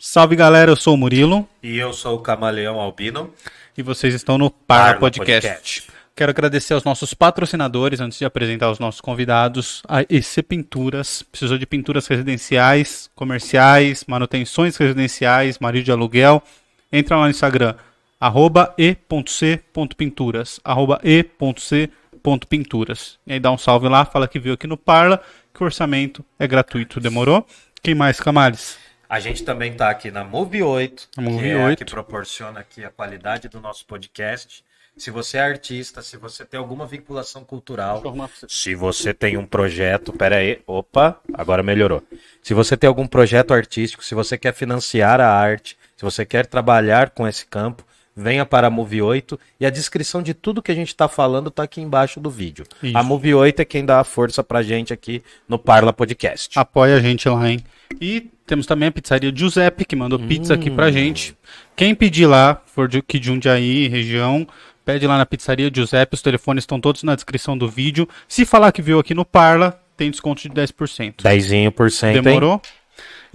Salve galera, eu sou o Murilo E eu sou o Camaleão Albino. e vocês estão no Parla Podcast. Podcast. Quero agradecer aos nossos patrocinadores antes de apresentar os nossos convidados. A EC Pinturas, precisou de pinturas residenciais, comerciais, manutenções residenciais, marido de aluguel. Entra lá no Instagram, arroba e.c.pinturas, arroba e.c.pinturas. E aí dá um salve lá, fala que viu aqui no Parla, que o orçamento é gratuito. Demorou? Quem mais, Camales? A gente também está aqui na Move 8, A Move que é a 8. que proporciona aqui a qualidade do nosso podcast. Se você é artista, se você tem alguma vinculação cultural, se você tem um projeto, pera aí, opa, agora melhorou. Se você tem algum projeto artístico, se você quer financiar a arte, se você quer trabalhar com esse campo, venha para a Move 8 e a descrição de tudo que a gente está falando está aqui embaixo do vídeo. Isso. A Move 8 é quem dá a força pra gente aqui no Parla Podcast. Apoia a gente lá, hein? E temos também a pizzaria Giuseppe, que mandou pizza aqui pra gente. Quem pedir lá, for de Jundiaí, região, pede lá na pizzaria Giuseppe. Os telefones estão todos na descrição do vídeo. Se falar que viu aqui no Parla, tem desconto de 10%. Dezinho por cento, hein?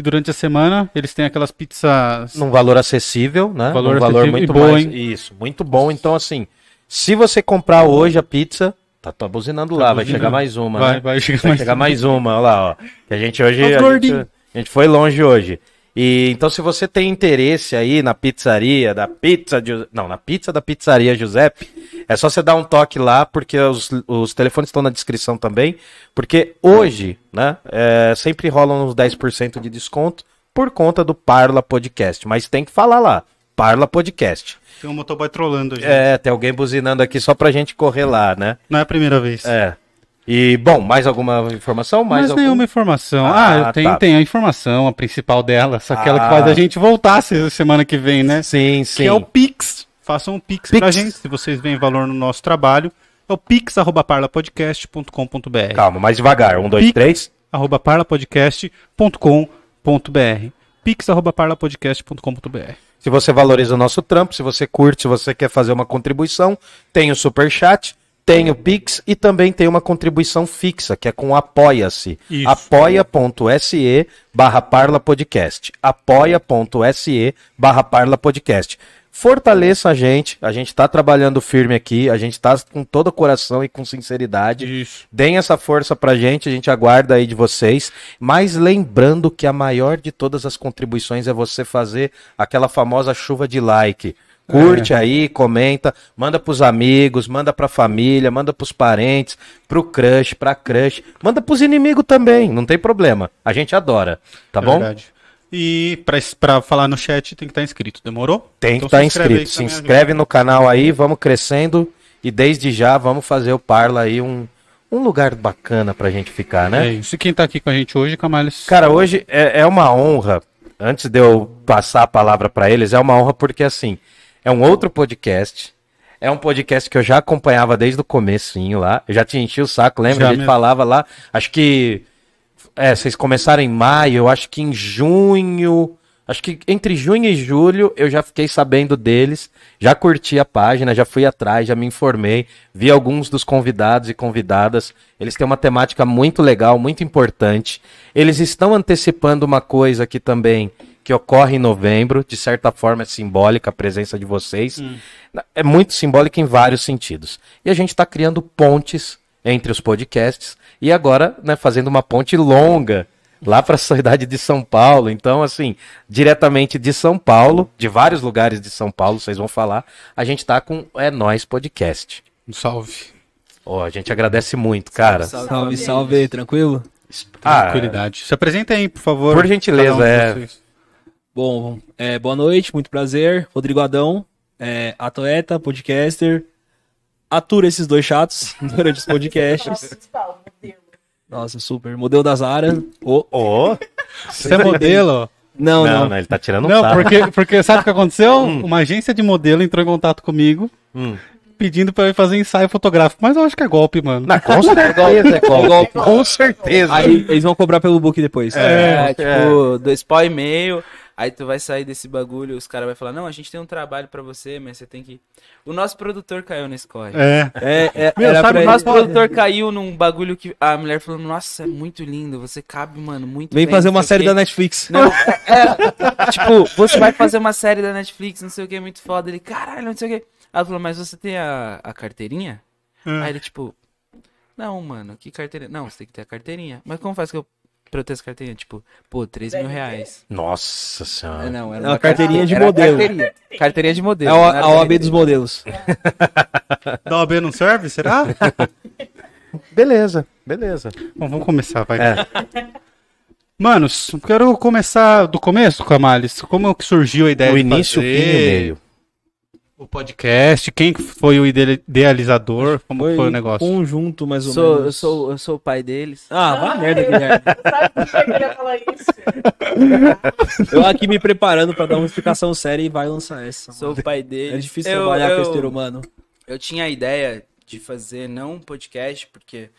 E durante a semana, eles têm aquelas pizzas... num valor acessível, né? Valor Num valor muito boa, mais. Isso, muito bom. Então, assim, se você comprar hoje a pizza, tá, tá buzinando lá, vai buzinando. chegar mais uma, Vai, né? vai chegar Vai mais chegar mais uma, olha lá, ó. Que a gente hoje. Os A gente, a gente foi longe hoje. E então, se você tem interesse aí na pizzaria da pizza, Giu- não, na pizza da pizzaria Giuseppe, é só você dar um toque lá, porque os, os telefones estão na descrição também. Porque hoje, né, é, sempre rolam uns 10% de desconto por conta do Parla Podcast. Mas tem que falar lá, Parla Podcast. Tem um motoboy trolando, gente. É, tem alguém buzinando aqui só pra gente correr lá, né? Não é a primeira vez. É. E, bom, mais alguma informação? Mais Mas algum? nenhuma informação. Ah, Ah, tem, tá. tem a informação, a principal dela, só aquela Ah. que faz a gente voltar se- semana que vem, né? Sim, sim. que é o Pix. Façam um Pix, Pix. pra gente, se vocês veem valor no nosso trabalho. É o pix.parlapodcast.com.br Calma, mais devagar. Um, dois, Pica. três. arroba parlapodcast.com.br pix.parlapodcast.com.br Se você valoriza o nosso trampo, se você curte, se você quer fazer uma contribuição, tem o Superchat, tem o Pix e também tem uma contribuição fixa, que é com Apoia-se. Apoia.se barra parlapodcast. apoia.se barra parlapodcast. Fortaleça a gente, a gente está trabalhando firme aqui, a gente está com todo o coração e com sinceridade. Isso. Deem essa força pra gente, a gente aguarda aí de vocês. Mas lembrando que a maior de todas as contribuições é você fazer aquela famosa chuva de like. Curte aí, comenta, manda pros amigos, manda pra família, manda pros parentes, pro crush, pra crush, manda pros inimigos também, não tem problema. A gente adora, tá É bom? verdade. E pra, pra falar no chat tem que estar inscrito, demorou? Tem que Então estar inscreve aí inscrito. Se inscreve no canal aí, vamos crescendo e desde já vamos fazer o Parla aí um, um lugar bacana pra gente ficar, né? É isso. E quem tá aqui com a gente hoje, Camales? Cara, hoje é, é uma honra, antes de eu passar a palavra para eles, é uma honra porque, assim, é um outro podcast. É um podcast que eu já acompanhava desde o comecinho lá. Eu já te enchi o saco, lembra? Já a gente mesmo. falava lá. Acho que. É, vocês começaram em maio, eu acho que em junho. Acho que entre junho e julho eu já fiquei sabendo deles, já curti a página, já fui atrás, já me informei, vi alguns dos convidados e convidadas. Eles têm uma temática muito legal, muito importante. Eles estão antecipando uma coisa que também que ocorre em novembro, de certa forma é simbólica a presença de vocês. É muito simbólica em vários sentidos. E a gente está criando pontes entre os podcasts e agora, né, fazendo uma ponte longa lá para a cidade de São Paulo. Então, assim, diretamente de São Paulo, de vários lugares de São Paulo, vocês vão falar, a gente tá com É Nós Podcast. Um salve. Ó, a gente agradece muito, cara. Salve, salve, tranquilo? Ah, Tranquilidade. Se apresenta aí, por favor. Por gentileza, um é. vocês. Bom, é, boa noite, muito prazer. Rodrigo Adão, é, atleta, podcaster. Aturo esses dois chatos durante os podcasts. Nossa, super. Modelo da Zara. Ô, Ó, Você é modelo? não, não, não. não, ele tá tirando um Não, sarro. porque, porque sabe o que aconteceu? Uma agência de modelo entrou em contato comigo Hum. pedindo pra eu fazer ensaio fotográfico. Mas eu acho que é golpe, mano. Não, com certeza, é golpe. Com certeza. Aí eles vão cobrar pelo book depois. É, É, tipo, dois pau e meio. Aí tu vai sair desse bagulho, os caras vão falar, não, a gente tem um trabalho pra você, mas você tem que. O nosso produtor caiu nesse corre. É. É, é, Meu, era sabe O ele- nosso produtor caiu num bagulho que a mulher falou, nossa, é muito lindo, você cabe, mano, muito Vem bem, fazer uma série quê." da Netflix. Não, é, é, tipo, você vai fazer uma série da Netflix, não sei o que, muito foda. Ele, caralho, não sei o que. Ela falou, mas você tem a, a carteirinha? Hum. Aí ele, tipo, não, mano, que carteirinha? Não, você tem que ter a carteirinha. Mas como faz que eu, pra eu ter essa carteirinha? Tipo, pô, 3 mil reais. Nossa É, senhora. não, era É uma carteirinha de modelo. Carteirinha, carteirinha de É modelo. a, não a OAB carteirinha. dos modelos. Da OAB não serve, será? Beleza, beleza. Bom, vamos começar, vai. É. Manos, quero começar do começo, Camales. Como que surgiu a ideia O de início, o fazer fim e o meio. O podcast? Quem que foi o ide- idealizador? Como foi, o negócio? conjunto, mais ou Sou, menos. eu, sou, eu sou o pai deles. Ah, vai merda, Guilherme. Sabe por que eu falar isso? Eu aqui me preparando pra dar uma explicação séria e vai lançar essa. Sou o pai deles. É difícil Eu- trabalhar eu- com esse ser humano. eu tinha a ideia de fazer não um podcast, porque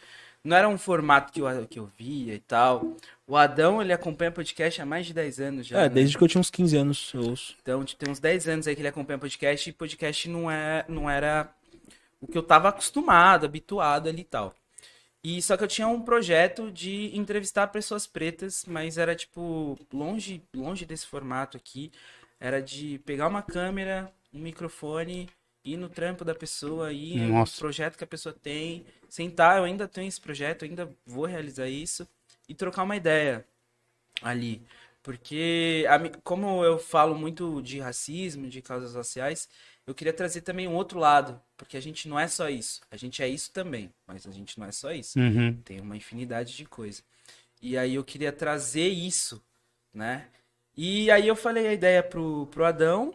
não era um formato que eu, que eu via e tal. O Adão, ele acompanha podcast há mais de 10 anos já. É, né? desde que eu tinha uns 15 anos, eu ouço. Então, tipo, tem uns 10 anos aí que ele acompanha podcast e podcast não, é, não era o que eu tava acostumado, habituado ali e tal. E só que eu tinha um projeto de entrevistar pessoas pretas, mas era tipo longe, longe desse formato aqui. Era de pegar uma câmera, um microfone, ir no trampo da pessoa, ir no projeto que a pessoa tem, sentar, eu ainda tenho esse projeto, ainda vou realizar isso e trocar uma ideia ali. Porque, a como eu falo muito de racismo, de causas raciais, eu queria trazer também um outro lado. Porque a gente não é só isso. A gente é isso também, mas a gente não é só isso. Uhum. Tem uma infinidade de coisa. E aí eu queria trazer isso, né? E aí eu falei a ideia pro, pro Adão.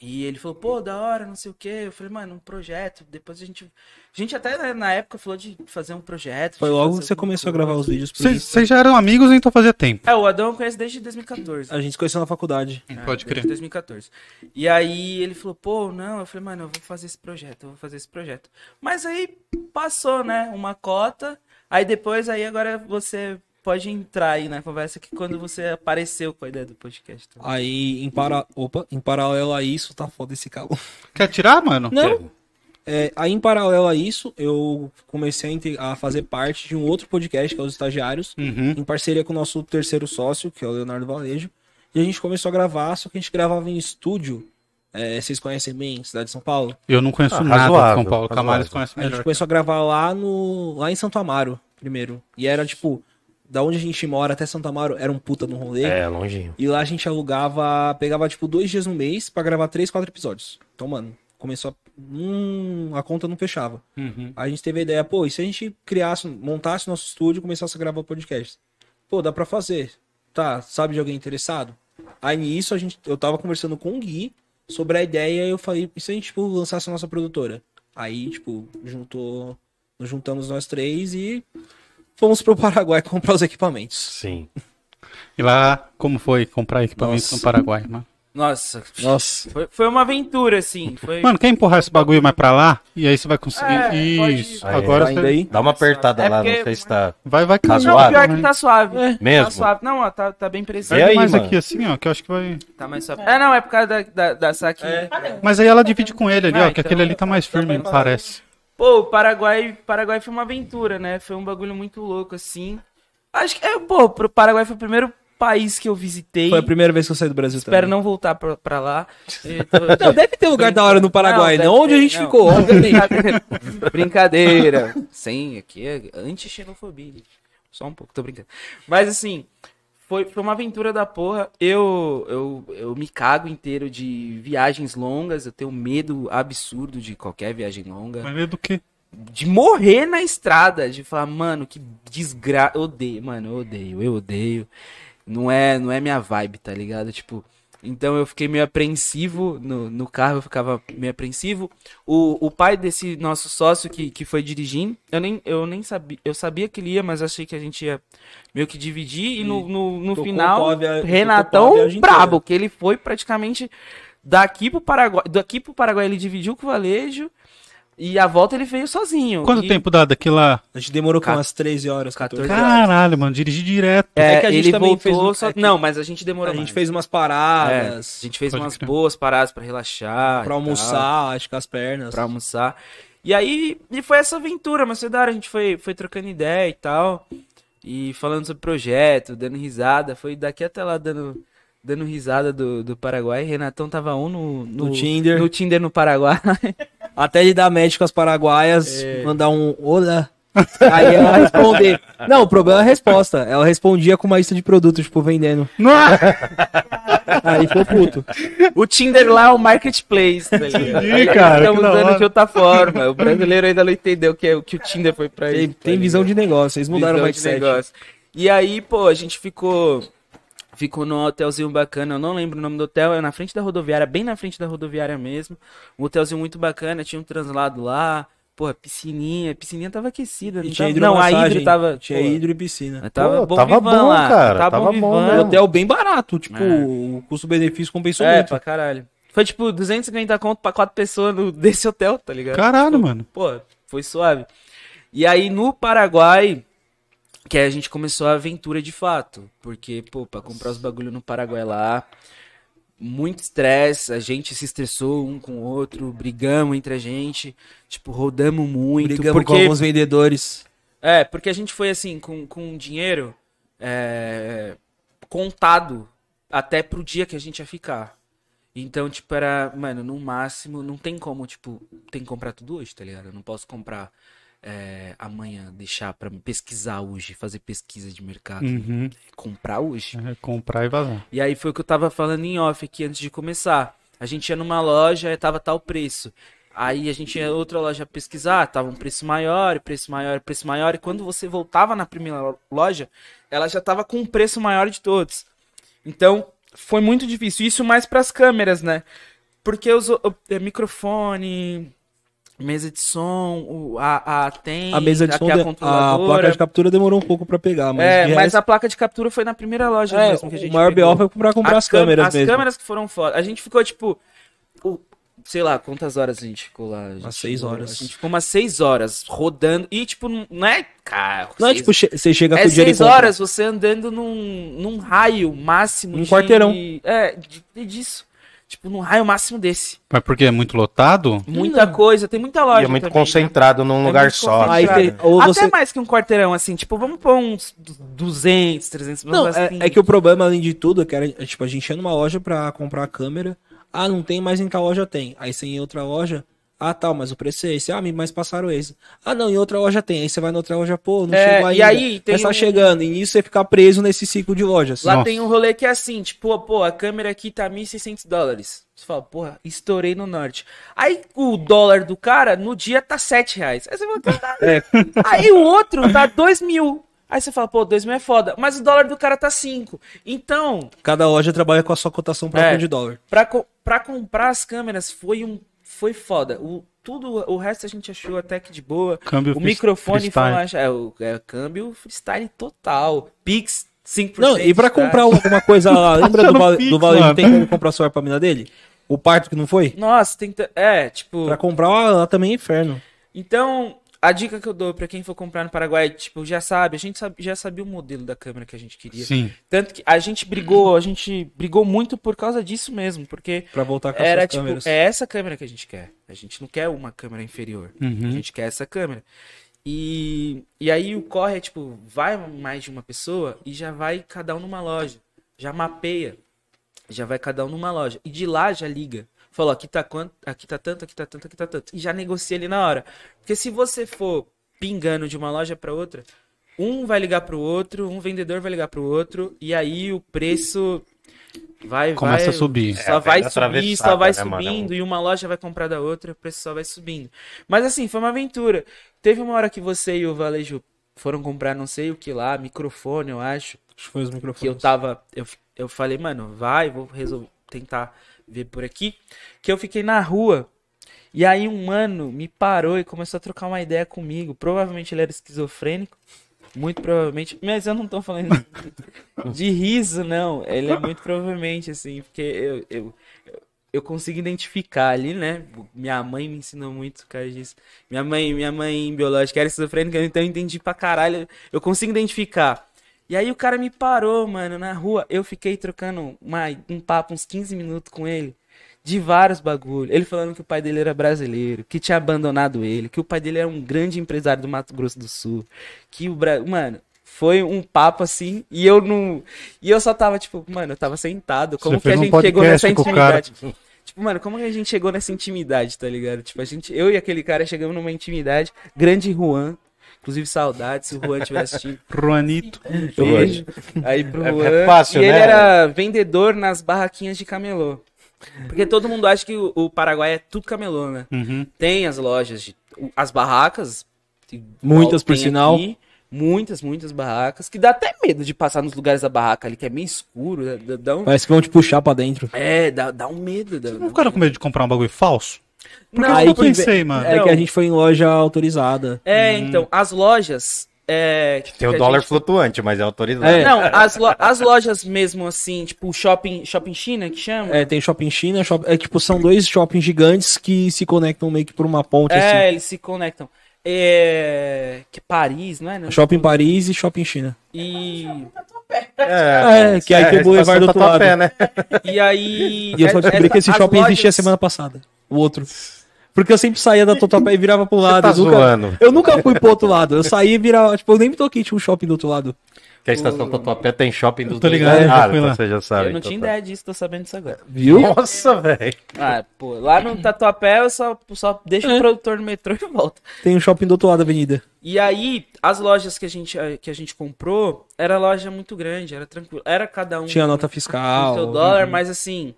E ele falou, pô, da hora, não sei o quê. Eu falei, mano, um projeto. Depois a gente. A gente até né, na época falou de fazer um projeto. Foi logo que você começou a gravar os vídeos. Vocês já eram amigos, então fazia tempo. É, o Adão eu conheço desde 2014. A gente se conheceu na faculdade. É, Pode desde crer. 2014. E aí ele falou, pô, não, eu falei, mano, eu vou fazer esse projeto, eu vou fazer esse projeto. Mas aí passou, né, uma cota, aí depois, aí agora você pode entrar aí na conversa que quando você apareceu com a ideia do podcast. tá? Aí, em, para... Opa, em paralelo a isso, tá foda esse calor. Quer tirar, mano? Não. É, aí, em paralelo a isso, eu comecei a fazer parte de um outro podcast, que é Os Estagiários, Uhum. em parceria com o nosso terceiro sócio, que é o Leonardo Valejo. E a gente começou a gravar, só que a gente gravava em estúdio. É, vocês conhecem bem, cidade de São Paulo? Eu não conheço Ah, nada de razoável, São Paulo. Razoável. conhece A gente melhor. começou a gravar lá no lá em Santo Amaro, primeiro. E era tipo, da onde a gente mora até Santo Amaro era um puta no rolê. É, longinho. E lá a gente alugava, pegava tipo dois dias no mês pra gravar três, quatro episódios. Então, mano, começou a. Hum, a conta não fechava. Uhum. Aí a gente teve a ideia, pô, e se a gente criasse, montasse nosso estúdio e começasse a gravar podcast? Pô, dá pra fazer. Tá, sabe de alguém interessado? Aí nisso a gente, eu tava conversando com o Gui sobre a ideia e eu falei, e se a gente, tipo, lançasse a nossa produtora? Aí, tipo, juntou, nos juntamos nós três e fomos pro Paraguai comprar os equipamentos. Sim. E lá, como foi comprar equipamento Nossa. no Paraguai, mano? Nossa, Nossa. foi, foi uma aventura, assim. Foi... Mano, quer empurrar esse bagulho mais pra lá? E aí você vai conseguir. É, pode- Isso. Aí, Agora Tá você. aí? Dá uma apertada É lá, porque- não sei se tá. Vai, vai Tá caminhar. Não, suave? pior que tá suave. Tá Mesmo? suave. Não, ó, tá, tá bem preciso. E aí, mais mano? aqui assim, ó, que eu acho que vai. Tá mais suave. É, não, é por causa da, da, da saque. Mas aí ela divide com ele ali, Ah, ó, que então aquele ali tá mais firme, pra- parece. Pô, o Paraguai, Paraguai foi uma aventura, né? Foi um bagulho muito louco, assim. Acho que, é, pô, pro Paraguai foi o primeiro país que eu visitei. Foi a primeira vez que eu saí do Brasil Espero também. não voltar pra, pra lá. Tô- Não, deve ter lugar da hora no Paraguai, Não, onde a ter, gente não. ficou. Brincadeira. Brincadeira. Sim, aqui é anti-xenofobia. Só um pouco, tô brincando. Mas assim, foi, foi uma aventura da porra. Eu, eu, eu me cago inteiro de viagens longas. Eu tenho medo absurdo de qualquer viagem longa. Mas medo do quê? De morrer na estrada. De falar, mano, que desgraça. Eu odeio, mano, eu odeio, eu odeio. Não é, não é minha vibe, tá ligado? Tipo. Então eu fiquei meio apreensivo no, no carro, eu ficava meio apreensivo. O, o pai desse nosso sócio que, que foi dirigindo, eu nem, eu nem sabia, eu sabia que ele ia, mas achei que a gente ia meio que dividir. E no, no, no tocou final, via- Renatão brabo, que ele foi praticamente daqui pro Paraguai. Daqui pro Paraguai ele dividiu com o Valejo. E a volta ele veio sozinho. Quanto E- tempo dá daqui lá? A gente demorou com umas 13 horas, 14 14 horas. Caralho, mano, dirigi direto. É, É que a gente ele também voltou fez um- só... é Não, mas a gente demorou A gente mais. fez umas É, paradas a gente fez Pode umas crer. boas paradas pra relaxar. pra almoçar, acho que as pernas. pra almoçar. E aí, e foi essa aventura, mas foi da hora, a gente foi, foi trocando ideia e tal. E falando sobre projeto, dando risada. Foi daqui até lá dando, dando risada do, do Paraguai. Renatão tava um no, No Tinder. No Tinder no Paraguai. Até ele dar com as paraguaias, É. mandar um olá. Aí ela responder. Não, o problema é a resposta. Ela respondia com uma lista de produtos, tipo, vendendo. Aí ficou puto. O Tinder lá é o marketplace, tá ligado? Cara, que Estamos usando hora. de outra forma. O brasileiro ainda não entendeu que, é, que o Tinder foi pra Tem, isso. tá tem visão de negócio, vocês mudaram o Visão de mindset. negócio. E aí, pô, a gente ficou. Ficou num hotelzinho bacana, eu não lembro o nome do hotel, é na frente da rodoviária, bem na frente da rodoviária mesmo. Um hotelzinho muito bacana, tinha um translado lá, porra, piscininha, piscininha tava aquecida. E Não, tinha tava, não a hidro tava. Tinha pô, hidro e piscina. Tava Pô, bom tava bom, lá. cara, Tava, tava bom bom. Hotel bem barato, tipo, É. o custo-benefício compensou É, muito. pra caralho. Foi tipo 250 conto pra quatro pessoas no, desse hotel, tá ligado? Caralho, mano. Pô, foi suave. E aí no Paraguai, que aí a gente começou a aventura de fato. Porque, pô, pra comprar os bagulho no Paraguai lá, muito estresse, a gente se estressou um com o outro, brigamos entre a gente, tipo, rodamos muito. Brigamos com porque, alguns vendedores. É, porque a gente foi assim, com, com dinheiro é, contado até pro dia que a gente ia ficar. Então, tipo, era, mano, no máximo, não tem como, tipo, tem que comprar tudo hoje, tá ligado? Eu não posso comprar é, amanhã, deixar me pesquisar hoje, fazer pesquisa de mercado. Uhum. Comprar hoje. É, comprar e vazar. E aí foi o que eu tava falando em off aqui antes de começar. A gente ia numa loja e tava tal preço. Aí a gente ia em outra loja pesquisar, tava um preço maior, preço maior, preço maior. E quando você voltava na primeira lo- loja, ela já tava com o preço maior de todos. Então, foi muito difícil. Isso mais pras câmeras, né? Porque os, o, é, microfone, mesa de som, o- a, a tem, A mesa de som, de- a a, placa de captura demorou um pouco pra pegar, mas é, mas resto- a placa de captura foi na primeira loja é, mesmo que a gente o maior. BO foi comprar, comprar as, câ- câmeras as mesmo. câmeras que foram foda. A gente ficou, tipo, o- sei lá, quantas horas a gente ficou lá? Gente Umas seis ficou- horas. A gente ficou umas seis horas rodando. E, tipo, não é carro. Não é seis- tipo, che- você chega com é o dinheiro seis horas você andando num, num raio máximo Um de... quarteirão. É, de, de- disso. Tipo, num raio máximo desse. Mas porque é muito lotado? Muita coisa, tem muita loja E é muito também, né? concentrado num É lugar só. Aí tem- ou Até você- mais que um quarteirão, assim. Tipo, vamos pôr uns 200, 300... Não, é, assim, é que o problema, além de tudo, é que era, é, tipo, a gente ia numa loja pra comprar a câmera. Ah, não tem, mas em tal loja tem. Aí você ia em outra loja. Ah, tal, mas o preço é esse. Ah, mas passaram esse. Ah, não, em outra loja tem. Aí você vai na outra loja, pô, não É, chegou e ainda. aí tem mas tá um- chegando. E nisso você fica preso nesse ciclo de lojas. Lá Nossa. tem um rolê que é assim, tipo, pô, a câmera aqui tá 1.600 dólares. Você fala, porra, estourei no norte. Aí o dólar do cara, no dia, tá 7 reais. Aí você fala, caralho. É. Aí o outro tá 2 mil. Aí você fala, pô, 2 mil é foda. Mas o dólar do cara tá 5. Então, Cada loja trabalha com a sua cotação própria É. de dólar. pra, co- pra comprar as câmeras foi um. Foi foda. O, tudo, o resto a gente achou até que de boa. Câmbio o microfone foi uma, é, o é, câmbio freestyle total. Pix 5%. Não, e pra tá? comprar alguma coisa lá, lembra do, Achando Vale- Pix, do mano. tem como comprar celular pra mina dele? O parto que não foi? Nossa, tem. É, tipo. Pra comprar lá, lá também é inferno. Então, a dica que eu dou pra quem for comprar no Paraguai, tipo, já sabe, a gente sabe- já sabia o modelo da câmera que a gente queria. Sim. Tanto que a gente brigou, a gente brigou muito por causa disso mesmo, porque Pra voltar com era tipo, câmeras. é essa câmera que a gente quer. A gente não quer uma câmera inferior. A Uhum. gente quer essa câmera. E, e aí o corre é tipo, vai mais de uma pessoa e já vai cada um numa loja. Já mapeia. Já vai cada um numa loja. E de lá já liga. Falou, aqui tá quanto, aqui tá tanto, aqui tá tanto, aqui tá tanto. E já negocia ali na hora. Porque se você for pingando de uma loja para outra, um vai ligar pro outro, um vendedor vai ligar pro outro, e aí o preço vai Começa vai, a subir. Só É, vai subir, só vai né, mano? subindo, e uma loja vai comprar da outra, o preço só vai subindo. Mas assim, foi uma aventura. Teve uma hora que você e o Valejo foram comprar não sei o que lá, microfone, eu acho Acho que foi os que eu microfones. tava. Eu, eu falei, mano, vai, vou resolver, tentar ver por aqui. Que eu fiquei na rua. E aí um mano me parou e começou a trocar uma ideia comigo. Provavelmente ele era esquizofrênico. Muito provavelmente. Mas eu não tô falando de riso, não. Ele é muito provavelmente, assim, porque eu. eu eu consigo identificar ali, né? Minha mãe me ensinou muito, cara, disso. Minha mãe, minha mãe biológica era esquizofrênica, então eu entendi pra caralho. Eu consigo identificar. E aí o cara me parou, mano, na rua. Eu fiquei trocando uma, um papo, uns 15 minutos com ele. De vários bagulho. Ele falando que o pai dele era brasileiro, que tinha abandonado ele, que o pai dele era um grande empresário do Mato Grosso do Sul. Que o Brasil. Mano, foi um papo assim. E eu não. E eu só tava, tipo, mano, eu tava sentado. Como Você que a fez um gente chegou nessa cara. intimidade? Tipo, mano, como que a gente chegou nessa intimidade, tá ligado? Tipo, a gente, eu e aquele cara chegamos numa intimidade. Grande Juan. Inclusive, saudades, se o Juan estiver assistindo. Juanito. Beijo. Aí pro É- Juan. é fácil, e ele né? era vendedor nas barraquinhas de camelô. Porque todo mundo acha que o, o Paraguai é tudo camelô, né? Uhum. Tem as lojas, de, as barracas. Muitas, por sinal. aqui, muitas, muitas barracas. Que dá até medo de passar nos lugares da barraca ali, que é meio escuro. Dá, dá- um, Parece que vão te puxar pra dentro. é, dá, dá um medo. Dá, Não ficaram com medo de comprar um bagulho falso? Porque Não, eu que pensei, mano. É que a gente foi em loja autorizada. É, então, as lojas. É, Tem o que a dólar gente- flutuante, mas é autorizado. É. Não, as, lo- as lojas mesmo assim, tipo shopping, shopping China que chama. É, tem shopping China, shop... é tipo, são dois shoppings gigantes que se conectam meio que por uma ponte, É, assim. eles se conectam. É. Que Paris, não é? Não? Shopping Paris e shopping China. E. É, que aí tem o Boulevard do outro lado. Pé, né? E aí. E eu só descobri essa- que esse shopping lojas- existia semana passada. O outro. Porque eu sempre saía da Tatuapé e virava pro lado. tá eu, nunca... eu nunca fui pro outro lado. Eu saía e virava. Tipo, eu nem me toquei, tinha um shopping do outro lado. Que a estação Tatuapé tem shopping dos tô ligado, já Ah, então você já sabe. Eu não então tinha tá. ideia disso, tô sabendo disso agora. Viu? Nossa, velho. Ah, pô, lá no Tatuapé eu só, só deixo É. o produtor no metrô e volta. Tem um shopping do outro lado da avenida. E aí, as lojas que a gente, que a gente comprou, era loja muito grande, era tranquilo. Era cada um. Tinha nota fiscal. seu dólar, mas assim,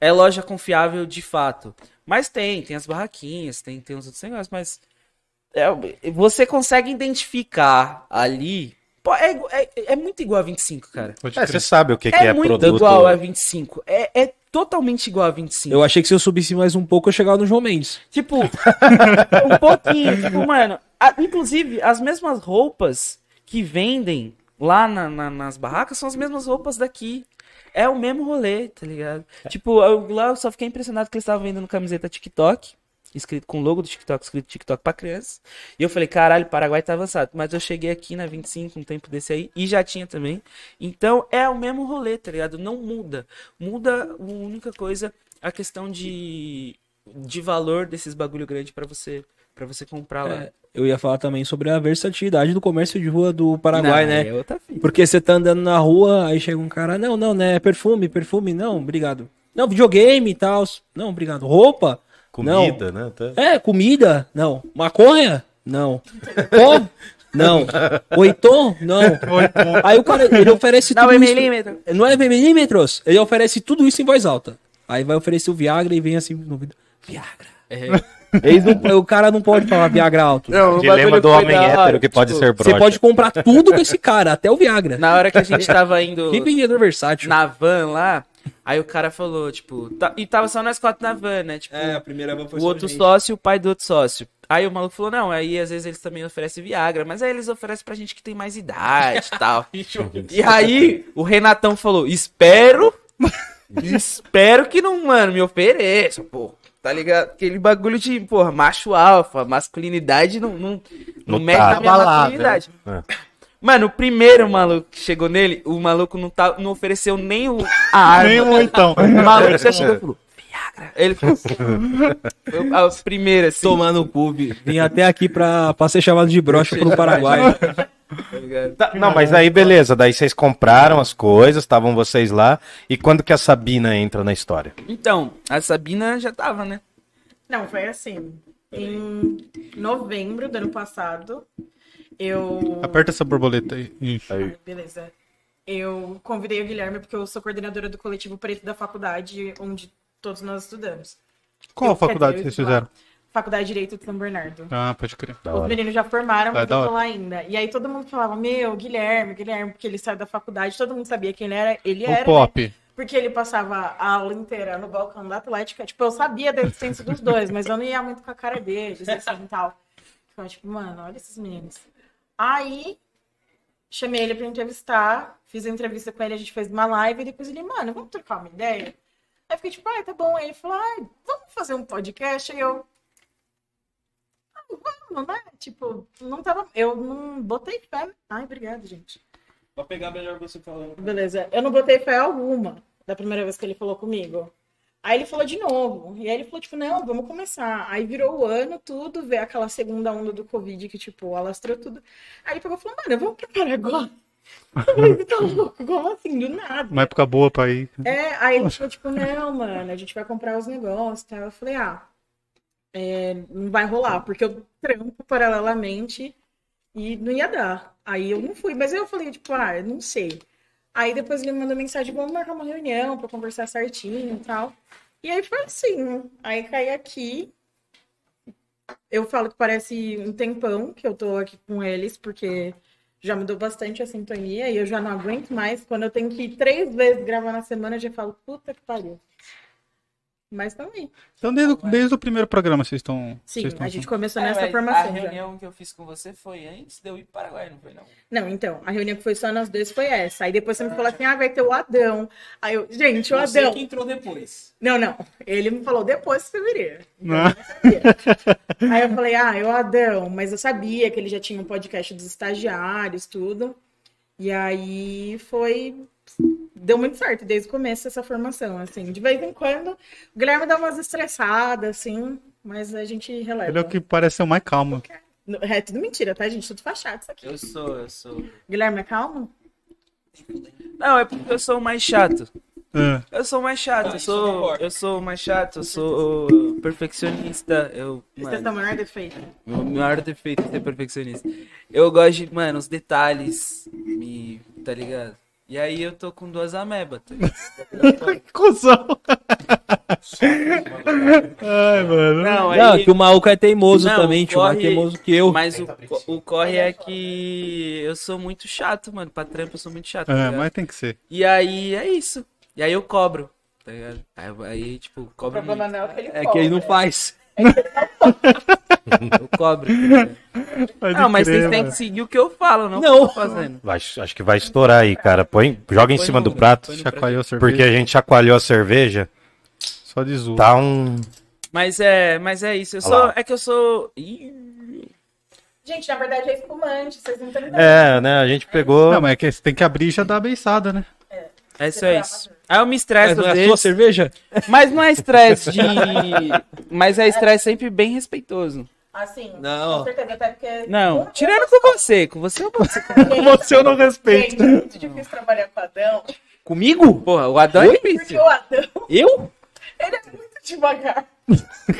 é loja confiável de fato. Mas tem, tem as barraquinhas, tem, tem os outros negócios, mas é, você consegue identificar ali. Pô, é, é, é muito igual a 25, cara. É, você sabe o que, que É, é muito produto. igual a 25. É, é totalmente igual a 25. Eu achei que se eu subisse mais um pouco, eu chegava no João Mendes. Tipo, um pouquinho. Tipo, mano, a- inclusive, as mesmas roupas que vendem lá na- na- nas barracas são as mesmas roupas daqui. É o mesmo rolê, tá ligado? Tipo, eu, lá eu só fiquei impressionado que eles estavam vendendo camiseta TikTok, escrito com o logo do TikTok, escrito TikTok pra criança. E eu falei, caralho, o Paraguai tá avançado. Mas eu cheguei aqui na 25, um tempo desse aí, e já tinha também. Então é o mesmo rolê, tá ligado? Não muda. Muda a única coisa, a questão de, de valor desses bagulho grande pra você, pra você comprar lá. É, eu ia falar também sobre a versatilidade do comércio de rua do Paraguai, Não, né? É outra fita. Porque você tá andando na rua, aí chega um cara, não, não, né? Perfume, perfume, não, obrigado. Não, videogame e tal. Não, obrigado. Roupa? Comida, né? Tá- É, comida? Não. Maconha? Não. Pó? Não. Oitô? Não. Aí o cara, ele oferece Não, tudo é isso. milímetro. Não é milímetros. Ele oferece tudo isso em voz alta. Aí vai oferecer o Viagra e vem assim no. Viagra. Eles não- o cara não pode falar Viagra alto. Não, o Dilema do homem da hétero que pode tipo, ser Você broxa. pode comprar tudo com esse cara, até o Viagra. Na hora que a gente tava indo Que vendedor versátil. na van lá, aí o cara falou, tipo, tá- e tava só nós quatro na van, né? Tipo, É, a primeira van foi o outro gente. sócio e o pai do outro sócio. Aí o maluco falou, não, aí às vezes eles também oferecem Viagra, mas aí eles oferecem pra gente que tem mais idade e tal. e aí o Renatão falou, espero, espero que não, mano, me ofereça, pô. Tá ligado? Aquele bagulho de, porra, macho alfa, masculinidade não, não, não Não mexe tá na minha abalado, masculinidade. né? Mano, o primeiro maluco que chegou nele, o maluco não, tá, não ofereceu nem o, a arma. Nem um então. O maluco já chegou e falou, Viagra. Ele falou, foi a primeira, assim. Tomando o vi- vim até aqui pra, pra ser chamado de brocha pro Paraguai. tá? Tá, não, mas aí beleza, daí vocês compraram as coisas, estavam vocês lá. E quando que a Sabina entra na história? Então, a Sabina já tava, né? Não, foi assim. Em novembro do ano passado, eu. Aperta essa borboleta aí. Isso. Aí, Beleza. Eu convidei o Guilherme porque eu sou coordenadora do coletivo Preto da faculdade onde todos nós estudamos. Qual Eu- faculdade vocês fizeram? Faculdade de Direito de São Bernardo. Ah, pode crer. da Os hora. meninos já formaram, Ah, mas eu tô lá ainda. E aí todo mundo falava, meu, Guilherme, Guilherme, porque ele saiu da faculdade, todo mundo sabia quem ele era. Ele era, O né? pop. Porque ele passava a aula inteira no balcão da Atlética. Tipo, eu sabia da existência dos dois, mas eu não ia muito com a cara deles, assim e tal. Então, tipo, mano, olha esses meninos. Aí, chamei ele pra entrevistar, fiz a entrevista com ele, a gente fez uma live, e depois ele, mano, vamos trocar uma ideia? Aí eu fiquei tipo, ai, tá bom. Aí ele falou, ai, vamos fazer um podcast? Aí eu. "Ah, Vamos, né? Tipo, não tava. Eu não botei fé. Ai, obrigado, gente. Pra pegar melhor você falando. Beleza. Eu não botei fé alguma da primeira vez que ele falou comigo. Aí ele falou de novo. E aí ele falou, tipo, não, vamos começar. Aí virou o ano, tudo, veio aquela segunda onda do Covid que, tipo, alastrou tudo. Aí ele pegou e falou, mano, vamos pro Paraguai. Você tá louco? Como assim? Do nada. Uma época boa pra ir. É, aí ele falou, tipo, não, mano, a gente vai comprar os negócios tal. Eu falei, ah, é, não vai rolar, porque eu trampo paralelamente e não ia dar. Aí eu não fui, mas eu falei, tipo, ah, não sei. Aí depois ele me mandou mensagem, vamos marcar uma reunião pra conversar certinho e tal. E aí foi assim, aí caí aqui. Eu falo que parece um tempão que eu tô aqui com eles, porque já mudou bastante a sintonia e eu já não aguento mais. Quando eu tenho que ir três vezes gravar na semana, eu já falo, puta que pariu. Mas também. Então, desde, o- desde o primeiro programa vocês estão. Sim, vocês estão- a gente começou É, nessa formação. A já. reunião que eu fiz com você foi antes de eu ir para Paraguai, não foi não? Não, então, a reunião que foi só nós dois foi essa. Aí depois você me falou assim: ah, vai ter o Adão. Aí eu, gente, o Você Adão. que entrou depois. Não, não. Ele me falou depois que você viria. Então, Não. eu. Aí eu falei, ah, eu Adão, mas eu sabia que ele já tinha um podcast dos estagiários, tudo. E aí foi. Deu muito certo desde o começo essa formação, assim. De vez em quando, o Guilherme dá umas estressadas, assim, mas a gente releva. Ele é o que parece ser o mais calmo. É tudo mentira, tá, gente? Tudo fachado isso aqui. Eu sou, eu sou. Guilherme é calmo? Não, é porque eu sou o mais chato. É. Eu sou o mais chato, eu sou, eu sou o mais chato, eu sou perfeccionista, eu, Esse é o maior defeito. meu maior defeito é ser perfeccionista. Eu gosto de, mano, os detalhes, me, tá ligado? E aí eu tô com duas amebas, tá? Que cuzão! Ai, mano. Não, aí, Não, que o maluco é teimoso Não, também, tio. Mais corre- teimoso que eu. mas o, co- o corre é que eu sou muito chato, mano, pra trampa eu sou muito chato, tá É, ligado? mas tem que ser. E aí é isso, e aí eu cobro, tá ligado? Aí, tipo, O cobro problema muito, não é o que ele É que ele não cobra. faz. eu cobro. tá ligado? Pode Não, mas crer, vocês têm que seguir o que eu falo, não, Não. o que eu tô fazendo. Vai, acho que vai estourar aí, cara. Põe, joga em Põe cima no- do prato. Chacoalhou a cerveja. Porque a gente chacoalhou a cerveja. Só de zoom. Tá um. Mas é, mas é isso. Eu sou, é que eu sou. Ih, Gente, na verdade é espumante, vocês não estão entendendo. É, né? A gente pegou. Não, mas é que você tem que abrir e já dar a beiçada, né? É isso, é isso. Aí eu me estresso Mas não é a sua cerveja? mas não é estresse de. Mas é estresse sempre bem respeitoso. Assim, Não. com certeza, até porque... Não, tirando com você. Com você eu posso. Você eu não respeito. Gente, é muito difícil trabalhar com o Adão, Comigo? Porra, o Adão é porque difícil. o Adão, Eu? ele é muito devagar.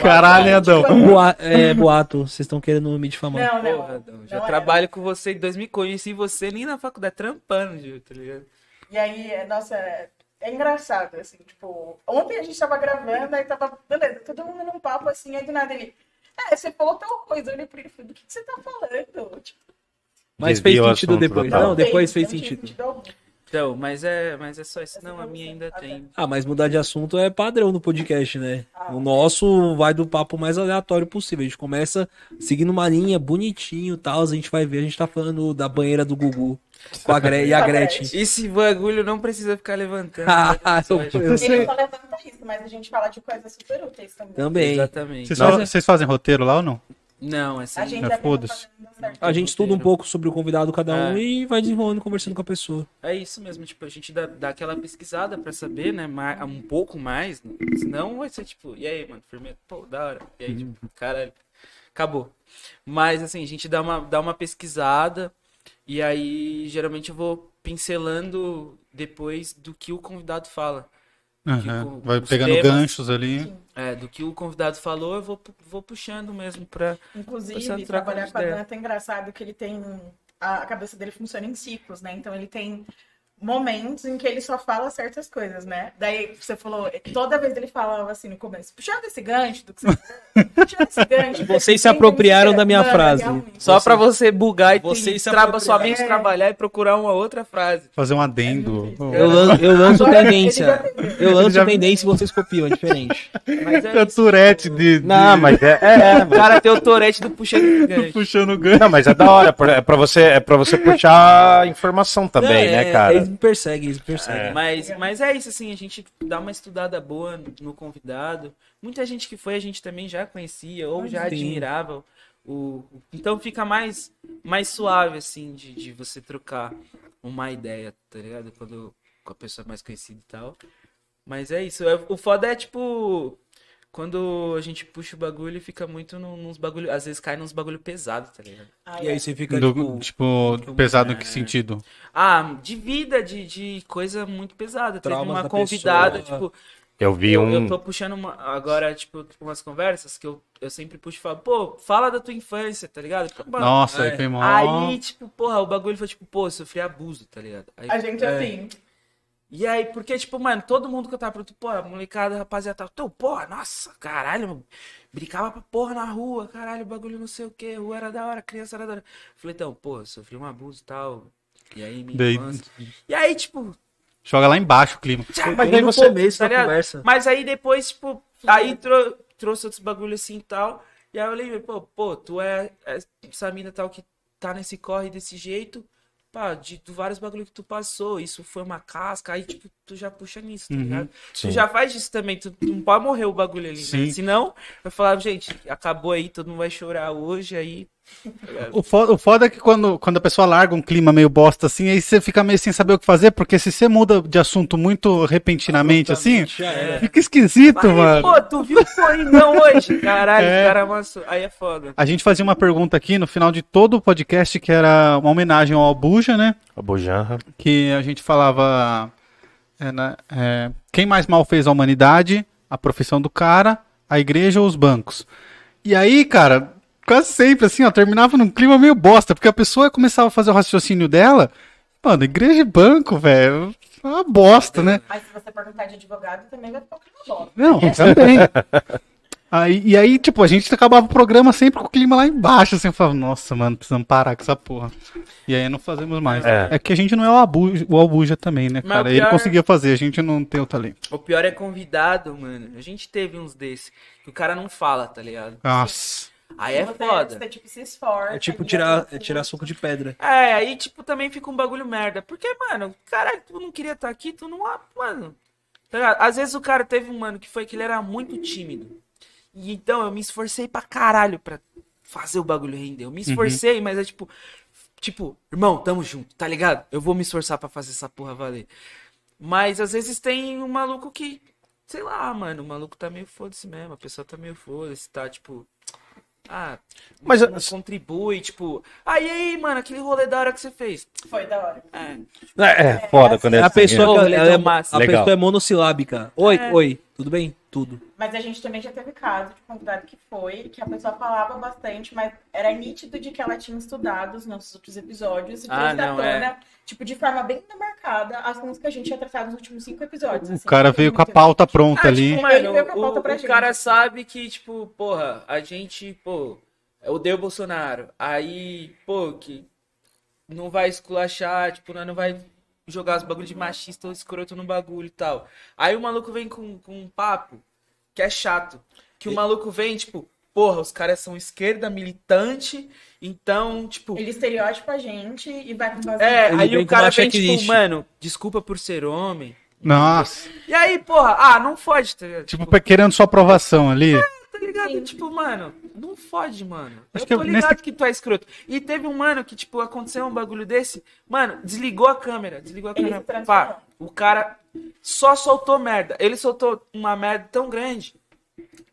Caralho, Adão. Boa- é, boato, vocês estão querendo me difamar. Não, não. Porra, Adão, já não é. trabalho com você em 2000. Conheci você nem na faculdade, trampando, Gil, tá ligado? E aí, é, nossa, é, engraçado, assim, tipo, ontem a gente tava gravando, aí tava, beleza, todo mundo num papo assim, aí do nada ele, é, você falou tal coisa, eu olhei pra ele e falei, do que, que você tá falando? Tipo, Mas fez sentido depois. total. Não, depois não fez tinha sentido. Então, mas é, mas é só isso. Não, a minha ainda tem. Ah, mas mudar de assunto é padrão no podcast, né? Ah. O nosso vai do papo mais aleatório possível. A gente começa seguindo uma linha bonitinho e tal. A gente vai ver, a gente tá falando da banheira do Gugu com a Gre e a Gretchen. Esse bagulho não precisa ficar levantando. Ah, eu- Ele só levanta isso, mas a gente fala de coisas super úteis também. Também. Exatamente. Vocês, Não. fazem, vocês fazem roteiro lá ou não? Não, assim. A gente É, foda-se. certo. A gente estuda um pouco sobre o convidado cada um É. e vai desenrolando, conversando com a pessoa. É isso mesmo, tipo, a gente dá, dá aquela pesquisada pra saber, né, ma- um pouco mais, né? senão vai ser tipo, e aí, mano, firmeza, pô, da hora, e aí, tipo, caralho, acabou. Mas, assim, a gente dá uma, dá uma pesquisada, e aí, geralmente eu vou pincelando depois do que o convidado fala. Com Vai pegando temas. ganchos ali. É, do que o convidado falou, eu vou, vou puxando mesmo pra... Você Inclusive, trabalhar com a ideias. Dan é até engraçado que ele tem. A cabeça dele funciona em ciclos, né? Então ele tem momentos em que ele só fala certas coisas, né? Daí você falou, toda vez ele falava assim no começo, puxando esse gancho do que você puxando esse gancho. Vocês se apropriaram da minha Mano, frase. realmente. Só pra você bugar e Vocês traba, apropriaram. somente É. trabalhar e procurar uma outra frase. Fazer um adendo. Eu, lan- eu lanço Agora, tendência. Eu lanço já- tendência e vocês copiam, é diferente. Mas É é o Tourette de, de- Não, mas é. é, é, O cara tem o torete do puxando gancho. puxando gancho. Não, mas é da hora. É pra você, é pra você puxar informação também, Não, né, é- cara? É me perseguem, eles me perseguem. Mas, mas é isso, assim, a gente dá uma estudada boa no- convidado. Muita gente que foi, a gente também já conhecia ou já Sim. admirava. O, o- então fica mais, mais suave, assim, de, de você trocar uma ideia, tá ligado? Quando com a pessoa mais conhecida e tal. Mas é isso. é- O foda é, tipo, quando a gente puxa o bagulho, fica muito nos bagulho. Às vezes cai nos bagulho pesado, tá ligado? Ah, E é. aí você fica, Do- tipo... tipo, pesado em que é. sentido? Ah, de vida, de, de coisa muito pesada. Teve Traumas uma da convidada, pessoa. tipo, Eu vi eu, um. eu tô puxando uma- agora, tipo, umas conversas que eu, eu sempre puxo e falo, pô, fala da tua infância, tá ligado? Mano, Nossa, é. aí foi mó... Aí, tipo, porra, o bagulho foi tipo, pô, eu sofri abuso, tá ligado? Aí- A gente É. assim. E aí, porque, tipo, mano, todo mundo que eu tava pronto, porra, molecada, rapaziada, tava, então, porra, nossa, caralho, mano, brincava pra porra na rua, caralho, bagulho não sei o que, rua era da hora, criança era da hora. Falei, então, porra, sofri um abuso e tal. E aí, minha infância. E aí, tipo, Joga lá embaixo o clima. Mas aí você começo tá conversa. Mas aí depois, tipo, aí trou- trouxe outros bagulho assim e tal. E aí eu lembrei, pô, pô, tu é, é essa mina tal que tá nesse corre desse jeito. Pá, de, de vários bagulho que tu passou, isso foi uma casca, aí, tipo, tu já puxa nisso, tá Uhum. ligado? Sim. Tu já faz isso também, tu, tu não pode morrer o bagulho ali, Sim. né? Senão, vai falar, gente, acabou aí, todo mundo vai chorar hoje, aí. O foda, o foda é que quando, quando a pessoa larga um clima meio bosta assim, aí você fica meio sem saber o que fazer, porque se você muda de assunto muito repentinamente assim, era. fica esquisito, Aí, mano. pô, tu viu o Corinthians hoje? Caralho, É. o cara amassou. Aí é foda. A gente fazia uma pergunta aqui no final de todo o podcast que era uma homenagem ao Albuja, né? A Bojanra. Que a gente falava é, né, é, quem mais mal fez a humanidade, a profissão do cara, a igreja ou os bancos. E aí, cara, quase sempre assim, ó, terminava num clima meio bosta, porque a pessoa começava a fazer o raciocínio dela, mano, igreja e banco, velho, é uma bosta, né? Mas se você perguntar de advogado, também vai ficar uma bosta. Não, também. Aí, e aí, tipo, a gente acabava o programa sempre com o clima lá embaixo, assim, eu falava, nossa, mano, precisamos parar com essa porra. E aí não fazemos mais. É. É, que a gente não é o Albuja, o Albuja também, né, Mas cara? o Ele pior- conseguia fazer, a gente não tem o talento. O pior é convidado, mano. A gente teve uns desses que o cara não fala, tá ligado? Nossa. Aí é foda. Você, tipo, se esforça. É tipo tirar, é tirar suco de pedra. É, aí, tipo, também fica um bagulho merda. Porque, mano, caralho, tu não queria estar aqui, tu não. Mano. Tá ligado? Às vezes o cara teve um mano que foi que ele era muito tímido. E então eu me esforcei pra caralho pra fazer o bagulho render. Eu me esforcei, mas é tipo. Tipo, irmão, tamo junto, tá ligado? Eu vou me esforçar pra fazer essa porra valer. Mas às vezes tem um maluco que. Sei lá, mano, o maluco tá meio foda-se mesmo. A pessoa tá meio foda-se, tá tipo. Ah, Mas, não assim- contribui, tipo. Aí, aí, mano, aquele rolê da hora que você fez. Foi da hora. É. É, é foda quando é A assim, pessoa, Ô, que- legal, ela é, massa. a Legal. pessoa é monossilábica. Oi, É. oi, tudo bem? Tudo. Mas a gente também já teve caso de convidado que foi, que a pessoa falava bastante, mas era nítido de que ela tinha estudado os nossos outros episódios e Ah, não, tona, é. Tipo, de forma bem demarcada, assuntos que a gente tinha tratado nos últimos cinco episódios. O assim. cara veio com a Muito- pauta pronta Ah, ali. tipo, Ele mano, veio com a pauta o, pra o gente. cara sabe que, tipo, porra, a gente, pô, odeia o Bolsonaro. Aí, pô, que não vai esculachar, tipo, nós não vai jogar os bagulho de machista ou escroto no bagulho e tal. Aí o maluco vem com, com um papo que é chato. Que o maluco vem, tipo, porra, os caras são esquerda militante, então, tipo. Ele estereótipa a gente e vai com base É, Ele aí o cara vem, tipo, checklist. mano, desculpa por ser homem. Nossa. E aí, porra, ah, não fode, tá ligado? Tipo, querendo sua aprovação ali. Tá ligado? Sim. Tipo, mano, não fode, mano. Acho eu que tô eu- ligado nesse- que tu é escroto. E teve um mano que, tipo, aconteceu um bagulho desse. Mano, desligou a câmera. Desligou a Ele câmera. se transformou. Pá, o cara só soltou merda. Ele soltou uma merda tão grande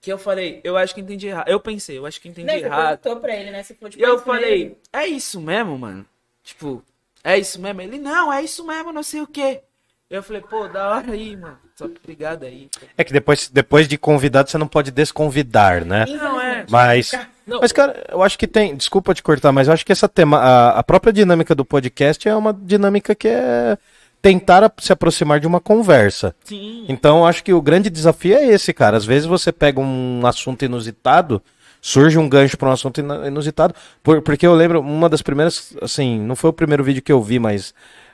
que eu falei, eu acho que entendi errado. Eu pensei, eu acho que entendi você errado. perguntou pra ele, né? Você falou, E tipo, eu "Isso falei, mesmo?" é isso mesmo, mano? Tipo, é isso mesmo? Ele, não, é isso mesmo, não sei o quê. Eu falei, pô, da hora aí, mano. Só obrigado aí. É que depois, depois de convidado você não pode desconvidar, né? Não, é. Mas, Não. mas, cara, eu acho que tem. Desculpa te cortar, mas eu acho que essa tema, a, a própria dinâmica do podcast é uma dinâmica que é tentar se aproximar de uma conversa. Sim. Então, eu acho que o grande desafio é esse, cara. Às vezes você pega um assunto inusitado, surge um gancho para um assunto inusitado. Por- porque eu lembro, uma das primeiras, assim, não foi o primeiro vídeo que eu vi, mas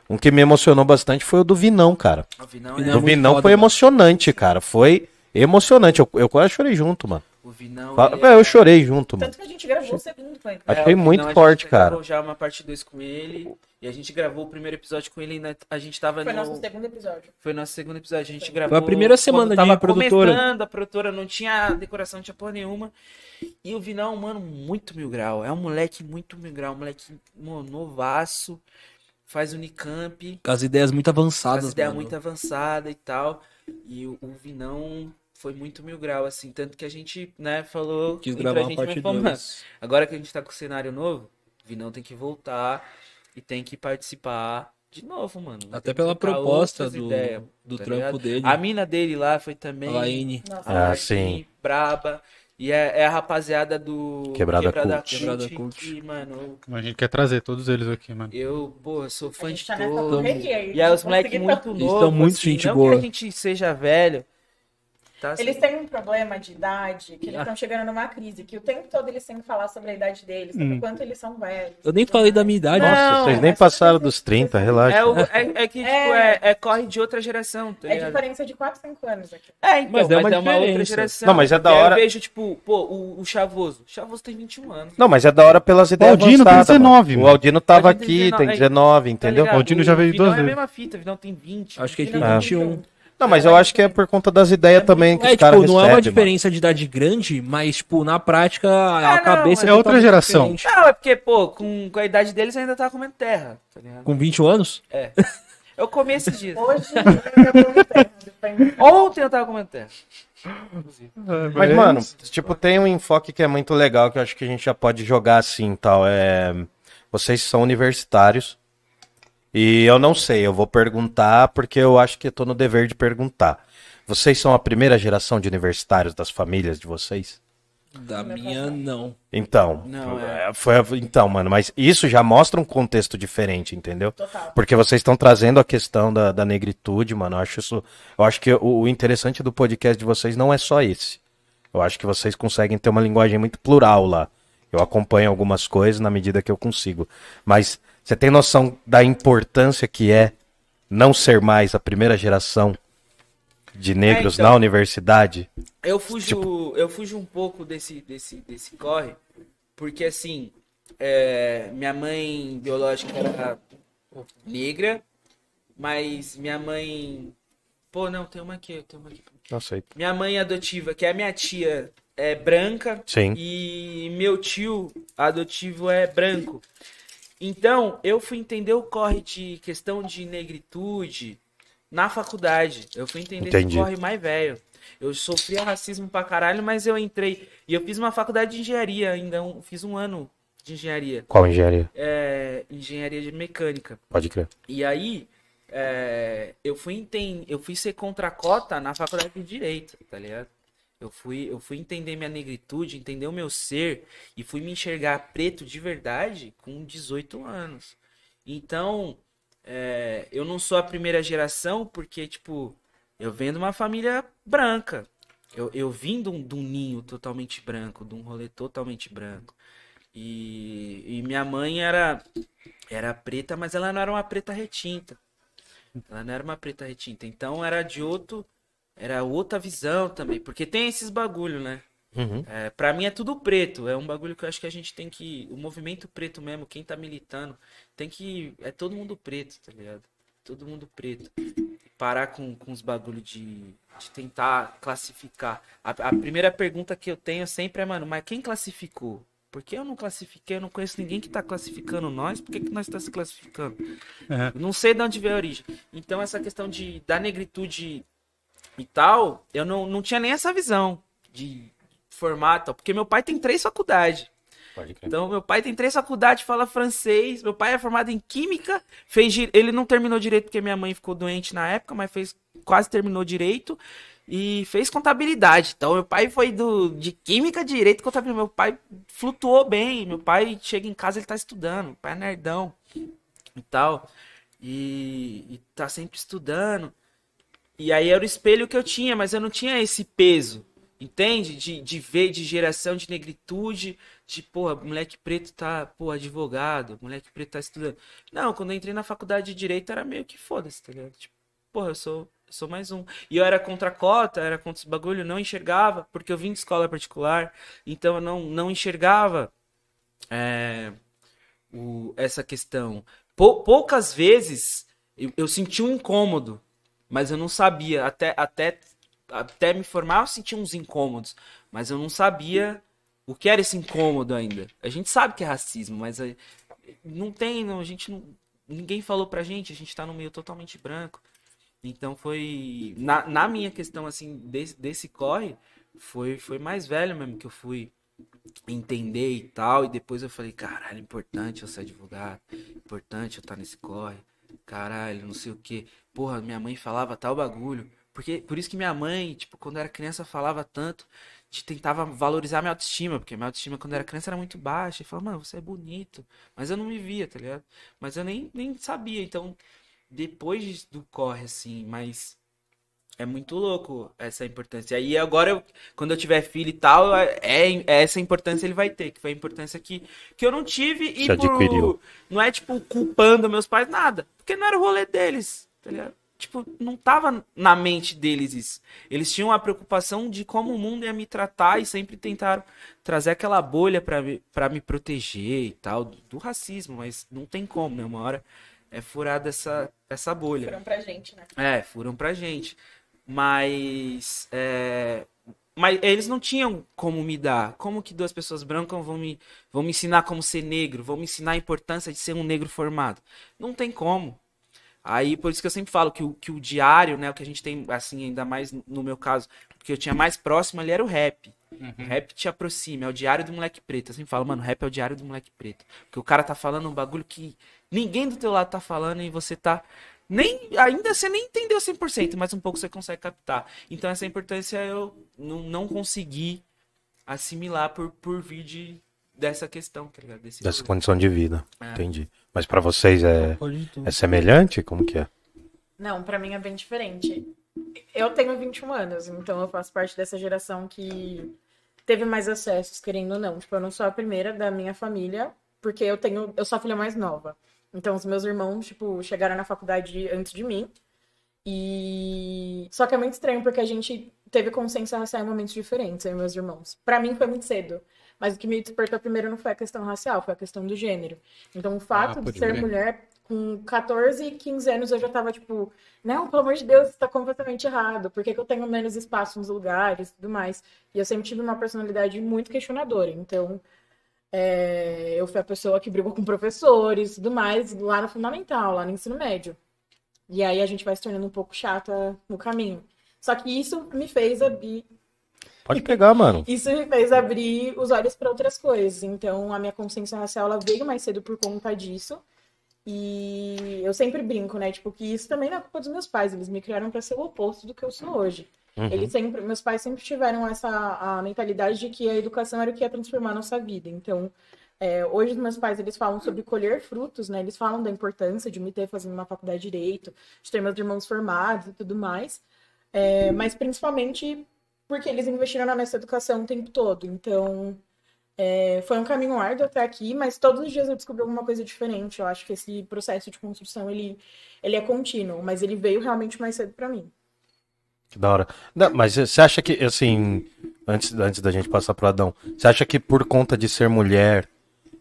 um que me emocionou bastante foi o do Vinão, cara. O Vinão, Vinão é... O Vinão foda, foi mano. emocionante, cara. Foi emocionante. Eu, eu quase chorei junto, mano. O Vinão. Fala- ele é- Eu chorei junto, mano. Tanto que a gente gravou o segundo ele. Achei o muito Vinão, a forte, gente cara. já uma parte 2 com ele. E a gente gravou o primeiro episódio com ele, ainda a gente tava Foi no... nosso segundo episódio. Foi nosso segundo episódio, a gente Foi. gravou... Foi a primeira semana de produtora. começando, a produtora não tinha decoração, não tinha porra nenhuma. E o Vinão é um mano muito mil grau, é um moleque muito mil grau, um moleque mano, novaço, faz Unicamp, Com as ideias muito avançadas, as ideias mano. muito avançadas e tal. E o, o Vinão foi muito mil grau, assim, tanto que a gente, né, falou Quis gravar a uma gente, parte mas mano, 2. Agora que a gente tá com o cenário novo, o Vinão tem que voltar e tem que participar de novo, mano. Até pela proposta do, ideias, do tá trampo ligado? dele. A mina dele lá foi também. A Laine. Ah, sim. Braba. E é, é a rapaziada do Quebrada Cult. Quebrada Cult. Que, mano, A gente quer trazer todos eles aqui, mano. eu, pô, sou A fã gente de tá todos. E aí os não moleques muito novos. tão muito assim, gente não boa. que a gente seja velho. Tá assim, Eles têm um problema de idade, que eles estão chegando numa crise, que o tempo todo eles têm que falar sobre a idade deles, sobre Hum. o quanto eles são velhos. Eu nem falei da minha idade. Não, Nossa, vocês nem mas- passaram dos 30, relaxa. É, o- é- é que, tipo, É. é, é corre de outra geração, tá É ligado? diferença de 4, 5 anos aqui. É, então, Mas mas é é uma uma, outra diferença. geração. Não, mas é da hora- Eu vejo, tipo, pô, o, o Chavoso. O Chavoso tem 21 anos. Não, mas é da hora pelas ideias Aldino tem avançadas, 19, mano. O. Aldino tava Aldino tem aqui, 19, tem é, 19, Tá entendeu? O Aldino já veio duas é a vezes. mesma fita, o Vidão tem 20. Acho que ele tem Ah. 21. Não, mas eu acho que é por conta das ideias também que É, os caras tipo, não é uma diferença de idade grande, mas, tipo, na prática, a não, cabeça é outra totalmente geração. diferente. Não, é porque, pô, com, com a idade deles ainda tava comendo terra, tá ligado? Com 21 anos? É. Eu comi esses dias. Hoje, eu tô no terra. Ontem eu tava comendo terra. Mas, mano, tipo, tem um enfoque que é muito legal, que eu acho que a gente já pode jogar assim e tal. É... Vocês são universitários. E eu não sei, eu vou perguntar porque eu acho que eu tô no dever de perguntar. Vocês são a primeira geração de universitários das famílias de vocês? Da minha, não. Então, Não, é, foi, então, mano, mas isso já mostra um contexto diferente, entendeu? Total. Porque vocês estão trazendo a questão da, da negritude, mano. Eu acho isso. Eu acho que o, o interessante do podcast de vocês não é só esse. Eu acho que vocês conseguem ter uma linguagem muito plural lá. Eu acompanho algumas coisas na medida que eu consigo. Mas você tem noção da importância que é não ser mais a primeira geração de negros então. na universidade? Eu fujo, eu fujo um pouco desse, desse, desse corre, porque assim, é, minha mãe biológica era negra, mas minha mãe. Pô, não, tem uma aqui, tem uma aqui. Não sei. Minha mãe adotiva, que é a minha tia, é branca. Sim. E meu tio adotivo é branco. Então, eu fui entender o corre de questão de negritude na faculdade. Eu fui entender Entendi. corre mais velho. Eu sofria racismo pra caralho, mas eu entrei. E eu fiz uma faculdade de engenharia ainda. um- fiz um ano de engenharia. Qual engenharia? É, engenharia de mecânica. Pode crer. E aí, é, eu fui enten- eu fui ser contra a cota na faculdade de direito, tá ligado? Eu fui, eu fui entender minha negritude, entender o meu ser e fui me enxergar preto de verdade com 18 anos. Então, é, eu não sou a primeira geração porque, tipo, eu venho de uma família branca. Eu, eu vim de um, de um ninho totalmente branco, de um rolê totalmente branco. E, e minha mãe era, era preta, mas ela não era uma preta retinta. Ela não era uma preta retinta. Então era de outro. Era outra visão também. Porque tem esses bagulho, né? Uhum. É, pra mim é tudo preto. É um bagulho que eu acho que a gente tem que. O movimento preto mesmo, quem tá militando, tem que. É todo mundo preto, tá ligado? Todo mundo preto. Parar com, com os bagulhos de, de tentar classificar. A, a primeira pergunta que eu tenho sempre é, mano, mas quem classificou? Por que eu não classifiquei? Eu não conheço ninguém que tá classificando nós. Por que, que nós tá se classificando? É. Não sei de onde veio a origem. Então, essa questão de, da negritude e tal, eu não, não tinha nem essa visão de formato, porque meu pai tem três faculdades. Então, meu pai tem três faculdades, fala francês. Meu pai é formado em química. Fez, ele não terminou direito porque minha mãe ficou doente na época, mas fez quase terminou direito e fez contabilidade. Então, meu pai foi do de química, direito, contabilidade. Meu pai flutuou bem. Meu pai chega em casa, ele tá estudando. Meu pai é nerdão e tal. E, e tá sempre estudando. E aí era o espelho que eu tinha, mas eu não tinha esse peso, entende? De, de ver, de geração de negritude, de, porra, moleque preto tá, pô, advogado, moleque preto tá estudando. Não, quando eu entrei na faculdade de Direito era meio que foda-se, tá ligado? Tipo, porra, eu sou, eu sou mais um. E eu era contra a cota, era contra esse bagulho, não enxergava, porque eu vim de escola particular, então eu não, não enxergava é, o, essa questão. pou- poucas vezes eu, eu senti um incômodo, mas eu não sabia. Até, até, até me formar, eu senti uns incômodos, mas eu não sabia o que era esse incômodo ainda. A gente sabe que é racismo, mas eh, não tem, não, a gente não, ninguém falou pra gente, a gente tá no meio totalmente branco. Então foi na, na minha questão assim desse, desse corre foi foi mais velho mesmo que eu fui entender e tal e depois eu falei caralho importante eu ser advogado importante eu estar nesse corre caralho não sei o que porra minha mãe falava tal bagulho. Porque por isso que minha mãe tipo quando era criança falava tanto de tentava valorizar minha autoestima. Porque minha autoestima quando era criança era muito baixa. E falava mano você é bonito mas eu não me via tá ligado? Mas eu nem nem sabia. Então depois do corre assim mas é muito louco essa importância. E agora, eu, quando eu tiver filho e tal, é, é essa importância ele vai ter, que foi a importância que, que eu não tive e por- adquiriu. não é tipo culpando meus pais nada, porque não era o rolê deles, tá ligado? Tipo, não tava na mente deles isso. Eles tinham a preocupação de como o mundo ia me tratar e sempre tentaram trazer aquela bolha pra me, pra me proteger e tal, do, do racismo, mas não tem como, né? Uma hora é furada essa, essa bolha. Foram pra gente, né? É, foram pra gente. Mas. é, Mas eles não tinham como me dar. Como que duas pessoas brancas vão me, vão me ensinar como ser negro? Vão me ensinar a importância de ser um negro formado? Não tem como. Aí, por isso que eu sempre falo que o, que o diário, né? O que a gente tem, assim, ainda mais no meu caso, que eu tinha mais próximo ali era o rap. O rap te aproxima, é o diário do moleque preto. Eu sempre falo, mano, rap é o diário do moleque preto. Porque o cara tá falando um bagulho que ninguém do teu lado tá falando e você tá. Nem, ainda você nem entendeu 100%, mas um pouco você consegue captar. Então essa importância eu não, não consegui assimilar por, por vir de, dessa questão, tá ligado? Desse Dessa condição de vida. É. Entendi. Mas pra vocês é, é semelhante? Como que é? Não, pra mim é bem diferente. Eu tenho 21 anos, então eu faço parte dessa geração que teve mais acessos, querendo ou não. Tipo, eu não sou a primeira da minha família, porque eu tenho, eu sou a filha mais nova. Então os meus irmãos, tipo, chegaram na faculdade antes de mim. E só que é muito estranho porque a gente teve consciência racial em momentos diferentes, eu e meus irmãos. Pra mim foi muito cedo. Mas o que me despertou primeiro não foi a questão racial, foi a questão do gênero. Então o fato Ah, de ser crer. mulher, com 14, 15 anos eu já tava tipo, não, pelo amor de Deus, isso tá completamente errado. Por que, que eu tenho menos espaço nos lugares e tudo mais? E eu sempre tive uma personalidade muito questionadora. Então, é, eu fui a pessoa que brigou com professores e tudo mais, lá no fundamental, lá no ensino médio. E aí a gente vai se tornando um pouco chata no caminho. Só que isso me fez abrir, Pode pegar, mano. isso me fez abrir os olhos para outras coisas. Então, a minha consciência racial ela veio mais cedo por conta disso. E eu sempre brinco, né? Tipo, que isso também não é culpa dos meus pais. Eles me criaram para ser o oposto do que eu sou hoje. Uhum. Eles sempre, meus pais sempre tiveram essa a mentalidade de que a educação era o que ia transformar a nossa vida. Então, é, hoje os meus pais eles falam sobre colher frutos, né? Eles falam da importância de me ter fazendo uma faculdade de direito, de ter meus irmãos formados e tudo mais. É, mas principalmente porque eles investiram na nossa educação o tempo todo. Então, é, foi um caminho árduo até aqui, mas todos os dias eu descobri alguma coisa diferente. Eu acho que esse processo de construção ele, ele é contínuo, mas ele veio realmente mais cedo para mim. Que da hora. Não, mas você acha que, assim, antes, antes da gente passar pro Adão, você acha que por conta de ser mulher,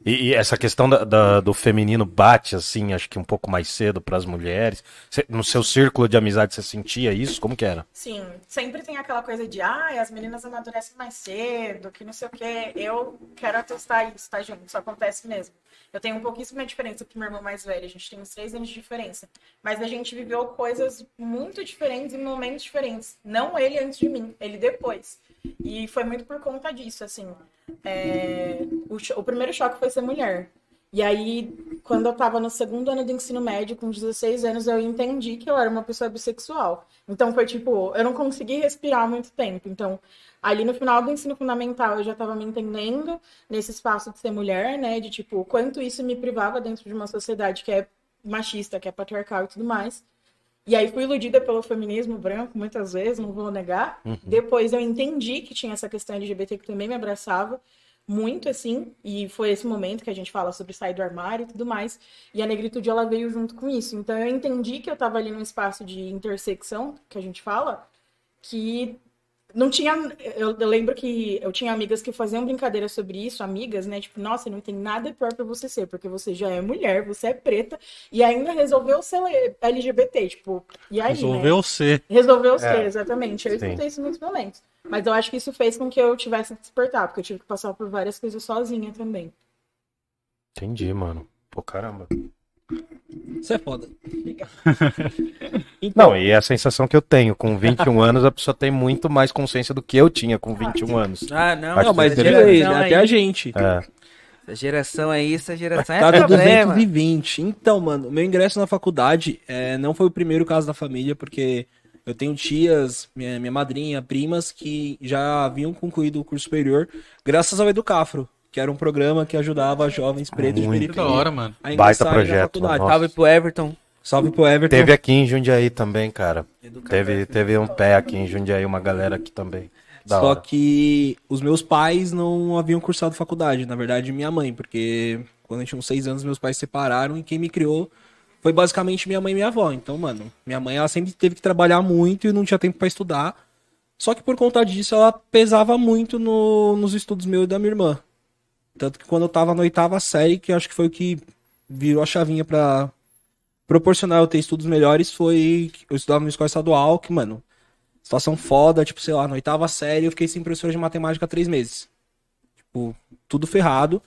e, e essa questão da- da- do feminino bate, assim, acho que um pouco mais cedo pras mulheres? Cê- no seu círculo de amizade você sentia isso? Como que era? Sim, sempre tem aquela coisa de, ah, as meninas amadurecem mais cedo, que não sei o quê. Eu quero atestar isso, tá, gente? Isso acontece mesmo. Eu tenho um pouquíssima diferença com meu irmão mais velho, a gente tem uns três anos de diferença. Mas a gente viveu coisas muito diferentes em momentos diferentes. Não ele antes de mim, ele depois. E foi muito por conta disso, assim. É, O, o primeiro choque foi ser mulher. E aí, quando eu tava no segundo ano do ensino médio, com 16 anos, eu entendi que eu era uma pessoa bissexual. Então foi tipo, eu não consegui respirar muito tempo. Então, ali no final do ensino fundamental, eu já tava me entendendo nesse espaço de ser mulher, né? De tipo, quanto isso me privava dentro de uma sociedade que é machista, que é patriarcal e tudo mais. E aí fui iludida pelo feminismo branco muitas vezes, não vou negar. Depois eu entendi que tinha essa questão LGBT que também me abraçava muito assim, e foi esse momento que a gente fala sobre sair do armário e tudo mais. E a negritude ela veio junto com isso. Então eu entendi que eu tava ali num espaço de intersecção, que a gente fala, que não tinha. Eu, eu lembro que eu tinha amigas que faziam brincadeira sobre isso, amigas, né? Tipo, nossa, não tem nada pior pra você ser, porque você já é mulher, você é preta, e ainda resolveu ser LGBT, tipo, e aí? Resolveu né? ser. Resolveu É. ser, exatamente. Eu Sim. escutei isso em muitos momentos. Mas eu acho que isso fez com que eu tivesse que despertar, porque eu tive que passar por várias coisas sozinha também. Entendi, mano. Pô, caramba. Isso é foda. Então, Não, e é a sensação que eu tenho, com 21 anos, a pessoa tem muito mais consciência do que eu tinha com 21 anos. Ah, não. Acho não, mas geração até aí- a gente. É. Essa geração aí, essa geração é Tá do problema. 220. Então, mano, meu ingresso na faculdade é, não foi o primeiro caso da família, porque eu tenho tias, minha, minha madrinha, primas, que já haviam concluído o curso superior graças ao Educafro, que era um programa que ajudava jovens pretos de Muito Que da periferia hora, mano. a Baita projeto. Salve pro Everton. Salve pro Everton. Teve aqui em Jundiaí também, cara. Teve, teve um pé aqui em Jundiaí, uma galera aqui também. Da Só hora. que os meus pais não haviam cursado faculdade, na verdade minha mãe, porque quando eu tinha uns seis anos meus pais se separaram e quem me criou foi basicamente minha mãe e minha avó. Então, mano, minha mãe ela sempre teve que trabalhar muito e não tinha tempo pra estudar. Só que por conta disso ela pesava muito no- nos estudos meus e da minha irmã. Tanto que quando eu tava na oitava série, que acho que foi o que virou a chavinha pra proporcionar eu ter estudos melhores, foi eu estudava numa escola estadual, que, mano, situação foda, tipo, sei lá, na oitava série eu fiquei sem professor de matemática há três meses. Tipo, tudo ferrado.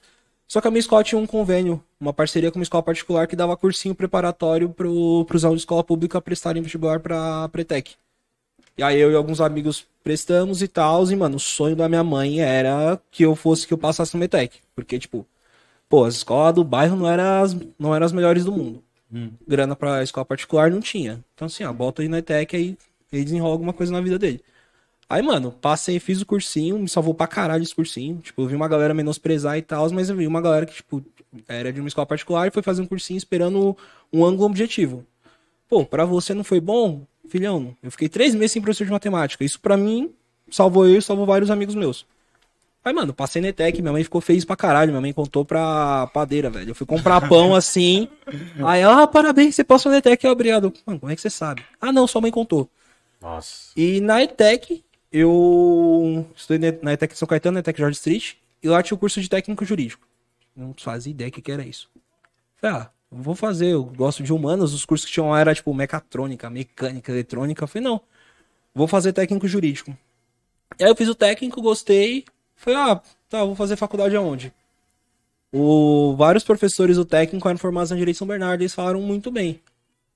Só que a minha escola tinha um convênio, uma parceria com uma escola particular que dava cursinho preparatório pro, pros alunos de escola pública prestarem vestibular pra Pretec. E aí eu e alguns amigos prestamos e tal, e, mano, o sonho da minha mãe era que eu fosse, que eu passasse no Metec. Porque, tipo, pô, as escolas do bairro não eram as, não eram as melhores do mundo. Grana pra escola particular não tinha. Então, assim, ó, bota aí na ETEC aí ele desenrola alguma coisa na vida dele. Aí, mano, passei, fiz o cursinho, me salvou pra caralho esse cursinho. Tipo, eu vi uma galera menosprezar e tal, mas eu vi uma galera que, tipo, era de uma escola particular e foi fazer um cursinho esperando um ângulo objetivo. Pô, pra você não foi bom? Filhão, eu fiquei três meses sem professor de matemática. Isso pra mim salvou eu e salvou vários amigos meus. Aí, mano, passei na ETEC, minha mãe ficou feliz pra caralho. Minha mãe contou pra padeira, velho. Eu fui comprar pão assim. Aí ela, ah, parabéns, você passou na ETEC, obrigado. Mano, como é que você sabe? Ah, não, sua mãe contou. Nossa. E na ETEC, eu estudei na ETEC de São Caetano, na ETEC George Street, e lá tinha o curso de técnico jurídico. Não fazia ideia que que era isso. Falei, ah, vou fazer, eu gosto de humanas, os cursos que tinham lá era tipo mecatrônica, mecânica, eletrônica. Eu falei, não, vou fazer técnico jurídico. E aí eu fiz o técnico, gostei. Falei, ah, tá, vou fazer faculdade aonde? O, vários professores do técnico eram formados na Direito São Bernardo eles falaram muito bem.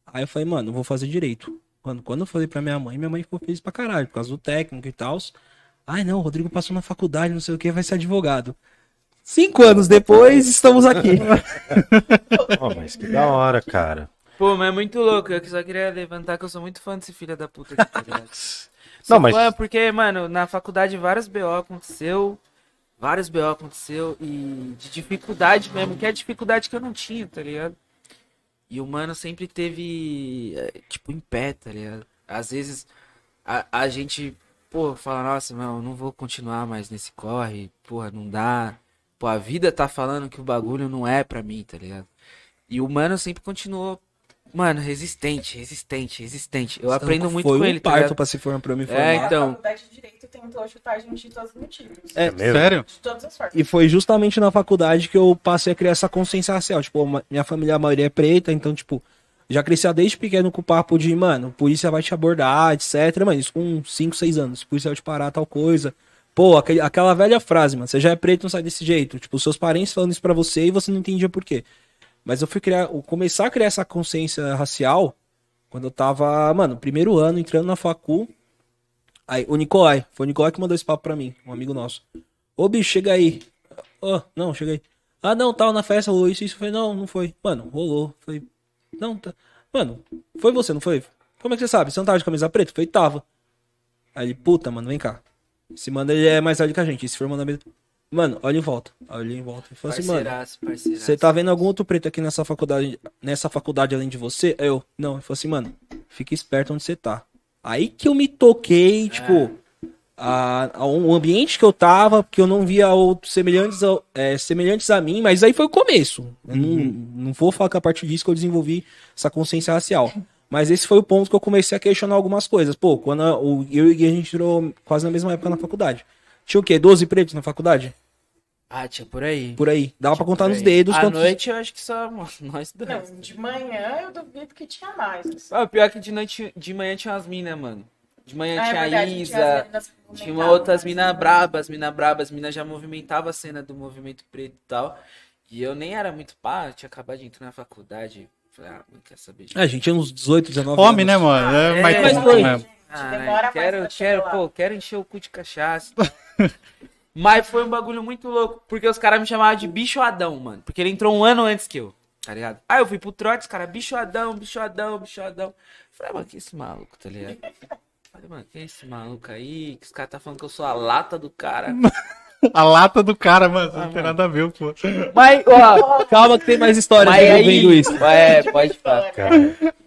Aí eu falei, mano, vou fazer direito. Mano, quando eu falei pra minha mãe, minha mãe ficou feliz pra caralho, por causa do técnico e tal. Ai, não, o Rodrigo passou na faculdade, não sei o que, vai ser advogado. Cinco anos depois, estamos aqui. Pô, mas que da hora, cara. Pô, mas é muito louco. Eu só queria levantar que eu sou muito fã desse filho da puta aqui, tá ligado? Não, mas- fã porque, mano, na faculdade vários BO aconteceu. Vários BO aconteceu. E de dificuldade mesmo, que é a dificuldade que eu não tinha, tá ligado? E o mano sempre teve, é, tipo, em pé, tá ligado? Às vezes a, a gente, pô, fala, nossa, não, não vou continuar mais nesse corre, porra, não dá. Pô, a vida tá falando que o bagulho não é pra mim, tá ligado? E o mano sempre continuou, mano, resistente, resistente, resistente. Eu aprendo muito Foi com um ele, tá parto ligado? pra se formar pra me formar. É, então. A faculdade de Direito tentou chutar a gente de todos os motivos. É, mesmo? Sério? De todas as formas. E foi justamente na faculdade que eu passei a criar essa consciência racial. Tipo, minha família, a maioria é preta, então, tipo, já crescia desde pequeno com o papo de, mano, polícia vai te abordar, etc. Mano, isso com 5, 6 anos. Polícia vai te parar, tal coisa. Pô, aquela velha frase, mano, você já é preto, não sai desse jeito. Tipo, seus parentes falando isso pra você e você não entendia por quê. Mas eu fui criar, começar a criar essa consciência racial quando eu tava, mano, primeiro ano, entrando na facu. Aí, o Nicolai, foi o Nicolai que mandou esse papo pra mim, um amigo nosso. Ô, bicho, chega aí. Ô, não, chega aí. Ah, não, tava na festa, rolou isso, isso. Falei, não, não foi. Mano, rolou. Falei, não, tá. Mano, foi você, não foi? Como é que você sabe? Você não tava de camisa preta? Falei, tava. Aí ele, puta, mano, vem cá. Esse mano, ele é mais velho que a gente. Esse for mano, mano, olha em volta. Olhei em volta. Falou assim, mano, você tá vendo algum outro preto aqui nessa faculdade, nessa faculdade além de você? Eu, não. Ele falou assim, mano, fica esperto onde você tá. Aí que eu me toquei, tipo, a, a- o ambiente que eu tava, porque eu não via outros semelhantes, ao- é, semelhantes a mim, mas aí foi o começo. Eu não, não vou falar que a partir disso que eu desenvolvi essa consciência racial. Mas esse foi o ponto que eu comecei a questionar algumas coisas. Pô, quando a- o, eu e o Gui, a gente entrou quase na mesma época na faculdade. Tinha o quê? 12 pretos na faculdade? Ah, tinha por aí. Por aí. Dava pra contar nos dedos. À quantos- noite eu acho que só nós dois. Não, de manhã eu duvido que tinha mais. assim. Ah, pior que de noite, de manhã tinha umas minas, mano. De manhã Ah, é tinha a verdade, Isa, tinha as tinha uma outras minas brabas, minas brabas, as minas já movimentavam a cena do movimento preto e tal. E eu nem era muito pá, eu tinha acabado de entrar na faculdade. Falei, ah, não quer saber de É, a gente tinha uns 18, 19 Homem, anos. né, mano? É, É, mais mas comum foi. mesmo. Ah, quero, quero, pô, quero encher o cu de cachaça. Mas foi um bagulho muito louco, porque os caras me chamavam de bicho Adão, mano. Porque ele entrou um ano antes que eu, tá ligado? Aí eu fui pro trote, os caras, bicho Adão, bicho Adão, bicho Adão. Falei, mano, que esse maluco, tá ligado? Falei, mano, que esse maluco aí? Que os caras tá falando que eu sou a lata do cara. A lata do cara, mano, não Ah, tem mano. nada a ver, pô. Mas, ó, Calma que tem mais histórias Mas envolvendo aí, isso. é, pode falar.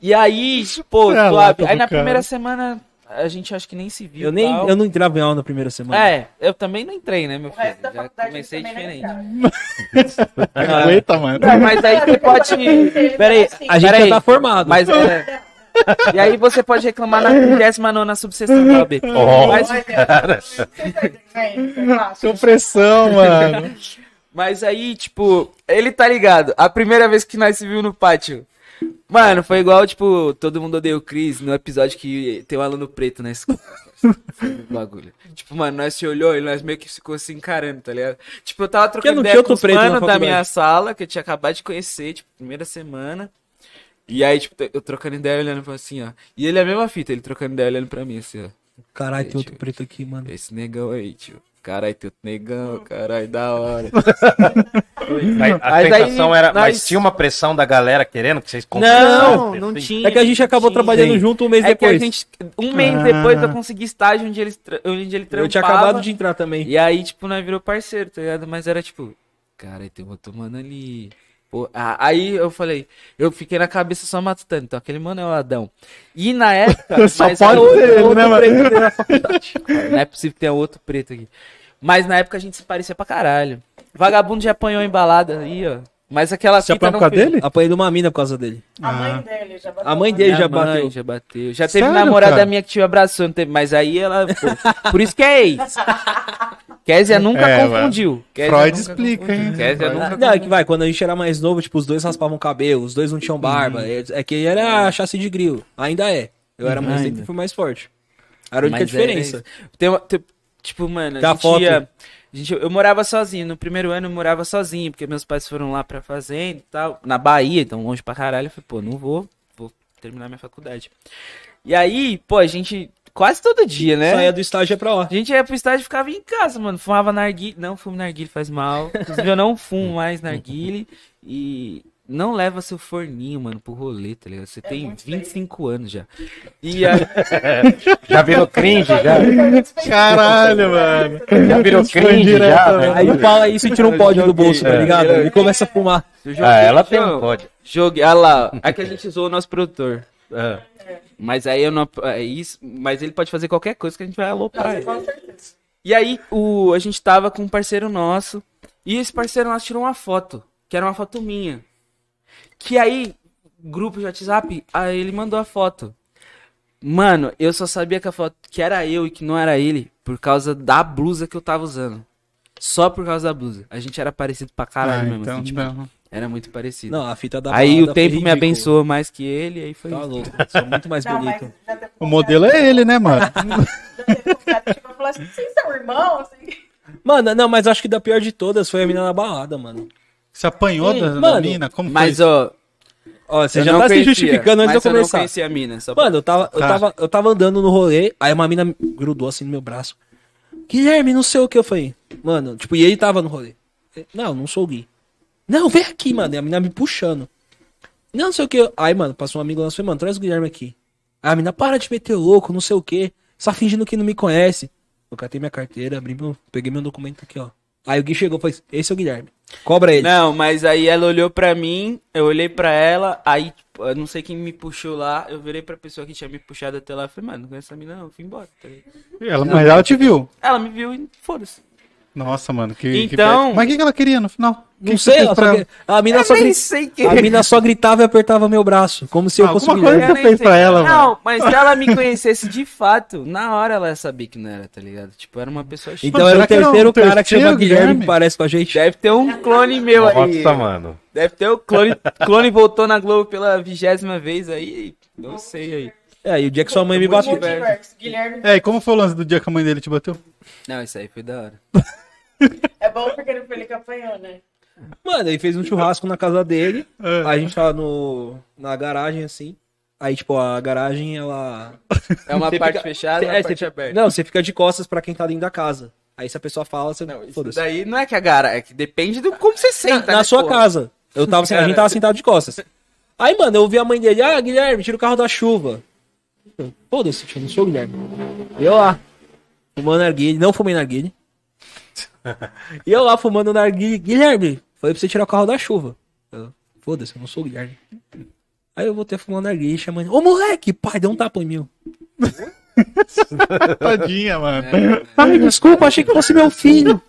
E aí, pô, É suave. Aí na cara. primeira semana a gente acho que nem se viu. Eu, nem, tal. eu não entrava em aula na primeira semana. É, eu também não entrei, né, meu filho? Já faculdade comecei não diferente. Aguenta, mano. Não, mas aí você pode. Peraí, A gente peraí. já tá formado. Mas é. E aí você pode reclamar na 39 subseção da OAB. Mas, Opressão, mano. mas aí, tipo, ele tá ligado. A primeira vez que nós se viu no pátio. Mano, foi igual, tipo, todo mundo odeia o Chris no episódio que tem um aluno preto na escola. Foi um bagulho. Tipo, mano, nós se olhou e nós meio que ficou se encarando, tá ligado? Tipo, eu tava trocando ideia com os preto mano da minha sala, que eu tinha acabado de conhecer, tipo, primeira semana. E aí, tipo, eu trocando ideia olhando pra assim, ó. E ele é a mesma fita, ele trocando ideia olhando pra mim, assim, ó. Caralho, tem outro Tio. preto aqui, mano. Esse negão aí, tio. Caralho, tem outro negão, caralho, da hora. Mas a Mas aí tentação era. Mas nós- tinha uma pressão da galera querendo que vocês Não, não assim? tinha. É que a gente acabou tinha. trabalhando junto um mês É que depois. a gente. Um mês Ah. depois eu consegui estágio onde ele, onde ele trampava. Eu tinha acabado de entrar também. E aí, tipo, nós virou parceiro, tá ligado? Mas era tipo, cara, tem outro mano ali. Aí eu falei, eu fiquei na cabeça só matutando. Então, aquele mano é o Adão. E na época. Só mas pode outro- ser outro né, mano? preto na faculdade. Não é possível ter outro preto aqui. Mas na época a gente se parecia pra caralho. Vagabundo já apanhou embalada aí, ó. Mas aquela Você fita apanhou não por causa dele? Apanhei de uma mina por causa dele. A mãe dele já bateu. A mãe dele Minha já mãe bateu. já bateu. Já teve Sério, namorada cara? minha que te abraçou, não teve, mas aí ela. pô, por isso que é ex. Kézia nunca É, confundiu. Kézia Freud nunca explica, confundiu. hein? Kézia Freud. nunca Não, é que vai, quando a gente era mais novo, tipo, os dois raspavam cabelo, os dois não tinham barba. Uhum. É, é que era chassi de grilo. Ainda é. Eu era mais Ainda. lento e fui mais forte. Era a única Mas é diferença. isso. Tem uma- tem- tipo, mano, a Tem a gente foto. ia- gente- eu morava sozinho. No primeiro ano eu morava sozinho, porque meus pais foram lá pra fazenda e tal. Na Bahia, então longe pra caralho. Eu falei, pô, não vou, vou terminar minha faculdade. E aí, pô, a gente. Quase todo dia, né? Saía do estágio pra lá. A gente ia pro estádio e ficava em casa, mano. Fumava narguile. Não fumo narguile, faz mal. Inclusive, eu não fumo mais narguile. E não leva seu forninho, mano, pro rolê, tá ligado? Você tem 25 anos já. E aí, Já virou cringe, já. Caralho, mano. Já virou cringe, já, né? Aí fala isso e tira um pódio do bolso, tá ligado? E começa a fumar. eu joguei, Ah, ela tem um pódio. Joguei, olha lá. ó. Aqui a gente usou o nosso produtor. Ah. Mas aí eu não. É isso, mas ele pode fazer qualquer coisa que a gente vai aloprar. Com certeza. E aí o, a gente tava com um parceiro nosso. E esse parceiro nosso tirou uma foto. Que era uma foto minha. Que aí, grupo de WhatsApp, aí ele mandou a foto. Mano, eu só sabia que a foto que era eu e que não era ele por causa da blusa que eu tava usando. Só por causa da blusa. A gente era parecido pra caralho Ah, mesmo. então assim, tipo, não. era muito parecido. Não, a fita da aí o tempo me abençoou mais que ele, aí foi Tá isso. louco, sou muito mais Não, bonito. O modelo é ele, né, mano? falou assim: vocês são irmãos? Assim, Mano, não, mas acho que da pior de todas foi a mina na balada, mano. Você apanhou da, da Mano, mina? Como Mas, foi? ó, Ó, você eu já não tá se conhecia, justificando antes de eu mas eu não começar. conhecia a mina. Só Mano, eu tava, eu, Tá. tava, eu tava andando no rolê, aí uma mina grudou assim no meu braço. Guilherme, não sei o que eu falei. Mano, tipo, e ele tava no rolê. Não, não sou o Gui. Não, vem aqui, mano. E a mina me puxando. Não, não sei o que. Aí, mano, passou um amigo nosso e falei, mano, traz o Guilherme aqui. Aí a mina, para de meter louco, não sei o que. Só fingindo que não me conhece. Eu catei minha carteira, abri meu, peguei meu documento aqui, ó. Aí o Gui chegou e falou, esse é o Guilherme. Cobra ele. Não, mas aí ela olhou pra mim, eu olhei pra ela, aí tipo, eu não sei quem me puxou lá, eu virei pra pessoa que tinha me puxado até lá e falei, mano, não conheço essa mina não, eu fui embora. tá ligado? Ela, mas ela te viu. Ela me viu e foda-se. Nossa, mano, que. Então- que... Mas o que, que ela queria no final? Não que sei, ela pra a mina só, que... a mina só gritava e apertava meu braço, como se eu Ah, fosse alguma Guilherme. coisa- que fez pra ela, mano? Não, mas se ela me conhecesse de fato, na hora ela ia saber que não era, tá ligado? Tipo, era uma pessoa chique. Então Mano, era o terceiro um cara que chama Guilherme, Guilherme? que parece com a gente. Deve ter um clone meu aí. Nossa, mano. Deve ter o clone. clone voltou na Globo pela vigésima vez aí. Não sei aí. É, e o dia que sua mãe me bateu. Guilherme. É, e como foi o lance do dia que a mãe dele te bateu? Não, isso aí foi da hora. É bom porque ele foi ele que apanhou, né? Mano, ele fez um churrasco na casa dele. É. Aí a gente tava no, na garagem, assim. Aí, tipo, a garagem, ela. É uma Você parte fica- fechada e É, uma você parte fica- aberta. Não, você fica de costas pra quem tá dentro da casa. Aí se a pessoa fala, você. Não, isso daí não é que a gara, é que depende do como você Na, senta. na né, sua porra? casa. Eu tava, a gente tava sentado de costas. Aí, mano, eu ouvi a mãe dele, ah, Guilherme, tira o carro da chuva. Eu, Foda-se, tio, não sou o Guilherme. E eu lá, fumando narguilha, não fumei narguilha. E eu lá fumando narguilha, Guilherme, falei pra você tirar o carro da chuva. Foda-se, eu não sou o Guilherme. Aí eu voltei fumando narguilha, chamando, ô moleque, pai, deu um tapa em mim. Tadinha, mano. Ai, desculpa, achei que fosse meu filho.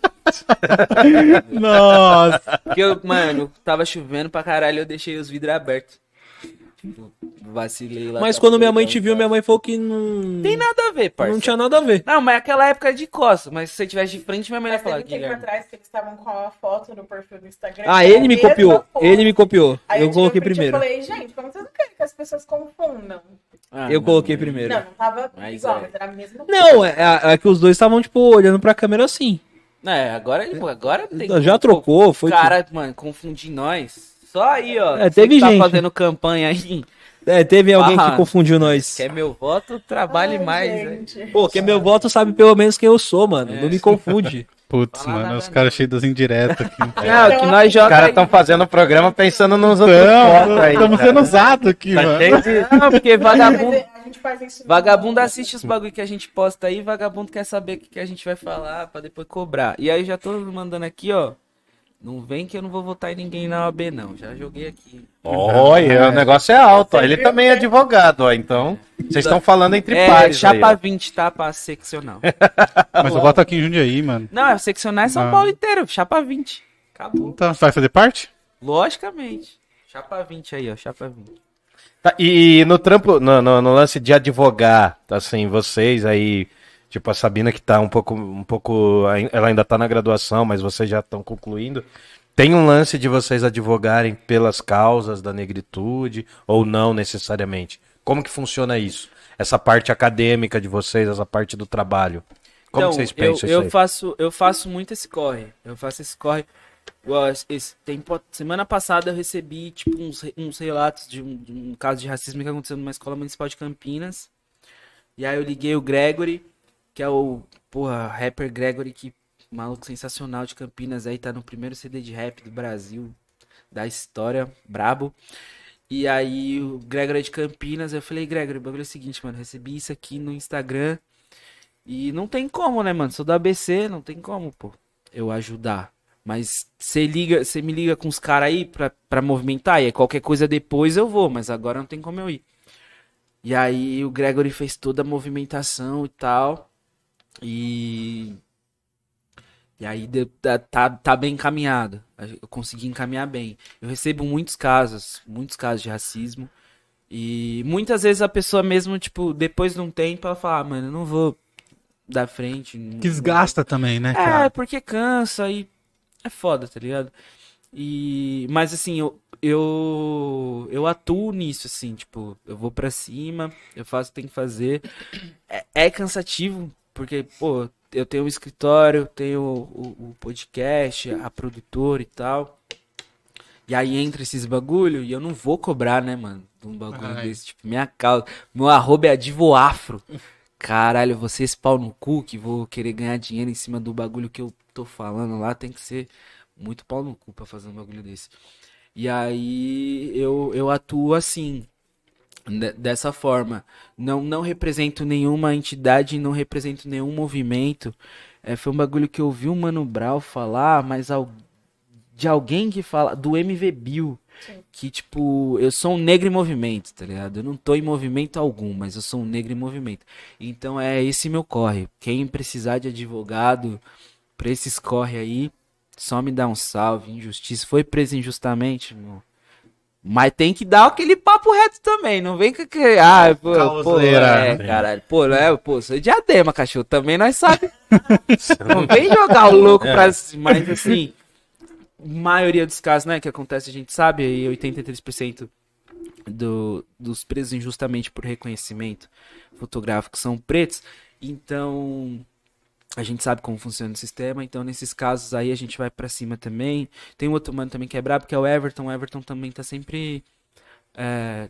Nossa. Porque eu, mano, tava chovendo pra caralho, eu deixei os vidros abertos. Tipo, vacilei lá. Mas quando minha mãe te viu, tá? minha mãe falou que não. Tem nada a ver, parça. Não tinha nada a ver. Não, mas aquela época é de costas. Mas se você tivesse de frente, minha mãe ia falar, teve um tempo Guilherme. atrás que eles estavam com a foto no perfil do Instagram. Ah, que ele me copiou. foto. Ele me copiou. Aí Eu coloquei primeiro. falei, gente, como vocês não querem que as pessoas confundam? Ah, Eu não, coloquei primeiro. Não, não tava Mas igual, é. mas era a mesma Não, é, é- é que os dois estavam, tipo, olhando pra câmera assim. É, agora, agora tem. Já trocou, foi. Cara, mano, confundir nós. Só aí, ó. É, Você teve que tá gente. fazendo campanha aí. É, teve alguém Ah, que confundiu nós. Quer meu voto, trabalhe Ai, mais, né? gente. Pô, que meu voto sabe pelo menos quem eu sou, mano. Não me confunde. Putz, Fala mano, nada os caras cheios das indiretas aqui. Não, que nós Os joga caras aí. estão fazendo o programa pensando nos outros votos aí. Estamos sendo usados aqui, Tá mano. de... Não, porque vagabundo. Mas A gente faz isso. Vagabundo assiste os bagulho que a gente posta aí, vagabundo quer saber o que, que a gente vai falar pra depois cobrar. E aí já tô mandando aqui, ó. Não vem que eu não vou votar em ninguém na OAB, não. Já joguei aqui. Olha, o negócio é alto. ó. Ele também é advogado, ó. Então, vocês estão falando entre É, pares. aí, chapa ó. 20, tá? Pra seccional. Mas eu boto aqui em Jundiaí, mano. Não, é seccional é São Ah. Paulo inteiro. Chapa 20. Acabou. Então, vai fazer parte? Logicamente. Chapa 20 aí, ó. Chapa 20. Tá, e no trampo, no, no- no lance de advogar, assim, vocês aí, tipo a Sabina que tá um pouco, um pouco, ela ainda tá na graduação, mas vocês já estão concluindo. Tem um lance de vocês advogarem pelas causas da negritude ou não necessariamente? Como que funciona isso? Essa parte acadêmica de vocês, essa parte do trabalho. Como Então, vocês eu, pensam eu isso aí? faço, eu faço muito esse corre. Eu faço esse corre. Esse- semana passada eu recebi tipo uns, uns relatos de um, de um caso de racismo que aconteceu numa escola municipal de Campinas. E aí eu liguei o Gregory, que é o porra, rapper Gregory que maluco sensacional de Campinas aí tá no primeiro CD de rap do Brasil da história, brabo. E aí o Gregory é de Campinas, eu falei, Gregory, o bagulho é o seguinte, mano, recebi isso aqui no Instagram. E não tem como, né, mano? Sou do ABC, não tem como, pô, eu ajudar. Mas você liga, você me liga com os caras aí pra, pra movimentar, e qualquer coisa depois eu vou, mas agora não tem como eu ir. E aí o Gregory fez toda a movimentação e tal. E. E aí tá, tá, tá bem encaminhado. Eu consegui encaminhar bem. Eu recebo muitos casos, muitos casos de racismo. E muitas vezes a pessoa mesmo, tipo, depois de um tempo, ela fala, ah, mano, eu não vou dar frente. desgasta também, né, é, cara? porque cansa e é foda, tá ligado? E mas assim, eu eu eu atuo nisso assim, tipo, eu vou pra cima, eu faço o que tem que fazer. É, é cansativo, porque pô, eu tenho um escritório, tenho o, o podcast, a produtora e tal. E aí entra esses bagulho e eu não vou cobrar, né, mano? de Um bagulho Ai. desse, tipo, minha causa. Meu arroba é advoafro. Caralho, vocês pau no cu que vou querer ganhar dinheiro em cima do bagulho que eu tô falando lá, tem que ser muito pau no cu pra fazer um bagulho desse. E aí eu, eu atuo assim, dessa forma. Não, não represento nenhuma entidade, não represento nenhum movimento. É, foi um bagulho que eu vi o Mano Brown falar, mas al- de alguém que fala, do MV Bill. Que, tipo, eu sou um negro em movimento, tá ligado? Eu não tô em movimento algum, mas eu sou um negro em movimento. Então é esse meu corre. Quem precisar de advogado, pra esses corre aí, só me dá um salve, injustiça. Foi preso injustamente, irmão. Mas tem que dar aquele papo reto também, não vem com que. Ah, pô, pô, Causeira. é, caralho. Pô, é, pô, sou diadema, cachorro. Também nós sabe. Não vem jogar o louco pra cima, mas assim, maioria dos casos, né, que acontece, a gente sabe, aí 83% do, dos presos injustamente por reconhecimento fotográfico são pretos, então a gente sabe como funciona o sistema, então nesses casos aí a gente vai pra cima também. Tem um outro mano também que é brabo, que é o Everton, o Everton também tá sempre é,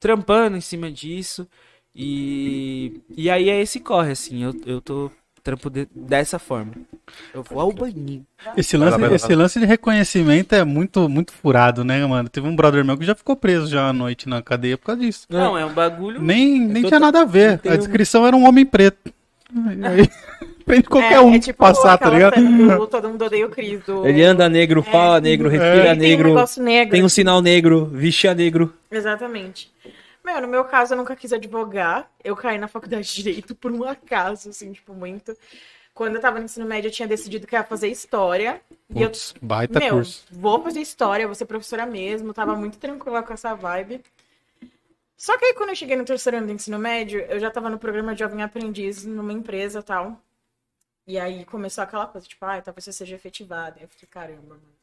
trampando em cima disso, e, e aí é esse corre, assim, eu, eu tô trampo de- dessa forma. Eu vou ao banhinho. Esse lance, Vai lá, vai lá. esse lance de reconhecimento é muito, muito furado, né, mano? Teve um brother meu que já ficou preso já à noite na cadeia por causa disso. Não, é um bagulho... Nem, nem tinha nada a ver. A um- descrição era um homem preto. E aí, prende qualquer é, um é tipo passar, tá ligado? do Todo mundo odeia o Cris. Do... Ele anda negro, fala negro, respira Ele tem um negro, negócio negro. tem um sinal negro, vestia negro. Exatamente. Meu, no meu caso, eu nunca quis advogar. Eu caí na faculdade de Direito por um acaso, assim, tipo, muito. Quando eu tava no ensino médio, eu tinha decidido que ia fazer História. e eu, baita meu, curso. vou fazer História, vou ser professora mesmo. Tava muito tranquila com essa vibe. Só que aí, quando eu cheguei no terceiro ano do ensino médio, eu já tava no programa de Jovem Aprendiz numa empresa e tal. E aí começou aquela coisa, tipo, ah, talvez você seja efetivada. Eu fiquei, caramba, mano.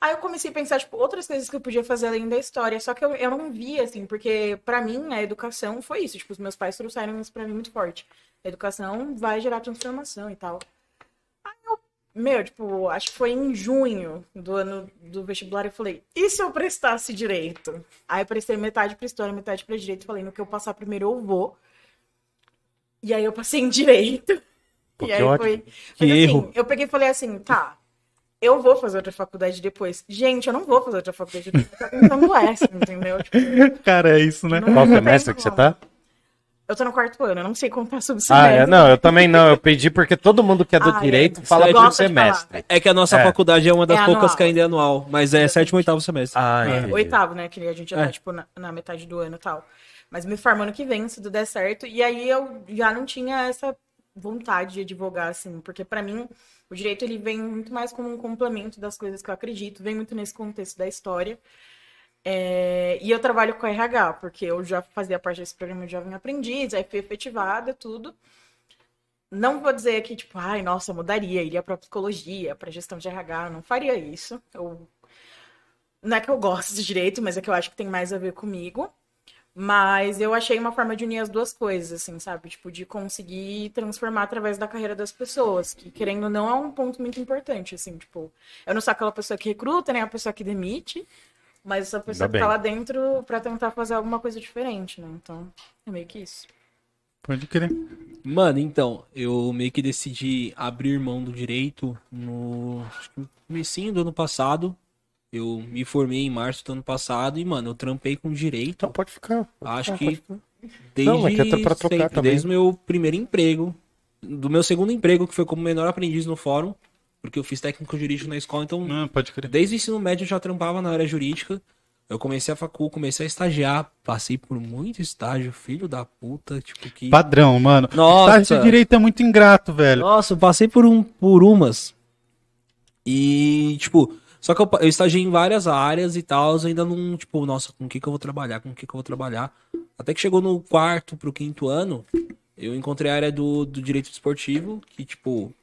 Aí eu comecei a pensar, tipo, outras coisas que eu podia fazer além da história. Só que eu, eu não via, assim, porque pra mim a educação foi isso. Tipo, os meus pais trouxeram isso pra mim muito forte. A educação vai gerar transformação e tal. Aí eu, meu, tipo, acho que foi em junho do ano do vestibular, eu falei, e se eu prestasse direito? Aí eu prestei metade pra história, metade pra direito. Falei, no que eu passar primeiro eu vou. E aí eu passei em direito. Pô, e que aí ótimo. foi. Que Mas, assim, erro. Eu peguei e falei assim, tá. Eu vou fazer outra faculdade depois. Gente, eu não vou fazer outra faculdade depois. Eu tô tentando essa, entendeu? Tipo, Cara, é isso, né? não- Qual não semestre que você tá? Eu tô no quarto ano, eu não sei contar sobre Ah, é, semestre. não, eu também não. Eu pedi porque todo mundo que é do Ah, é. direito Você fala de semestre. É que a nossa É. faculdade é uma das É poucas anual. que ainda é anual, mas é sétimo e oitavo semestre. Ah, É. Oitavo, né? Que a gente já É. tá, tipo, na, na metade do ano e tal. Mas me formo ano que vem, se tudo der certo. E aí eu já não tinha essa vontade de advogar, assim. Porque pra mim, o direito, ele vem muito mais como um complemento das coisas que eu acredito. Vem muito nesse contexto da história. É, E eu trabalho com RH, porque eu já fazia parte desse programa de Jovem Aprendiz. Aí fui efetivada, tudo. Não vou dizer que, tipo, ai, nossa, mudaria, iria pra psicologia, pra gestão de RH. Não faria isso. Eu não é que eu gosto de direito, mas é que eu acho que tem mais a ver comigo. Mas eu achei uma forma de unir as duas coisas, assim, sabe? Tipo, de conseguir transformar através da carreira das pessoas, que querendo ou não é um ponto muito importante, assim, tipo, eu não sou aquela pessoa que recruta, nem a pessoa que demite, mas essa pessoa Ainda que tá bem. lá dentro pra tentar fazer alguma coisa diferente, né? Então, é meio que isso. Pode crer. Mano, então, eu meio que decidi abrir mão do direito no acho que no comecinho do ano passado. Eu me formei em março do ano passado e, mano, eu trampei com direito. Então pode ficar. Acho Ah, que ficar. desde Não, é que é pra trocar sempre, também. desde o meu primeiro emprego, do meu segundo emprego, que foi como menor aprendiz no fórum, porque eu fiz técnico jurídico na escola, então Não, pode crer. desde o ensino médio eu já trampava na área jurídica. Eu comecei a facul, comecei a estagiar, passei por muito estágio, filho da puta, tipo que Padrão, mano. Nossa. Estágio de direito é muito ingrato, velho. Nossa, eu passei por um por umas. E, tipo, só que eu, eu estagiei em várias áreas e tal, ainda não, tipo, nossa, com o que que eu vou trabalhar? Com o que que eu vou trabalhar? Até que chegou no quarto pro quinto ano, eu encontrei a área do, do direito esportivo, que, tipo,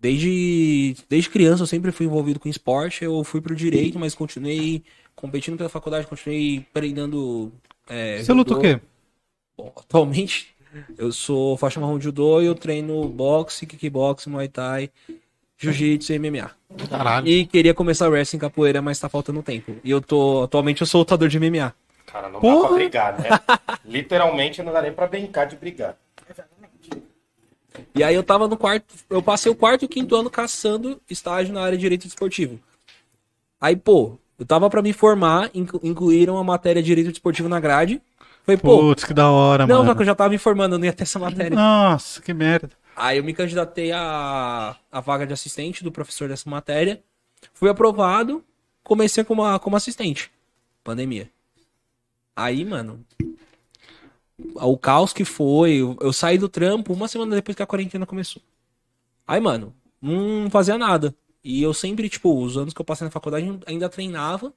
desde, desde criança eu sempre fui envolvido com esporte, eu fui pro direito, mas continuei competindo pela faculdade, continuei treinando. É, Você luta o quê? Bom, atualmente eu sou faixa marrom de judô e eu treino boxe, kickboxing, muay thai, jiu-jitsu e MMA. Caralho. E queria começar wrestling capoeira, mas tá faltando tempo. E eu tô, atualmente eu sou lutador de MMA. Cara, não dá Porra! pra brigar, né? Literalmente não dá nem pra brincar de brigar. E aí eu tava no quarto, eu passei o quarto e o quinto ano caçando estágio na área de direito esportivo. Aí, pô, eu tava pra me formar, inclu- incluíram a matéria de direito esportivo na grade. Falei, pô, Putz, que da hora, não, mano. só que eu já tava me formando, eu não ia ter essa matéria. Nossa, que merda. Aí eu me candidatei a vaga de assistente do professor dessa matéria. Fui aprovado, comecei como, como assistente. Pandemia. Aí, mano. O caos que foi, eu, eu saí do trampo uma semana depois que a quarentena começou. Aí, mano, não fazia nada. E eu sempre, tipo, os anos que eu passei na faculdade ainda treinava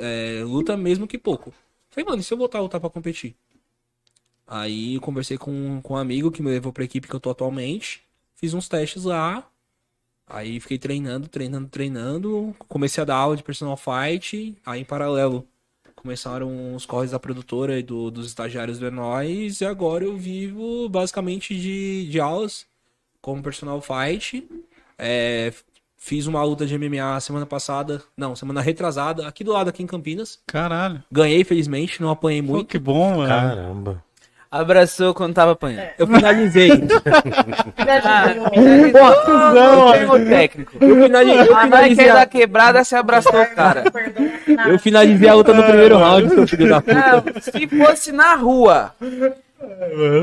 é, luta mesmo que pouco. Falei, mano, e se eu voltar a lutar pra competir? Aí eu conversei com, com um amigo que me levou pra equipe que eu tô atualmente. Fiz uns testes lá. Aí fiquei treinando, treinando, treinando. Comecei a dar aula de personal fight. Aí em paralelo começaram os corres da produtora e do- dos estagiários do Enóis. E agora eu vivo basicamente de, de aulas como personal fight. É, fiz uma luta de MMA semana passada. Não, semana retrasada, aqui do lado, aqui em Campinas. Caralho. Ganhei, felizmente, não apanhei Pô, muito. que bom, mano. Caramba. Abraçou quando tava apanhando. Eu finalizei. Ah, Não, termo técnico. eu finalizei, eu A finalizei, da a, quebrada se abraçou, cara. eu finalizei a luta no primeiro round, seu filho da puta. Não, se fosse na rua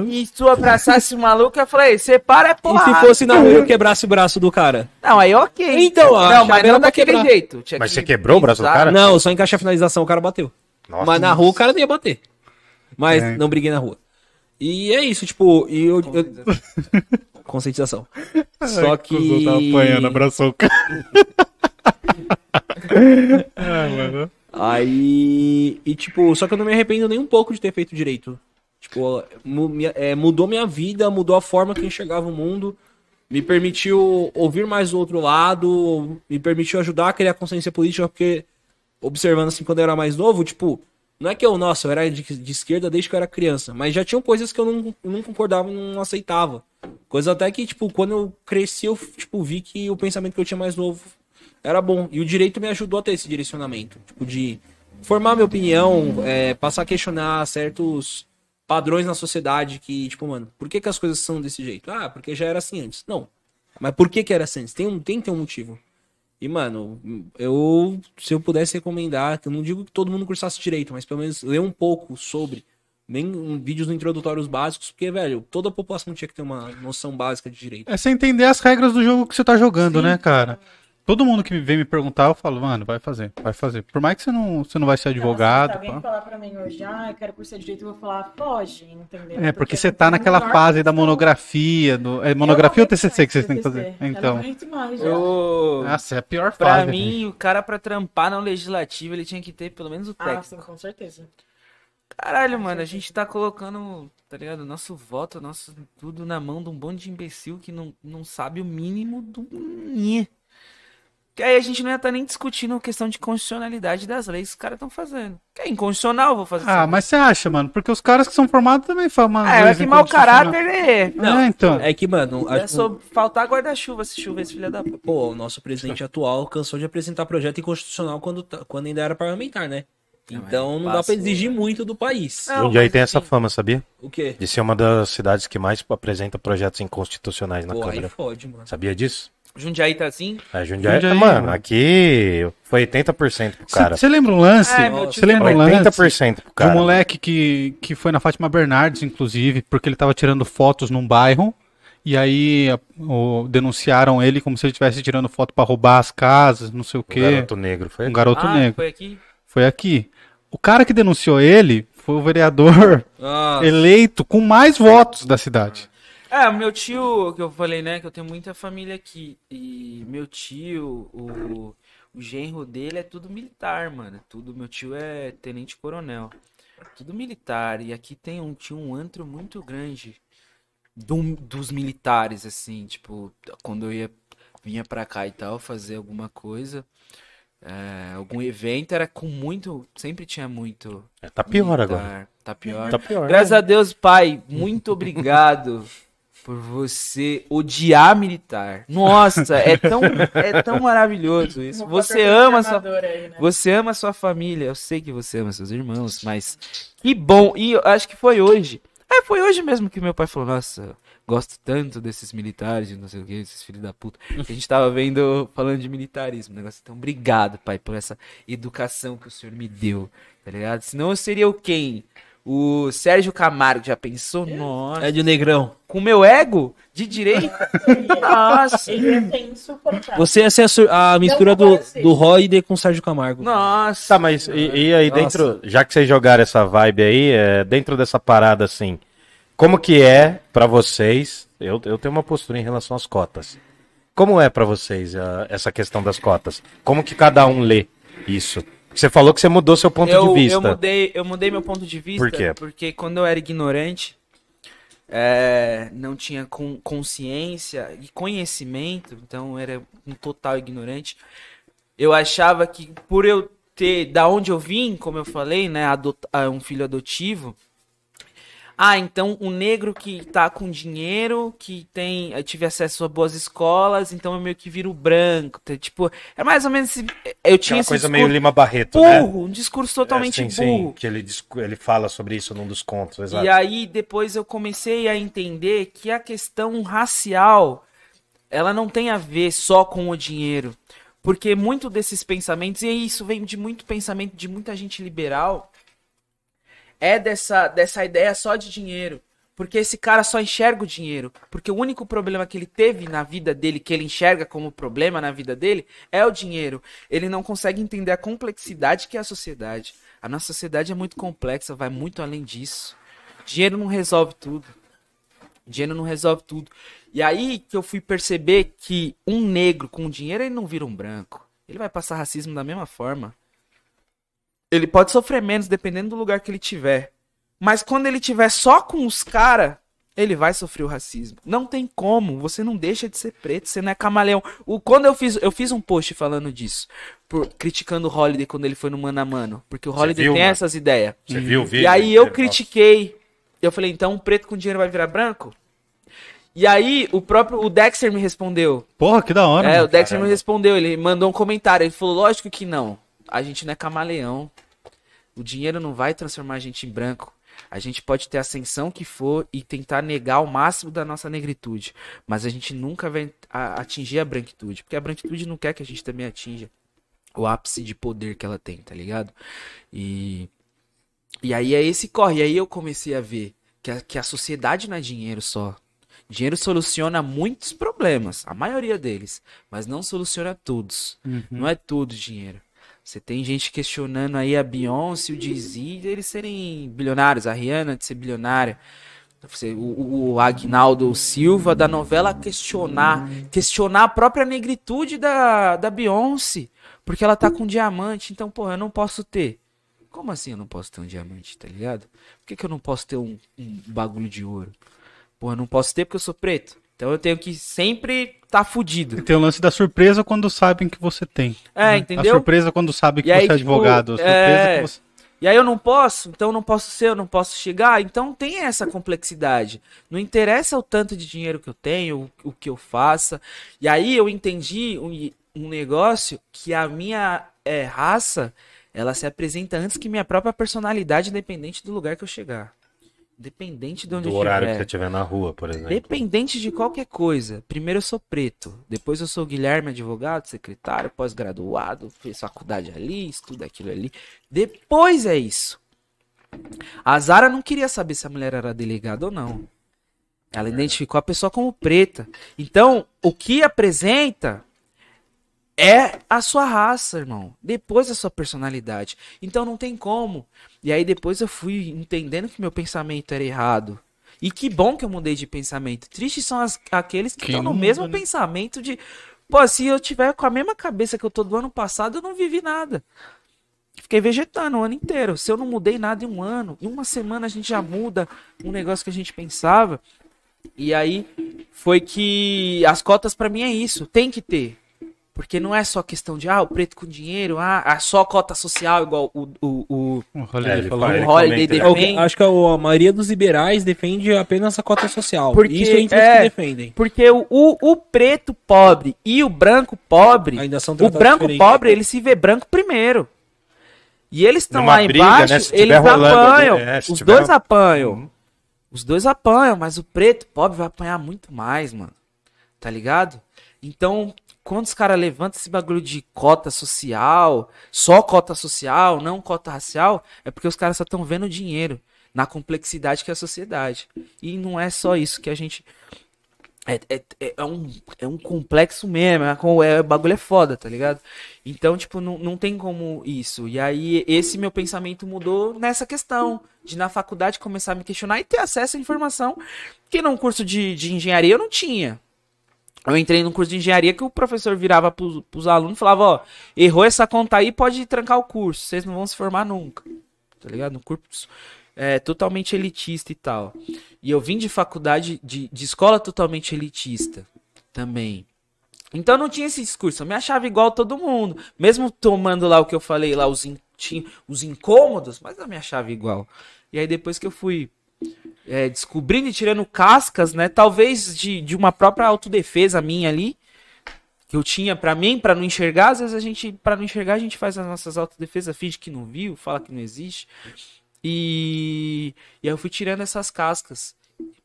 e tu abraçasse o maluco, eu falei, separa é E porra. se fosse na rua eu quebrasse o braço do cara? Não, aí ok. Então, a Não, mas não daquele quebrar. jeito. Tinha Mas que você quebrou o braço do cara? Não, só encaixei a finalização, o cara bateu. Nossa. Mas na rua o cara não ia bater. Mas É. não briguei na rua. E é isso, tipo, e eu. eu- Conscientização. Só que. cuzão Tava apanhando, abraçou o cara. Ai, mano. Aí. E tipo, só que eu não me arrependo nem um pouco de ter feito direito. Tipo, é, mudou minha vida, mudou a forma que eu enxergava o mundo. Me permitiu ouvir mais o outro lado, me permitiu ajudar a criar consciência política, porque observando assim quando eu era mais novo, tipo, não é que eu, nossa, eu era de, de esquerda desde que eu era criança, mas já tinham coisas que eu não, não concordava, não aceitava. Coisa até que, tipo, quando eu cresci, eu, tipo, vi que o pensamento que eu tinha mais novo era bom. E o direito me ajudou a ter esse direcionamento. Tipo, de formar minha opinião, é, passar a questionar certos padrões na sociedade que, tipo, mano, por que, que as coisas são desse jeito? Ah, porque já era assim antes. Não. Mas por que que era assim antes? Tem, um, tem que ter um motivo. E, mano, eu, se eu pudesse recomendar, eu não digo que todo mundo cursasse direito, mas pelo menos ler um pouco sobre, nem um, vídeos introdutórios básicos, porque, velho, toda a população tinha que ter uma noção básica de direito. É você entender as regras do jogo que você tá jogando, né, cara? Todo mundo que vem me perguntar, eu falo, mano, vai fazer, vai fazer. Por mais que você não, você não vai ser Então, advogado. se alguém pá. falar pra mim hoje, ah, eu quero cursar direito, eu vou falar, foge, entendeu? É, porque você tá naquela menor fase da questão. monografia. Do, é monografia ou TCC que vocês têm que fazer? Então. Eu... Nossa, é a pior Pra fase. mim, o cara pra trampar no legislativo, ele tinha que ter pelo menos o Ah, técnico. sim, com certeza. Caralho, mano, a gente tá colocando, tá ligado? Nosso voto, nosso tudo na mão de um bando de imbecil que não, não sabe o mínimo do. Que aí a gente não ia estar nem discutindo a questão de constitucionalidade das leis que os caras estão fazendo. Que é inconstitucional, vou fazer Ah, mas você acha, mano? Porque os caras que são formados também falam, mano. É, que mau caráter é. Não, É, então. É que, mano, É só faltar guarda-chuva se chover esse filho da puta. pô, o nosso presidente atual cansou de apresentar projeto inconstitucional quando, tá- quando ainda era parlamentar, né? Então não dá pra passou, exigir muito do país. Não, Jundiaí mas tem essa assim- fama, sabia? O quê? De ser uma das cidades que mais apresenta projetos inconstitucionais na Pô, aí Câmara. fode, mano. Sabia disso? Jundiaí tá assim? É, Jundiaí, Jundiaí, mano, mano. aqui foi 80% pro cara. Você lembra um lance? Você lembra um lance? 80% pro De um cara. moleque que, que foi na Fátima Bernardes, inclusive, porque ele tava tirando fotos num bairro. E aí a- o- denunciaram ele como se ele estivesse tirando foto pra roubar as casas, não sei o Um quê. garoto negro. Foi Um garoto ah, negro. foi aqui? Foi aqui. O cara que denunciou ele foi o vereador Ah, eleito com mais votos da cidade. É, meu tio, que eu falei, né, que eu tenho muita família aqui. E meu tio, o, o genro dele é tudo militar, mano. Tudo, meu tio é tenente coronel. Tudo militar. E aqui tem um, tinha um antro muito grande do- dos militares, assim, tipo, quando eu ia, vinha pra cá e tal, fazer alguma coisa. é, algum evento era com muito. Sempre tinha muito. É, Tá pior agora. militar. Tá pior. Tá pior. Graças a Deus, pai, muito obrigado por você odiar militar. Nossa, é tão, é tão maravilhoso isso. Você ama sua, aí, né? você ama sua família. Eu sei que você ama seus irmãos, mas que bom. E eu acho que foi hoje. É, foi hoje mesmo que meu pai falou: Nossa, gosto tanto desses militares, e não sei o que, esses filhos da puta. Que a gente tava vendo, falando de militarismo. Negócio. Então, obrigado, pai, por essa educação que o senhor me deu. Tá ligado? Senão eu seria o quem? O Sérgio Camargo, já pensou? Nossa. é de negrão. Com meu ego de direita? Nossa. Ele é. Você ia ser a, a mistura do, do Roy com o Sérgio Camargo. Nossa. Tá, mas e, e aí Nossa. dentro, já que vocês jogaram essa vibe aí, é, dentro dessa parada assim, como que é pra vocês? Eu, eu tenho uma postura em relação às cotas. Como é pra vocês ah, essa questão das cotas? Como que cada um lê isso? Você falou que você mudou seu ponto eu, de vista. Eu mudei, eu mudei meu ponto de vista. Por quê? Porque quando eu era ignorante, é, não tinha con- consciência e conhecimento, então era um total ignorante. Eu achava que por eu ter, da onde eu vim, como eu falei, né, ah, um filho adotivo. Ah, então o negro que tá com dinheiro, que tem, tive acesso a boas escolas, então eu meio que viro branco. tá? Tipo, é mais ou menos esse, eu tinha Aquela esse coisa meio Lima Barreto, né? burro, um discurso totalmente É, sim, burro. Sim, que ele, ele fala sobre isso num dos contos, exato. E aí depois eu comecei a entender que a questão racial ela não tem a ver só com o dinheiro. Porque muito desses pensamentos, e isso vem de muito pensamento de muita gente liberal, é dessa, dessa ideia só de dinheiro. Porque esse cara só enxerga o dinheiro. Porque o único problema que ele teve na vida dele, que ele enxerga como problema na vida dele, é o dinheiro. Ele não consegue entender a complexidade que é a sociedade. A nossa sociedade é muito complexa, vai muito além disso. Dinheiro não resolve tudo. Dinheiro não resolve tudo. E aí que eu fui perceber que um negro com dinheiro ele não vira um branco. Ele vai passar racismo da mesma forma. Ele pode sofrer menos dependendo do lugar que ele tiver. Mas quando ele tiver só com os caras, ele vai sofrer o racismo. Não tem como, você não deixa de ser preto, você não é camaleão. O, quando eu fiz, eu fiz um post falando disso, por- criticando o Holiday quando ele foi no Mano a Mano, porque o Holiday viu, tem mano? essas ideias. Você viu o vídeo? E aí eu fala- critiquei. Eu falei, então um preto com dinheiro vai virar branco? E aí o próprio o Dexter me respondeu. Porra, que da hora. É, o mano. Dexter me caramba. respondeu, ele mandou um comentário, ele falou, lógico que não. A gente não é camaleão. O dinheiro não vai transformar a gente em branco. A gente pode ter a ascensão que for e tentar negar o máximo da nossa negritude. Mas a gente nunca vai atingir a branquitude. Porque a branquitude não quer que a gente também atinja o ápice de poder que ela tem, tá ligado? E, e aí é esse corre. E aí eu comecei a ver que a, que a sociedade não é dinheiro só. Dinheiro soluciona muitos problemas, a maioria deles, mas não soluciona todos. Não é tudo dinheiro. Você tem gente questionando aí a Beyoncé, o Jay-Z, eles serem bilionários, a Rihanna de ser bilionária. O- o Agnaldo Silva da novela questionar, questionar a própria negritude da, da Beyoncé, porque ela tá com diamante, então, porra, eu não posso ter. Como assim eu não posso ter um diamante, tá ligado? Por que, que eu não posso ter um, um bagulho de ouro? Porra, eu não posso ter porque eu sou preto. Então eu tenho que sempre tá fudido. Tem o lance da surpresa quando sabem que você tem. É, né? entendeu? A surpresa quando sabe que aí, você é tipo, advogado. Surpresa é, que você... E aí eu não posso, então eu não posso ser, eu não posso chegar. Então tem essa complexidade. Não interessa o tanto de dinheiro que eu tenho, o, o que eu faça. E aí eu entendi um, um negócio que a minha é, raça, ela se apresenta antes que minha própria personalidade, independente do lugar que eu chegar. Independente de onde Do eu horário que estiver. você estiver na rua, por exemplo. Dependente de qualquer coisa. Primeiro eu sou preto, depois eu sou Guilherme, advogado, secretário, pós-graduado, fiz faculdade ali, estudo aquilo ali. Depois é isso. A Zara não queria saber se a mulher era delegada ou não. Ela identificou a pessoa como preta. Então, o que apresenta é a sua raça, irmão. Depois a sua personalidade. Então não tem como. E aí depois eu fui entendendo que meu pensamento era errado. E que bom que eu mudei de pensamento. Tristes são as- aqueles que estão no mesmo né? pensamento de. Pô, se eu tiver com a mesma cabeça que eu tô do ano passado, eu não vivi nada. Fiquei vegetando o ano inteiro. Se eu não mudei nada em um ano, em uma semana a gente já muda um negócio que a gente pensava. E aí foi que as cotas pra mim é isso, tem que ter. Porque não é só questão de, ah, o preto com dinheiro, ah, ah, só cota social, igual o, o, o, O É, Holiday ele falou. o Holiday comenta- É defende. acho que a, maioria dos liberais defende apenas a cota social. Porque, Isso entre os é, que defendem. Porque o, o, o preto pobre e o branco pobre, Ainda são o branco diferente. pobre, ele se vê branco primeiro. E eles estão lá briga, embaixo, né, eles rolando apanham. ali, é, Os tiver- dois apanham. Uhum. Os dois apanham, mas o preto pobre vai apanhar muito mais, mano. Tá ligado? Então, quando os caras levantam esse bagulho de cota social, só cota social, não cota racial, é porque os caras só estão vendo dinheiro na complexidade que é a sociedade. E não é só isso que a gente. É, é, é, é um, é um complexo mesmo, é, é, o bagulho é foda, tá ligado? Então, tipo, não, não tem como isso. E aí, esse meu pensamento mudou nessa questão de na faculdade começar a me questionar e ter acesso à informação que num curso de, de engenharia eu não tinha. Eu entrei num curso de engenharia que o professor virava pros, pros alunos e falava, ó, errou essa conta aí, pode trancar o curso, vocês não vão se formar nunca. Tá ligado? No curso é, totalmente elitista e tal. E eu vim de faculdade, de, de escola totalmente elitista também. Então não tinha esse discurso, eu me achava igual todo mundo. Mesmo tomando lá o que eu falei lá, os, in, os incômodos, mas eu me achava igual. E aí depois que eu fui é, descobrindo e tirando cascas, né? Talvez de, de uma própria autodefesa minha ali, que eu tinha pra mim, pra não enxergar. Às vezes a gente, pra não enxergar, a gente faz as nossas autodefesas, finge que não viu, fala que não existe. E, e aí eu fui tirando essas cascas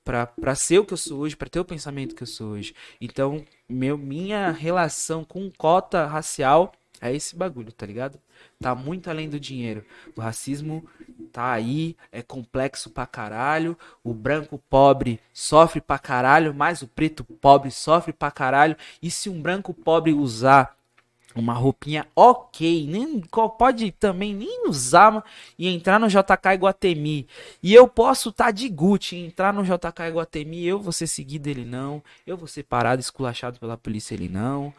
pra ser o que eu sou hoje, pra ter o pensamento que eu sou hoje. Então, meu, minha relação com cota racial é esse bagulho, tá ligado? Tá muito além do dinheiro. O racismo tá aí, é complexo pra caralho. O branco pobre sofre pra caralho, mas o preto pobre sofre pra caralho. E se um branco pobre usar uma roupinha ok, nem pode também nem usar e entrar no JK Iguatemi. E eu posso estar tá de Gucci entrar no JK Iguatemi, eu vou ser seguido ele não, eu vou ser parado, esculachado pela polícia ele não.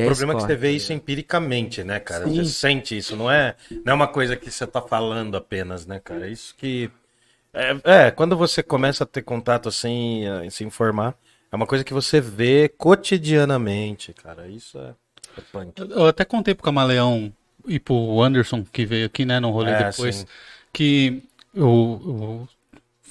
É o problema é que você vê isso empiricamente, né, cara? Sim. Você sente isso, não é, não é uma coisa que você tá falando apenas, né, cara? É isso que. É, é, quando você começa a ter contato assim, a se informar, é uma coisa que você vê cotidianamente, cara. Isso é, é punk. Eu até contei pro Camaleão e pro Anderson, que veio aqui, né, no rolê é, depois, sim. que eu, eu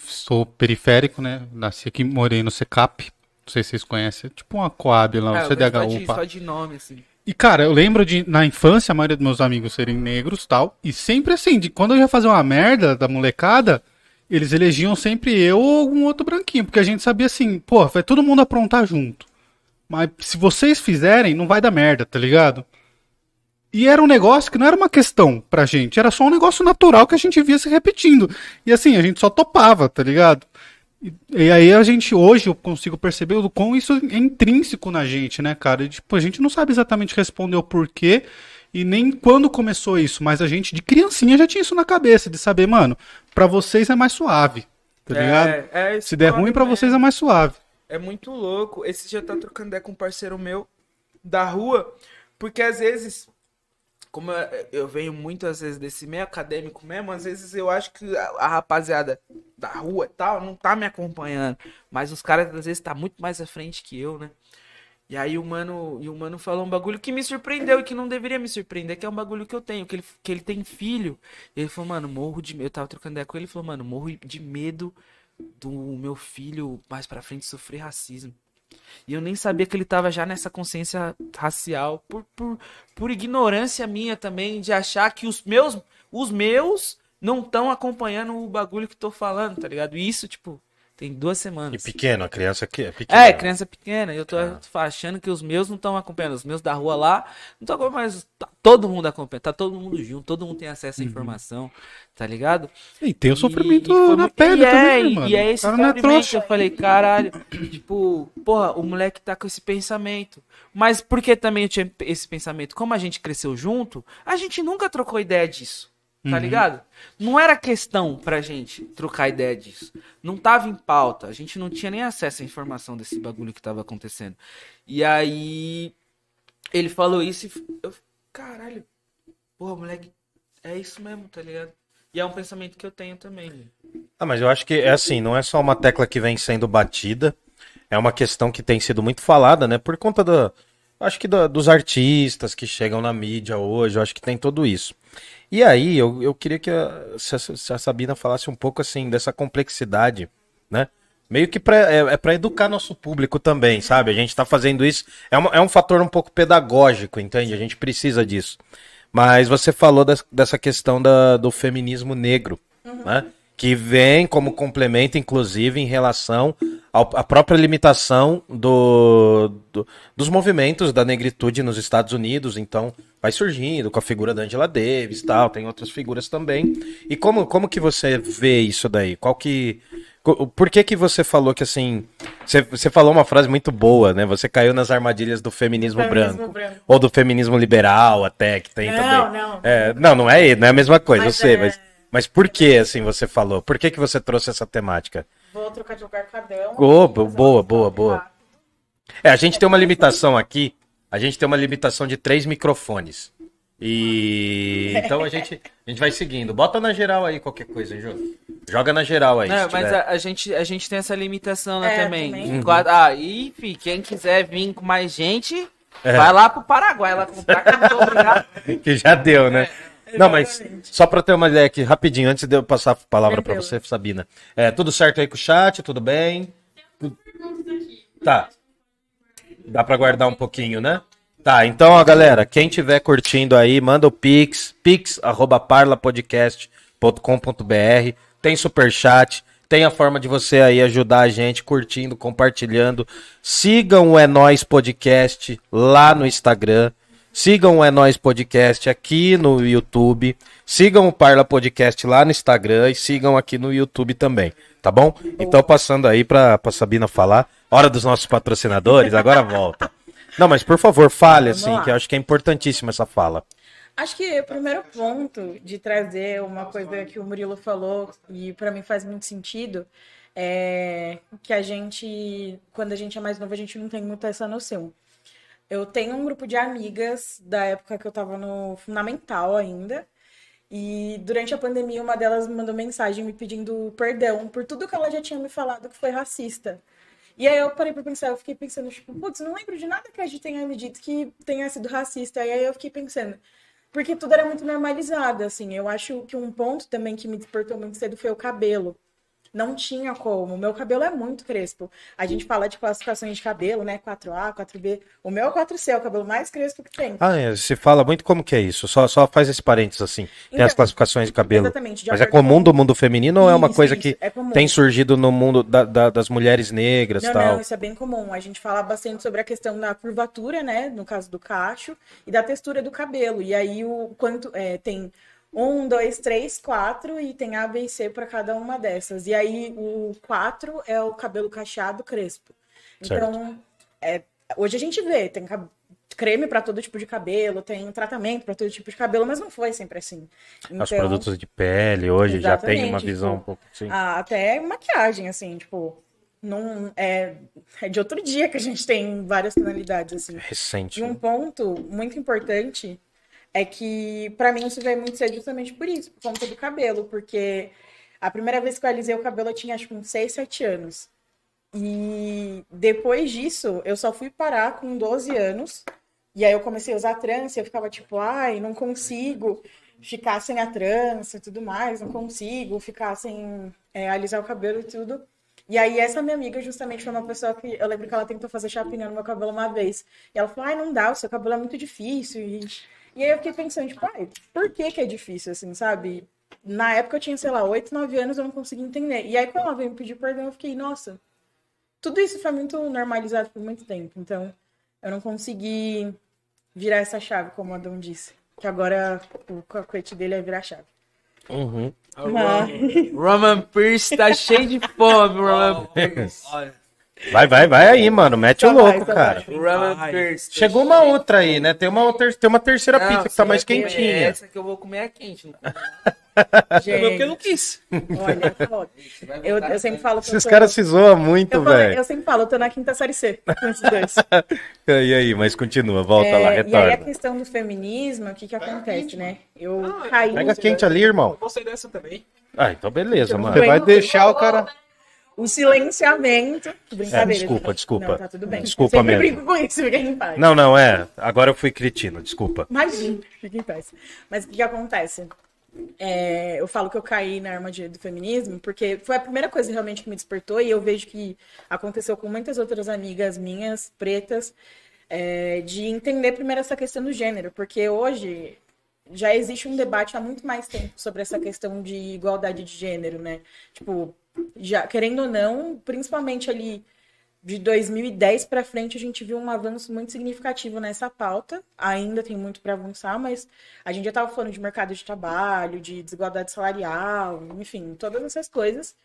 sou periférico, né? Nasci aqui, morei no SECAP. Não sei se vocês conhecem. É tipo uma Coab lá, é, um CDHU. Só de, só de nome, assim. E, cara, eu lembro de, na infância, a maioria dos meus amigos serem negros tal. E sempre assim, de quando eu ia fazer uma merda da molecada, eles elegiam sempre eu ou algum outro branquinho. Porque a gente sabia assim, pô, vai todo mundo aprontar junto. Mas se vocês fizerem, não vai dar merda, tá ligado? E era um negócio que não era uma questão pra gente, era só um negócio natural que a gente via se repetindo. E assim, a gente só topava, tá ligado? E, aí a gente, hoje, eu consigo perceber o quão isso é intrínseco na gente, né, cara? E, tipo, a gente não sabe exatamente responder o porquê e nem quando começou isso, mas a gente, de criancinha, já tinha isso na cabeça, de saber, mano, para vocês é mais suave, tá é, ligado? É, Se der ruim, para vocês é mais suave. É muito louco. Esse dia tá trocando ideia com um parceiro meu da rua, porque às vezes como eu, venho muitas vezes desse meio acadêmico mesmo, às vezes eu acho que a, a, rapaziada da rua e tal não tá me acompanhando. Mas os caras às vezes tá muito mais à frente que eu, né? E aí o mano, e o mano falou um bagulho que me surpreendeu e que não deveria me surpreender, que é um bagulho que eu tenho, que ele, que ele tem filho. E ele falou, mano, morro de medo. Eu tava trocando ideia com ele, ele falou, mano, morro de medo do meu filho mais pra frente sofrer racismo. E eu nem sabia que ele tava já nessa consciência racial. Por, por, por ignorância minha também, de achar que os meus, os meus não estão acompanhando o bagulho que tô falando, tá ligado? E isso, tipo, tem duas semanas. E pequeno, a criança que é pequena. É, criança pequena. Eu tô ah. achando que os meus não estão acompanhando. Os meus da rua lá não estão acompanhando, mas tá todo mundo acompanhando. Tá todo mundo junto, todo mundo tem acesso à uhum. informação, tá ligado? E tem o sofrimento e, na pele é, também, mano. E é esse sofrimento é que eu falei, caralho. tipo, porra, o moleque tá com esse pensamento. Mas por que também eu tinha esse pensamento? Como a gente cresceu junto, a gente nunca trocou ideia disso. Tá uhum. ligado? Não era questão pra gente trocar ideia disso. Não tava em pauta. A gente não tinha nem acesso à informação desse bagulho que tava acontecendo. E aí. Ele falou isso e eu. Caralho. Porra, moleque. É isso mesmo, tá ligado? E é um pensamento que eu tenho também. Ah, mas eu acho que é assim, não é só uma tecla que vem sendo batida. É uma questão que tem sido muito falada, né? Por conta do. Acho que do, dos artistas que chegam na mídia hoje, eu acho que tem tudo isso. E aí, eu, eu queria que a, se, a, se a Sabina falasse um pouco assim dessa complexidade, né? Meio que pra, é, é para educar nosso público também, sabe? A gente está fazendo isso. É, uma, é um fator um pouco pedagógico, entende? A gente precisa disso. Mas você falou dessa questão da, do feminismo negro, uhum. né? Que vem como complemento, inclusive, em relação à própria limitação do, do, dos movimentos da negritude nos Estados Unidos. Então, vai surgindo com a figura da Angela Davis e tal, tem outras figuras também. E como, como que você vê isso daí? Qual que por que que você falou que assim, você, você falou uma frase muito boa, né? Você caiu nas armadilhas do feminismo, feminismo branco, branco, ou do feminismo liberal até que tem não, também. Não, é, não, não é, não é a mesma coisa, mas eu sei, é... mas mas por que assim você falou? Por que que você trouxe essa temática? Vou trocar de lugar com a Adão. Oh, boa, boa, boa. É, a gente tem uma limitação aqui. A gente tem uma limitação de três microfones. E então a gente, a gente vai seguindo. Bota na geral aí qualquer coisa, Jô. Joga na geral aí. Não, mas a, a gente, a gente tem essa limitação né, É, também. também. Quatro- Ah, e enfim, quem quiser vir com mais gente, É. vai lá pro Paraguai lá comprar que eu não tô obrigado. Que já deu, né? Não, mas só pra ter uma ideia aqui, rapidinho, antes de eu passar a palavra pra Perdeu. você, Sabina. É, tudo certo aí com o chat? Tudo bem? Tá. Dá pra guardar um pouquinho, né? Tá, então, ó, galera, quem tiver curtindo aí, manda o pix, pix, arroba parlapodcast.com.br, tem superchat, tem a forma de você aí ajudar a gente curtindo, compartilhando. Sigam o É Nóis Podcast lá no Instagram. Sigam o É Nóis Podcast aqui no YouTube. Sigam o Parla Podcast lá no Instagram e sigam aqui no YouTube também, tá bom? Então, passando aí pra, pra Sabina falar. Hora dos nossos patrocinadores, agora volta. Não, mas por favor, fale Vamos assim, lá. que eu acho que é importantíssima essa fala. Acho que o primeiro ponto de trazer uma coisa que o Murilo falou, e para mim faz muito sentido, é que a gente, quando a gente é mais novo, a gente não tem muito essa noção. Eu tenho um grupo de amigas da época que eu tava no fundamental ainda, e durante a pandemia uma delas me mandou mensagem me pedindo perdão por tudo que ela já tinha me falado que foi racista. E aí eu parei pra pensar, eu fiquei pensando, tipo, putz, não lembro de nada que a gente tenha me dito que tenha sido racista. E aí eu fiquei pensando, porque tudo era muito normalizado, assim. Eu acho que um ponto também que me despertou muito cedo foi o cabelo. Não tinha como. O meu cabelo é muito crespo. A gente fala de classificações de cabelo, né? 4A, 4B. O meu é 4C, é o cabelo mais crespo que tem. Ah, é, se fala muito como que é isso. Só, só faz esse parênteses assim. Tem Então, as classificações de cabelo. Exatamente. de Mas é comum com- do mundo feminino ou é uma coisa isso, que é tem surgido no mundo da- da- das mulheres negras e Não, tal? não, isso é bem comum. A gente fala bastante sobre a questão da curvatura, né? No caso do cacho, e da textura do cabelo. E aí o quanto é, tem um, dois, três, quatro, e tem A, B e C para cada uma dessas. E aí o quatro é o cabelo cacheado crespo. Então, é, hoje a gente vê, tem creme para todo tipo de cabelo, tem tratamento para todo tipo de cabelo, mas não foi sempre assim. Os Então, produtos de pele hoje já tem uma visão um tipo, pouco assim. até maquiagem, assim, tipo, não é, é de outro dia que a gente tem várias tonalidades, assim. recente. E um né? ponto muito importante é que, pra mim, isso veio muito cedo justamente por isso, por conta do cabelo, porque a primeira vez que eu alisei o cabelo eu tinha, acho que uns 6, 7 anos. E depois disso, eu só fui parar com 12 anos. E aí eu comecei a usar trança e eu ficava tipo, ai, não consigo ficar sem a trança e tudo mais, não consigo ficar sem é, alisar o cabelo e tudo. E aí essa minha amiga justamente foi uma pessoa que eu lembro que ela tentou fazer chapinha no meu cabelo uma vez. E ela falou, ai, não dá, o seu cabelo é muito difícil. E, e aí eu fiquei pensando, tipo, ai, por que que é difícil, assim, sabe? Na época eu tinha, sei lá, 8, 9 anos, eu não conseguia entender. E aí quando ela veio me pedir perdão, eu fiquei, nossa, tudo isso foi muito normalizado por muito tempo. Então, eu não consegui virar essa chave, como o Adão disse. Que agora o cacuete dele é virar chave. Uhum. Roman Pierce tá cheio de fome, Roman Pierce. Olha, Vai, vai, vai aí, mano. Mete o Só vai, louco, só cara. vai. Vai. Chegou uma outra aí, né? Tem uma, outra, tem uma terceira Não, pizza que tá mais vai quentinha. Essa que eu vou comer é quente. Não comeu porque eu não quis. olha, vai eu, eu sempre falo que eu Esses tô- caras se zoam muito, eu, velho. eu sempre falo, eu tô na quinta série C com esses dois. E aí, mas continua, volta É, lá, e aí a retorna. questão do feminismo, o que que acontece, né? Eu caí... Pega quente ali, irmão. Gostei dessa também. Ah, então beleza, mano. Você vai deixar o cara. O silenciamento. Brincadeira. É, desculpa, gente. desculpa. Não, tá tudo bem. Desculpa sempre mesmo. brinco com isso, fica em paz. Não, não, é. Agora eu fui cretino, desculpa. Imagina, fica em paz. Mas o que, que acontece? É, eu falo que eu caí na armadilha do feminismo porque foi a primeira coisa realmente que me despertou e eu vejo que aconteceu com muitas outras amigas minhas, pretas, é, de entender primeiro essa questão do gênero, porque hoje já existe um debate há muito mais tempo sobre essa questão de igualdade de gênero, né? Tipo, já querendo ou não, principalmente ali de 2010 para frente a gente viu um avanço muito significativo nessa pauta. Ainda tem muito para avançar, mas a gente já estava falando de mercado de trabalho, de desigualdade salarial, enfim, todas essas coisas.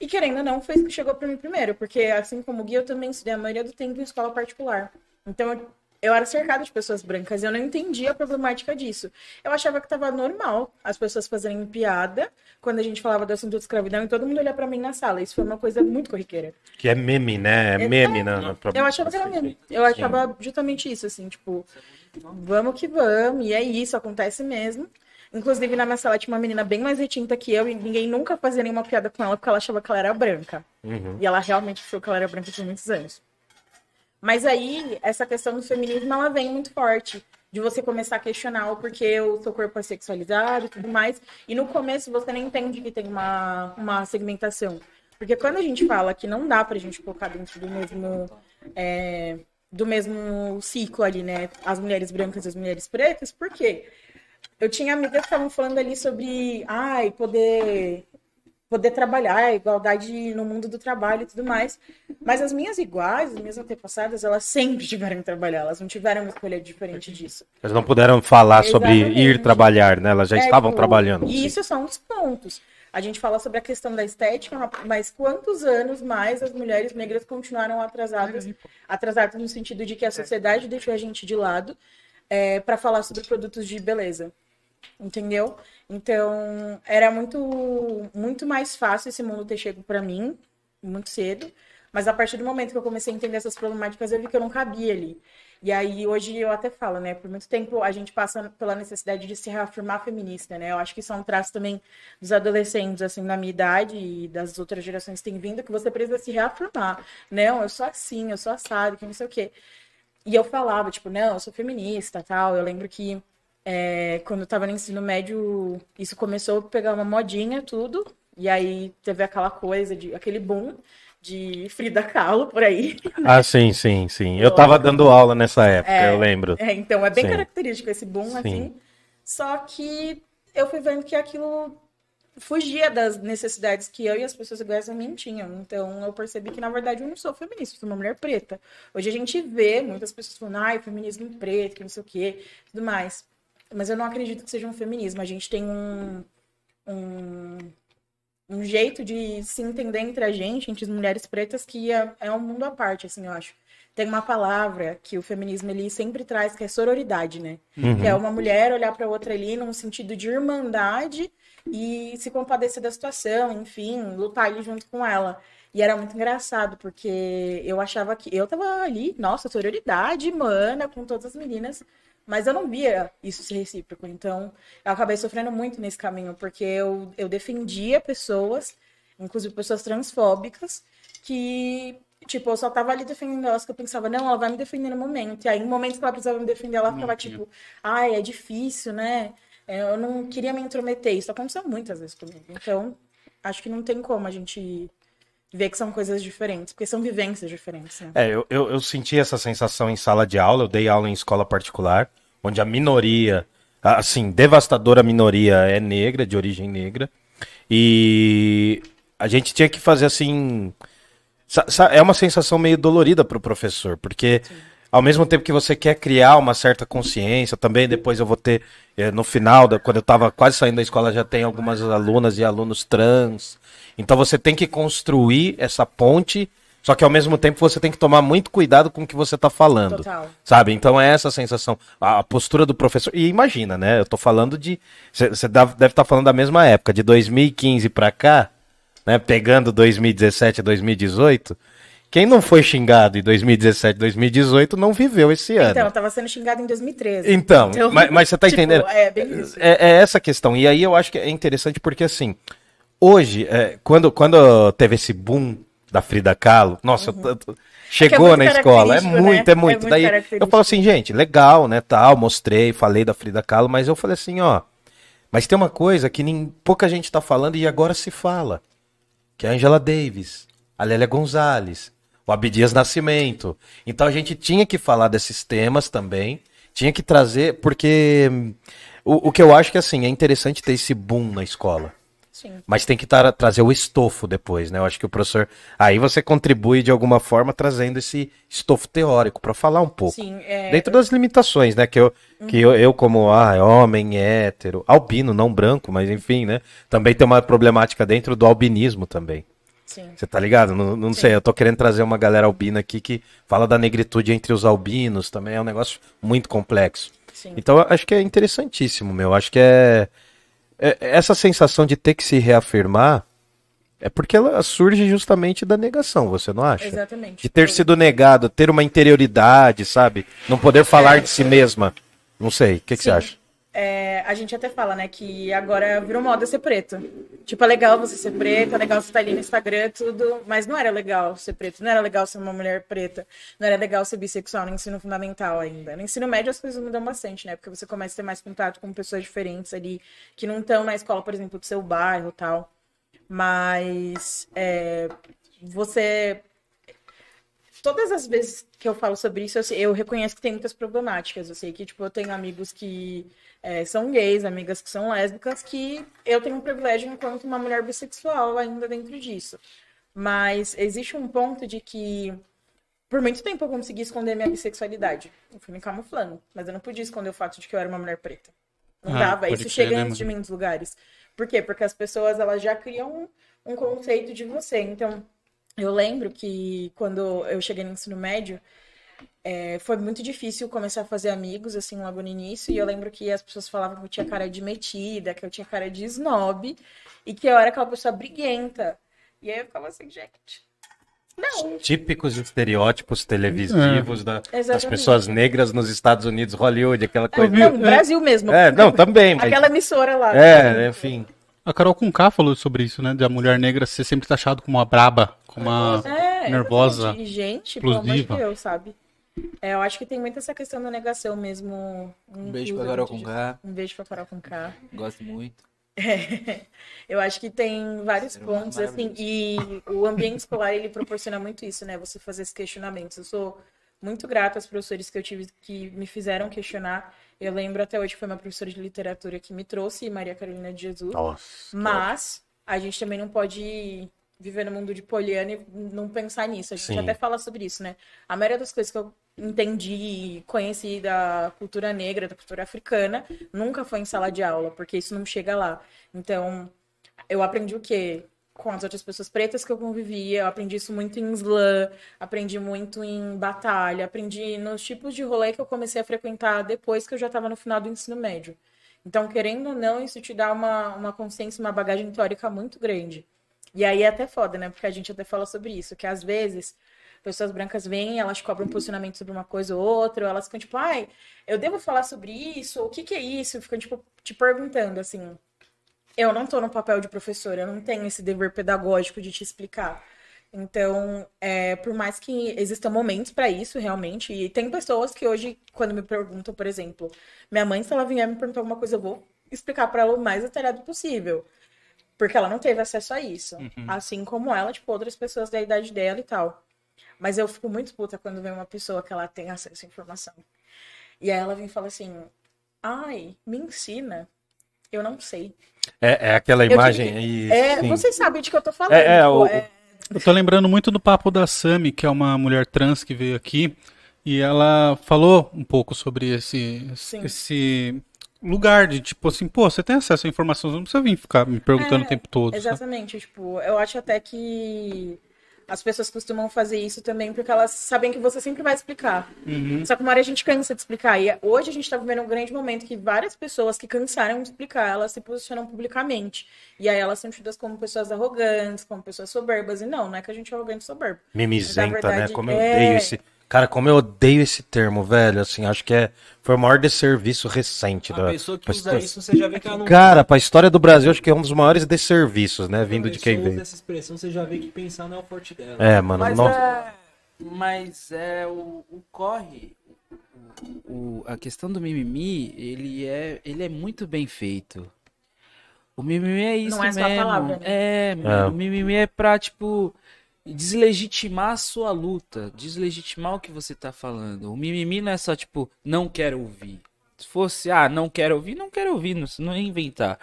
E querendo ou não, foi isso que chegou para mim primeiro, porque assim como o Gui, eu também estudei a maioria do tempo em escola particular. Então eu eu era cercada de pessoas brancas e eu não entendia a problemática disso. Eu achava que tava normal as pessoas fazerem piada quando a gente falava do assunto de escravidão e todo mundo olhar pra mim na sala. Isso foi uma coisa muito corriqueira. Que é meme, né? É É, meme na, na Eu achava que era mesmo. Eu achava justamente isso, assim, tipo, vamos que vamos, e é isso, acontece mesmo. Inclusive, na minha sala tinha uma menina bem mais retinta que eu, e ninguém nunca fazia nenhuma piada com ela, porque ela achava que ela era branca. Uhum. E ela realmente achou que ela era branca por muitos anos. Mas aí, essa questão do feminismo, ela vem muito forte. De você começar a questionar o porquê o seu corpo é sexualizado e tudo mais. E no começo você nem entende que tem uma, uma segmentação. Porque quando a gente fala que não dá pra gente colocar dentro do mesmo, é, do mesmo ciclo ali, né? As mulheres brancas e as mulheres pretas, por quê? Eu tinha amigas que estavam falando ali sobre, ai, poder poder trabalhar, igualdade no mundo do trabalho e tudo mais. Mas as minhas iguais, as minhas antepassadas, elas sempre tiveram que trabalhar, elas não tiveram uma escolha diferente disso. Eles não puderam falar sobre ir Exatamente. trabalhar, né? Elas já É, estavam tipo, trabalhando. E isso são os pontos. A gente fala sobre a questão da estética, mas quantos anos mais as mulheres negras continuaram atrasadas? Atrasadas no sentido de que a sociedade deixou a gente de lado para falar sobre produtos de beleza. Entendeu? Então, era muito, muito mais fácil esse mundo ter chego para mim, muito cedo. Mas a partir do momento que eu comecei a entender essas problemáticas, eu vi que eu não cabia ali. E aí, hoje eu até falo, né? Por muito tempo a gente passa pela necessidade de se reafirmar feminista, né? Eu acho que isso é um traço também dos adolescentes, assim, na minha idade e das outras gerações que têm vindo, que você precisa se reafirmar. Não, eu sou assim, eu sou assado, que não sei o quê. E eu falava, tipo, não, eu sou feminista tal. Eu lembro que é, quando eu tava no ensino médio, isso começou a pegar uma modinha, tudo. E aí teve aquela coisa, de aquele boom de Frida Kahlo por aí. Ah, sim, sim, sim. Eu tava dando aula nessa época, É, eu lembro. É, então, é bem Sim. característico esse boom, Sim. assim. Só que eu fui vendo que aquilo fugia das necessidades que eu e as pessoas iguais a mim tinham. Então, eu percebi que, na verdade, eu não sou feminista, eu sou uma mulher preta. Hoje a gente vê muitas pessoas falando, ai, feminismo preto, que não sei o quê, tudo mais. Mas eu não acredito que seja um feminismo. A gente tem um, um, um jeito de se entender entre a gente, entre as mulheres pretas, que é, é um mundo à parte, assim, eu acho. Tem uma palavra que o feminismo ele sempre traz, que é sororidade, né? Que é uma mulher olhar para outra ali num sentido de irmandade e se compadecer da situação, enfim, lutar ali junto com ela. E era muito engraçado, porque eu achava que eu tava ali, nossa, sororidade, mana, com todas as meninas, mas eu não via isso ser recíproco. Então, eu acabei sofrendo muito nesse caminho, porque eu, eu defendia pessoas, inclusive pessoas transfóbicas, que, tipo, eu só tava ali defendendo elas, que eu pensava, não, ela vai me defender no momento. E aí, em momentos que ela precisava me defender, ela ficava, tipo, ai, é difícil, né? É, Eu não queria me intrometer. Isso aconteceu muitas vezes comigo. Então, acho que não tem como a gente ver que são coisas diferentes, porque são vivências diferentes, né? É, eu, eu, eu senti essa sensação em sala de aula, eu dei aula em escola particular, onde a minoria, assim, devastadora minoria é negra, de origem negra, e a gente tinha que fazer assim. É uma sensação meio dolorida pro professor, porque ao mesmo tempo que você quer criar uma certa consciência, também depois eu vou ter, eh, no final, quando eu tava quase saindo da escola, já tem algumas alunas e alunos trans. Então você tem que construir essa ponte, só que ao mesmo tempo você tem que tomar muito cuidado com o que você tá falando. Total. Sabe? Então é essa sensação. A postura do professor. E imagina, né? Eu tô falando de. Você deve estar falando da mesma época, de 2015 pra cá, né? Pegando 2017 e 2018. Quem não foi xingado em 2017 2018 não viveu esse ano. Então, eu tava sendo xingada em 2013. Então, mas, mas você tá tipo, entendendo? É, bem isso. É, é essa questão. E aí eu acho que é interessante porque, assim, hoje, é, quando, quando teve esse boom da Frida Kahlo, nossa, eu t- t- chegou Uhum. muito na escola, é né? muito, é É muito. muito Daí eu falo assim, gente, legal, né, tal, mostrei, falei da Frida Kahlo, mas eu falei assim, ó, mas tem uma coisa que nem, pouca gente tá falando e agora se fala, que é a Angela Davis, a Lélia Gonzalez, o Abdias Nascimento. Então a gente tinha que falar desses temas também, tinha que trazer, porque hum, o, o que eu acho que assim, é interessante ter esse boom na escola. Sim. Mas tem que tar- trazer o estofo depois, né? Eu acho que o professor. Aí você contribui de alguma forma trazendo esse estofo teórico para falar um pouco. Sim, é, Dentro das limitações, né? Que eu, que eu, eu como ah, homem, hétero, albino, não branco, mas enfim, né? Também tem uma problemática dentro do albinismo também. Sim. Você tá ligado? Não, não sei, eu tô querendo trazer uma galera albina aqui que fala da negritude entre os albinos também, é um negócio muito complexo. Sim. Então acho que é interessantíssimo, meu. Acho que é, é- essa sensação de ter que se reafirmar é porque ela surge justamente da negação, você não acha? Exatamente. De ter sido negado, ter uma interioridade, sabe? Não poder falar de si mesma. Não sei, o que, que você acha? É, a gente até fala, né, que agora virou moda ser preto. Tipo, é legal você ser preto, é legal você estar ali no Instagram, tudo, mas não era legal ser preto, não era legal ser uma mulher preta, não era legal ser bissexual no ensino fundamental ainda. No ensino médio as coisas mudam bastante, né, porque você começa a ter mais contato com pessoas diferentes ali, que não estão na escola, por exemplo, do seu bairro tal. Mas é, você todas as vezes que eu falo sobre isso, eu, eu reconheço que tem muitas problemáticas. Eu sei que, tipo, eu tenho amigos que é, são gays, amigas que são lésbicas, que eu tenho um privilégio enquanto uma mulher bissexual ainda dentro disso. Mas existe um ponto de que, por muito tempo, eu consegui esconder minha bissexualidade. Eu fui me camuflando, mas eu não podia esconder o fato de que eu era uma mulher preta. Não Ah, dava. Isso chega né, antes de mim nos lugares. Por quê? Porque as pessoas elas já criam um, um conceito de você. Então, eu lembro que quando eu cheguei no ensino médio, é, foi muito difícil começar a fazer amigos, assim, logo no início. E eu lembro que as pessoas falavam que eu tinha cara de metida, que eu tinha cara de snob, e que eu era aquela pessoa briguenta. E aí eu ficava assim, gente. Não, Típicos estereótipos televisivos da- das pessoas negras nos Estados Unidos, Hollywood, aquela coisa. não, no Brasil mesmo. É, não, também, mas. Aquela emissora lá. É, enfim. A Carol Conká falou sobre isso, né? Da mulher negra ser sempre taxado como uma braba, como uma É, nervosa, gente, pelo amor de explosiva. Deus, sabe? É, eu acho que tem muito essa questão da negação mesmo. Um beijo pra Carol com K. Um beijo pra Carol com K. Gosto muito. Eu acho que tem vários Ser pontos, assim, e o ambiente escolar, ele proporciona muito isso, né? Você fazer esses questionamentos. Eu sou muito grata aos professores que eu tive que me fizeram questionar. Eu lembro até hoje que foi uma professora de literatura que me trouxe, Maria Carolina de Jesus. Nossa. Mas a gente também não pode viver no mundo de poliana e não pensar nisso. A gente Sim. até fala sobre isso, né? A maioria das coisas que eu entendi e conheci da cultura negra, da cultura africana, nunca foi em sala de aula, porque isso não chega lá. Então, eu aprendi o quê? Com as outras pessoas pretas que eu convivia, eu aprendi isso muito em slam, aprendi muito em batalha, aprendi nos tipos de rolê que eu comecei a frequentar depois que eu já estava no final do ensino médio. Então, querendo ou não, isso te dá uma, uma consciência, uma bagagem teórica muito grande. E aí é até foda, né? Porque a gente até fala sobre isso, que às vezes pessoas brancas vêm, elas cobram um posicionamento sobre uma coisa ou outra, ou elas ficam tipo, ai, eu devo falar sobre isso? O que que é isso? Ficam, tipo, te perguntando, assim. Eu não tô no papel de professora, eu não tenho esse dever pedagógico de te explicar. Então, é, por mais que existam momentos para isso, realmente, e tem pessoas que hoje, quando me perguntam, por exemplo, minha mãe, se ela vier me perguntar alguma coisa, eu vou explicar para ela o mais detalhado possível. Porque ela não teve acesso a isso. Assim como ela, tipo, outras pessoas da idade dela e tal. Mas eu fico muito puta quando vem uma pessoa que ela tem acesso à informação. E aí ela vem e fala assim: ai, me ensina. Eu não sei. É, é aquela imagem que- aí. É, vocês sabem de que eu tô falando. É, é, pô, o- é- Eu tô lembrando muito do papo da Sami, que é uma mulher trans que veio aqui, e ela falou um pouco sobre esse, Sim. esse lugar de tipo assim, pô, você tem acesso à informação, você não precisa vir ficar me perguntando É, o tempo todo. sabe? Exatamente, tipo, eu acho até que as pessoas costumam fazer isso também porque elas sabem que você sempre vai explicar. Uhum. Só que uma hora a gente cansa de explicar. E hoje a gente tá vivendo um grande momento que várias pessoas que cansaram de explicar, elas se posicionam publicamente. E aí elas são tidas como pessoas arrogantes, como pessoas soberbas. E não, não é que a gente é arrogante e soberbo. Mimizenta, verdade, né? Como eu é. odeio esse. Cara, como eu odeio esse termo, velho. Assim, acho que é, foi o maior desserviço recente. A da, pessoa que usa história. isso, você já vê que ela não Cara, pra história do Brasil, acho que é um dos maiores desserviços, né? Vindo de quem veio. essa expressão, você já vê que pensar não é o forte dela. É, mano. Mas é, mas é o, o corre, o, a questão do mimimi, ele é, ele é muito bem feito. O mimimi é isso Não é mesmo. palavra, né? É, É. o mimimi é pra, tipo, deslegitimar a sua luta, deslegitimar o que você tá falando. O mimimi não é só, tipo, não quero ouvir. Se fosse, ah, não quero ouvir, não quero ouvir, não, não é inventar.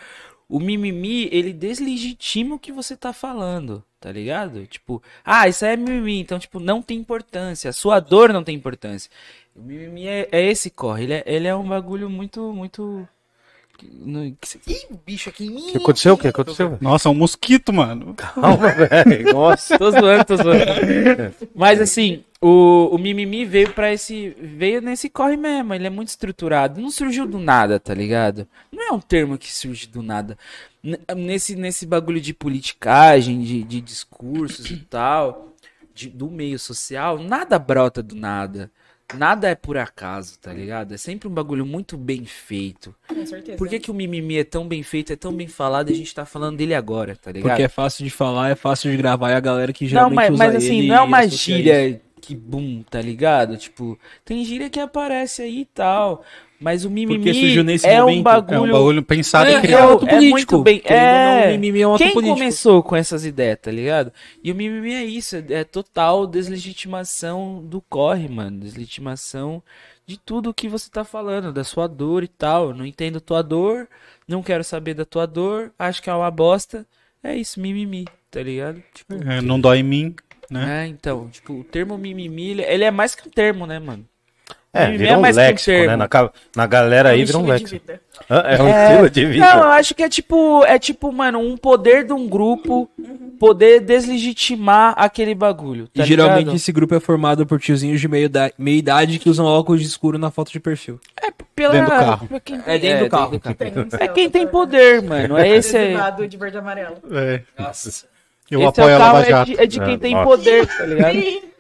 O mimimi, ele deslegitima o que você tá falando, tá ligado? Tipo, ah, isso aí é mimimi, então, tipo, não tem importância. A sua dor não tem importância. O mimimi é, é esse corre, ele é, ele é um bagulho muito, muito no- que- Ih, bicho aqui em mim. O que aconteceu? O que aconteceu? Nossa, um mosquito, mano. Calma, velho. Nossa. Tô zoando, tô zoando. Mas assim, o, o mimimi veio para esse. Veio nesse corre mesmo. Ele é muito estruturado. Não surgiu do nada, tá ligado? Não é um termo que surge do nada. N- Nesse, nesse bagulho de politicagem, de, de discursos e tal, de- do meio social, nada brota do nada. Nada é por acaso, tá ligado? É sempre um bagulho muito bem feito. Com certeza. Por que, que o mimimi é tão bem feito, é tão bem falado e a gente tá falando dele agora, tá ligado? Porque é fácil de falar, é fácil de gravar e a galera que Não, geralmente mas, usa mas assim, ele não é uma isso. gíria que boom, tá ligado? Tipo, tem gíria que aparece aí e tal. Mas o mimimi Porque surgiu nesse é um momento. É um bagulho. bagulho pensado É, e é criado. é político. muito bem- é. o mimimi é um Quem político. começou com essas ideias, tá ligado? E o mimimi é isso, é, é total deslegitimação do corre, mano. Deslegitimação de tudo que você tá falando, da sua dor e tal. Eu não entendo tua dor, não quero saber da tua dor, acho que é uma bosta. É isso, mimimi, tá ligado? Tipo, É, não dói em mim, né? é, então, tipo, o termo mimimi, ele é mais que um termo, né, mano? É, Mimimi virou um mais que um léxico, né? termo. Na, na galera aí Um virou um de léxico. É um É. estilo de vida. Não, eu acho que é tipo, é tipo, mano, um poder de um grupo poder deslegitimar aquele bagulho. E Tá geralmente ligado? esse grupo é formado por tiozinhos de meio da- meia idade que usam óculos escuro na foto de perfil. Pela- Dentro do carro. pra quem- É dentro do carro. Tem um É quem tem poder, mano. É esse aí. De verde e amarelo. É. Nossa. Eu Esse apoio é a o carro Lava é de, é de quem É, tem nossa. poder, tá ligado?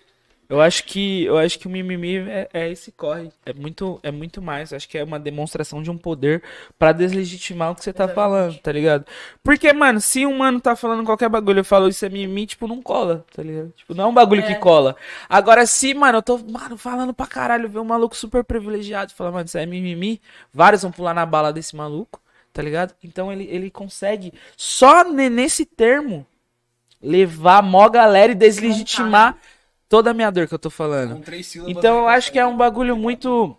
Eu acho que eu acho que o mimimi é, é esse corre. É muito é muito mais. Acho que é uma demonstração de um poder pra deslegitimar o que você tá falando, tá ligado? Porque, mano, se um mano tá falando qualquer bagulho, eu falo isso é mimimi, tipo, não cola, tá ligado? Tipo, não é um bagulho que cola. Agora, se, mano, eu tô, mano, falando pra caralho, ver um maluco super privilegiado, fala, mano, isso é mimimi, vários vão pular na bala desse maluco, tá ligado? Então ele, ele consegue, só ne- nesse termo, levar mó galera e deslegitimar toda a minha dor que eu tô falando. Então eu acho que é um bagulho muito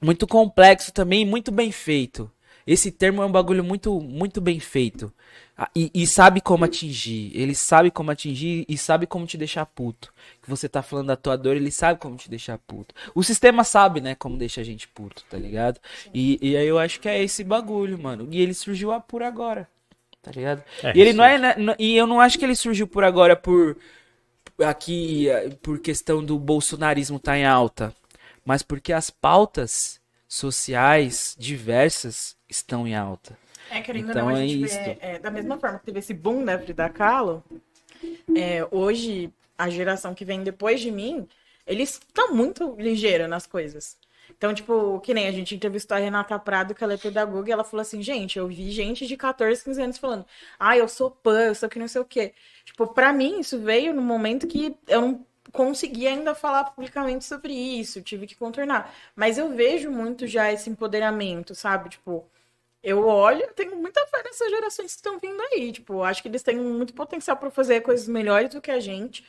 muito complexo também, e muito bem feito. Esse termo é um bagulho muito muito bem feito. Ah, E, e sabe como atingir. Ele sabe como atingir e sabe como te deixar puto. Que você tá falando da tua dor, ele sabe como te deixar puto. O sistema sabe, né, como deixa a gente puto, tá ligado? E, e aí eu acho que é esse bagulho, mano. E ele surgiu a- por agora. Tá ligado? É, e ele não é. né, E eu não acho que ele surgiu por agora por. Aqui, eh, por questão do bolsonarismo tá em alta. Mas porque as pautas sociais diversas estão em alta. É, querendo Então ou não, a é gente isso. vê, é, da mesma forma que teve esse boom da Frida Kahlo, é, hoje, a geração que vem depois de mim, eles estão muito ligeiros nas coisas. Então, tipo, que nem a gente entrevistou a Renata Prado, que ela é pedagoga, e ela falou assim, gente, eu vi gente de 14, 15 anos falando, ah, eu sou pan, eu sou que não sei o quê. Tipo, pra mim, isso veio no momento que eu não conseguia ainda falar publicamente sobre isso, tive que contornar. Mas eu vejo muito já esse empoderamento, sabe? Tipo, eu olho, eu tenho muita fé nessas gerações que estão vindo aí. Tipo, acho que eles têm muito potencial para fazer coisas melhores do que a gente.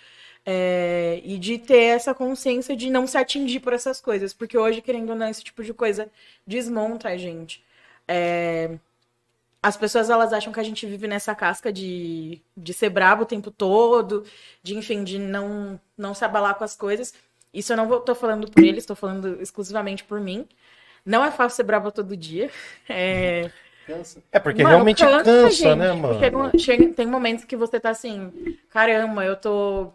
É, e de ter essa consciência de não se atingir por essas coisas. Porque hoje, querendo ou não, esse tipo de coisa desmonta a gente. É, as pessoas elas acham que a gente vive nessa casca de, de ser brabo o tempo todo, de enfim, de não, não se abalar com as coisas. Isso eu não vou, tô falando por eles, tô falando exclusivamente por mim. Não é fácil ser brabo todo dia. É, É porque Mano, realmente cansa, cansa, gente. né, mano? Chega- chega- tem momentos que você tá assim, caramba, eu tô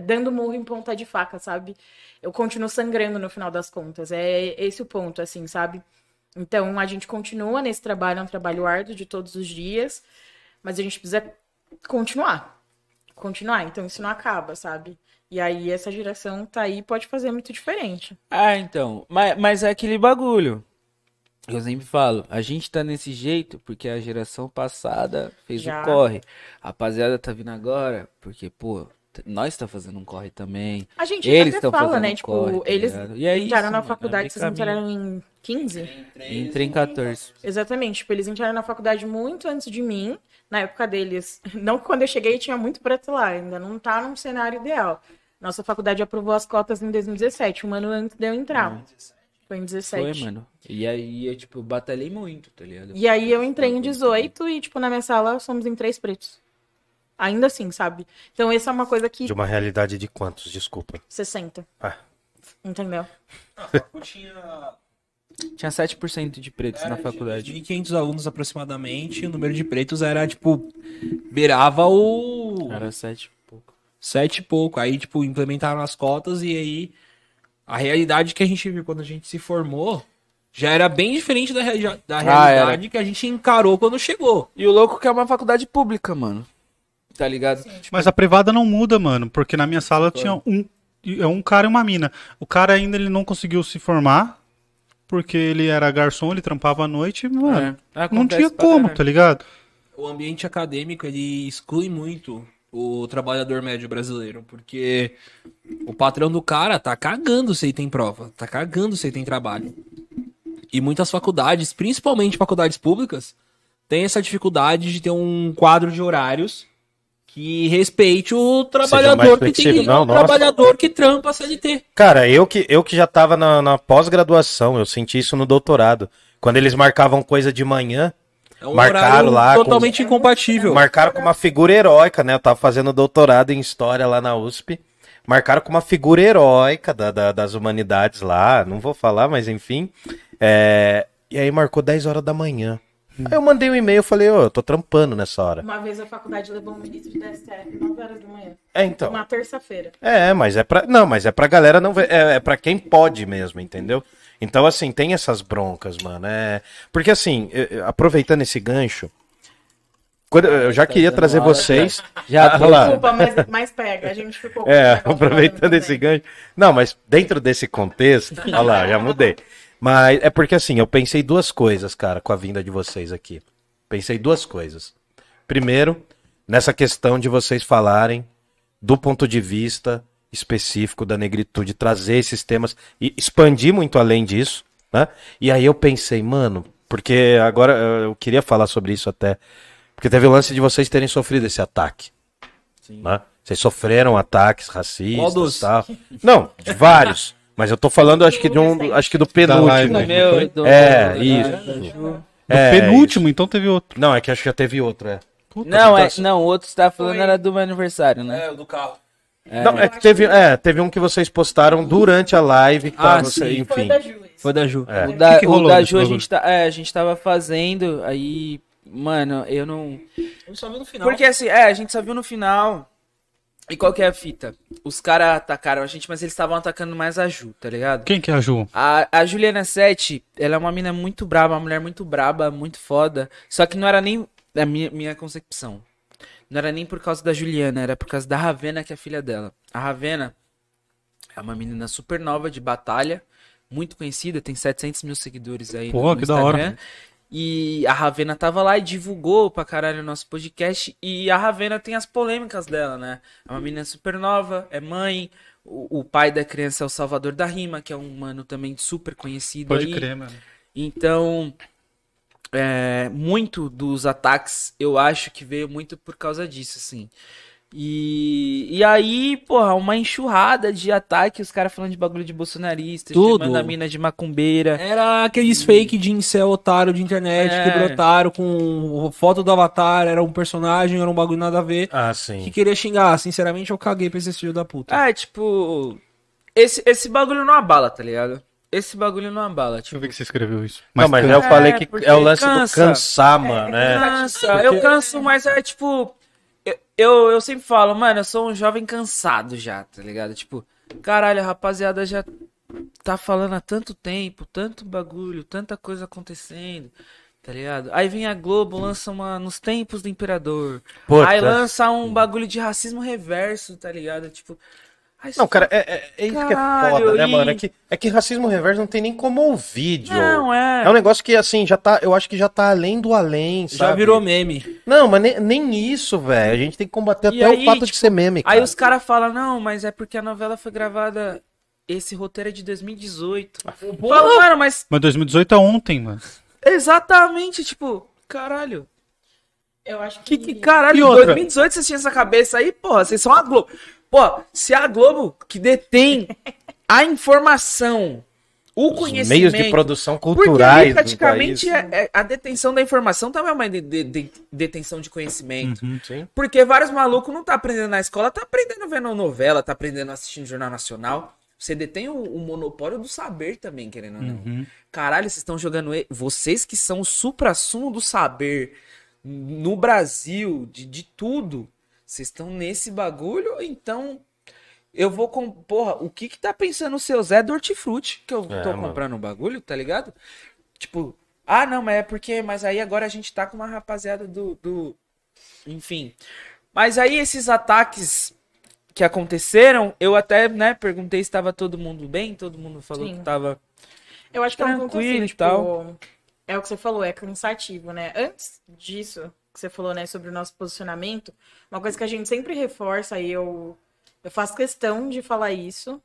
dando murro em ponta de faca, sabe? Eu continuo sangrando no final das contas. É esse o ponto, assim, sabe? Então a gente continua nesse trabalho, é um trabalho árduo de todos os dias, mas a gente precisa continuar. Continuar, então isso não acaba, sabe? E aí essa geração tá aí pode fazer muito diferente. Ah, então. Mas, mas é aquele bagulho. Eu sempre falo, a gente tá nesse jeito porque a geração passada fez Já. o corre. A rapaziada tá vindo agora porque, pô, nós tá fazendo um corre também. A gente Eles até estão fala, fazendo né? Tipo, corre, tá eles ligado? E é isso, entraram na mano, faculdade, é vocês entraram em 15? Entrei em 14. Exatamente, tipo, eles entraram na faculdade muito antes de mim, na época deles. Não que quando eu cheguei tinha muito preto lá, ainda não tá num cenário ideal. Nossa faculdade aprovou as cotas em 2017, um ano antes de eu entrar. Foi em 17. Foi, mano. E aí eu, tipo, batalhei muito, tá ligado? E aí eu entrei em 18 e, tipo, na minha sala somos em três pretos. Ainda assim, sabe? Então essa é uma coisa que. De uma realidade de quantos, desculpa. 60. Ah. Entendeu? tinha Tinha 7% de pretos na faculdade. 1.500 alunos aproximadamente, o número de pretos era, tipo, beirava o... Era 7 pouco. sete e pouco. Aí, tipo, implementaram as cotas e aí a realidade que a gente viu quando a gente se formou já era bem diferente da, rea- da Ah, realidade que a gente encarou quando chegou. E o louco que é uma faculdade pública, mano. Tá ligado? Mas a privada não muda, mano, porque na minha sala tinha um, é um cara e uma mina. O cara ainda ele não conseguiu se formar, porque ele era garçom, ele trampava à noite, mano, É, não tinha como, tá ligado? O ambiente acadêmico, ele exclui muito o trabalhador médio brasileiro, porque o patrão do cara tá cagando se ele tem prova, tá cagando se ele tem trabalho. E muitas faculdades, principalmente faculdades públicas, têm essa dificuldade de ter um quadro de horários que respeite o trabalhador que tem Não, o nossa. trabalhador que trampa a CLT. Cara, eu que, eu que já tava na, na pós-graduação, eu senti isso no doutorado. Quando eles marcavam coisa de manhã, É um Marcaram lá com- totalmente incompatível. marcaram com uma figura heróica, né? Eu tava fazendo doutorado em História lá na USP. Marcaram com uma figura heróica da, da- das humanidades lá, não vou falar, mas enfim. É, E aí marcou 10 horas da manhã. Aí eu mandei um e-mail, falei, ô, eu tô trampando nessa hora. Uma vez a faculdade levou um ministro de DSTF 9 horas da manhã. É, então. Uma terça-feira. É, mas é pra. Não, mas é pra galera não ver. É, é pra quem pode mesmo, entendeu? Então, assim, tem essas broncas, mano. É... Porque, assim, eu- aproveitando esse gancho. quando- eu já queria trazer vocês. Já Ah, lá. Desculpa, mas, mas pega. A gente ficou com É, aproveitando esse também. gancho. Não, mas dentro desse contexto, olha lá, já mudei. Mas é porque assim, eu pensei duas coisas, cara, com a vinda de vocês aqui. Pensei duas coisas. Primeiro, nessa questão de vocês falarem do ponto de vista específico da negritude, trazer esses temas e expandir muito além disso, né? E aí eu pensei, mano, porque agora eu queria falar sobre isso até, porque teve o lance de vocês terem sofrido esse ataque. Né? Vocês sofreram ataques racistas e tal. Não, de vários. Mas eu tô falando, acho que de um, acho que do penúltimo. live, né? meu, do- É, do- isso. É, penúltimo, então teve outro. Não, é que acho que já teve outro, é. Puta, Não, é, Então, não, o outro que você tava falando Foi. era do meu aniversário, né? É, o do carro. Não, é que teve, é, teve um que vocês postaram durante a live, pra Ah, você, sim. Foi enfim. da Ju. Foi da Ju. É. O da, que que o da Ju a gente, tá, é, a gente tava fazendo, aí, mano, eu não. Eu só vi no final. Porque assim, é, a gente só viu no final. E qual que é a fita? Os caras atacaram a gente, mas eles estavam atacando mais a Ju, tá ligado? Quem que é a Ju? A, a Juliana Sete, ela é uma mina muito braba, uma mulher muito braba, muito foda. Só que não era nem a minha, minha concepção. Não era nem por causa da Juliana, era por causa da Ravena, que é a filha dela. A Ravena é uma menina super nova de batalha, muito conhecida, tem 700 mil seguidores aí Pô, que da hora. E a Ravena tava lá e divulgou pra caralho o nosso podcast. E a Ravena tem as polêmicas dela, né? É uma menina super nova, é mãe. O, o pai da criança é o Salvador da Rima, que é um mano também super conhecido Pode aí. crer, mano. Então, é, muito dos ataques eu acho que veio muito por causa disso, assim. E, e aí, porra, uma enxurrada de ataque, os caras falando de bagulho de bolsonarista, Tudo. chamando a mina de macumbeira. Era aqueles fake de incel otário de internet É. que brotaram com foto do avatar, era um personagem, era um bagulho nada a ver. Ah, Que sim. queria xingar. Sinceramente, eu caguei pra esse filho da puta. Ah, tipo. Esse, esse bagulho não abala, tá ligado? Esse bagulho não abala. Deixa Tipo, eu ver que você escreveu isso. Não, mas eu falei que porque é o lance cansa. do cansar, mano, né? cansa. Eu canso, mas é tipo. Eu, eu, sempre falo, mano, eu sou um jovem cansado já, tá ligado? Tipo, caralho, a rapaziada já tá falando há tanto tempo, tanto bagulho, tanta coisa acontecendo. Tá ligado? Aí vem a Globo, lança uma nos tempos do imperador. Puta. Aí lança um bagulho de racismo reverso, tá ligado? Tipo. Não, cara, é, é- é isso que é Caralho, foda, né, e- mano? É que, é que racismo reverso não tem nem como ouvir, Joe. Não, é. É um negócio que, assim, já tá. Eu acho que já tá além do além, sabe? Já virou meme. Não, mas nem, nem isso, velho. A gente tem que combater E até aí, o fato de tipo, ser meme, cara. Aí os caras falam, não, mas é porque a novela foi gravada. Esse roteiro é de 2018. Fala, mano, mas Mas 2018 é ontem, mano. exatamente, tipo, caralho. Eu acho Que, que. que caralho, em outra? 2018 vocês tinham essa cabeça aí, porra, vocês são a Globo. Pô, se a Globo que detém a informação, o Os conhecimento. meios de produção Porque culturais. do praticamente, é- é- a detenção da informação também é uma de- de- de- detenção de conhecimento. Sim. Porque vários malucos não tá aprendendo na escola, tá aprendendo vendo novela, tá aprendendo assistindo Jornal Nacional. Você detém o, o monopólio do saber também, querendo ou não. Uhum. Caralho, vocês estão jogando. Vocês que são o supra-sumo do saber no Brasil, de, de tudo. Vocês estão nesse bagulho, então. Eu vou com. Porra, o que que tá pensando o seu Zé do Hortifruti? Que eu É, tô mano. comprando o bagulho, tá ligado? Tipo, ah, não, mas é porque. Mas aí agora a gente tá com uma rapaziada do. do... Enfim. Mas aí esses ataques que aconteceram, eu até, né, perguntei se tava todo mundo bem, todo mundo falou Sim. que tava. Eu acho que é um Tranquilo assim, e tipo, tal. é o que você falou, é cansativo, né? Antes disso, que você falou, né, sobre o nosso posicionamento, uma coisa que a gente sempre reforça, e eu, eu faço questão de falar isso,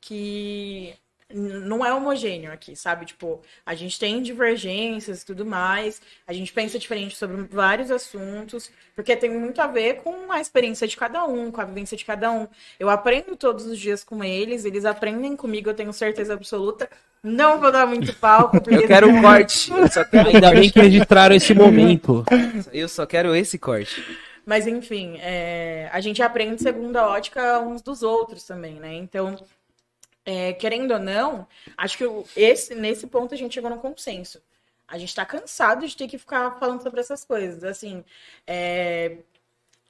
que não é homogêneo aqui, sabe? Tipo, a gente tem divergências e tudo mais, a gente pensa diferente sobre vários assuntos, porque tem muito a ver com a experiência de cada um, com a vivência de cada um. Eu aprendo todos os dias com eles, eles aprendem comigo, eu tenho certeza absoluta. Não vou dar muito palco, porque Eu quero um corte. Eu só quero, Ainda bem que registraram esse momento. eu só quero esse corte. Mas enfim, é, a gente aprende segundo a ótica uns dos outros também, né? Então, é, querendo ou não, acho que esse, nesse ponto a gente chegou num consenso. A gente tá cansado de ter que ficar falando sobre essas coisas. Assim, é,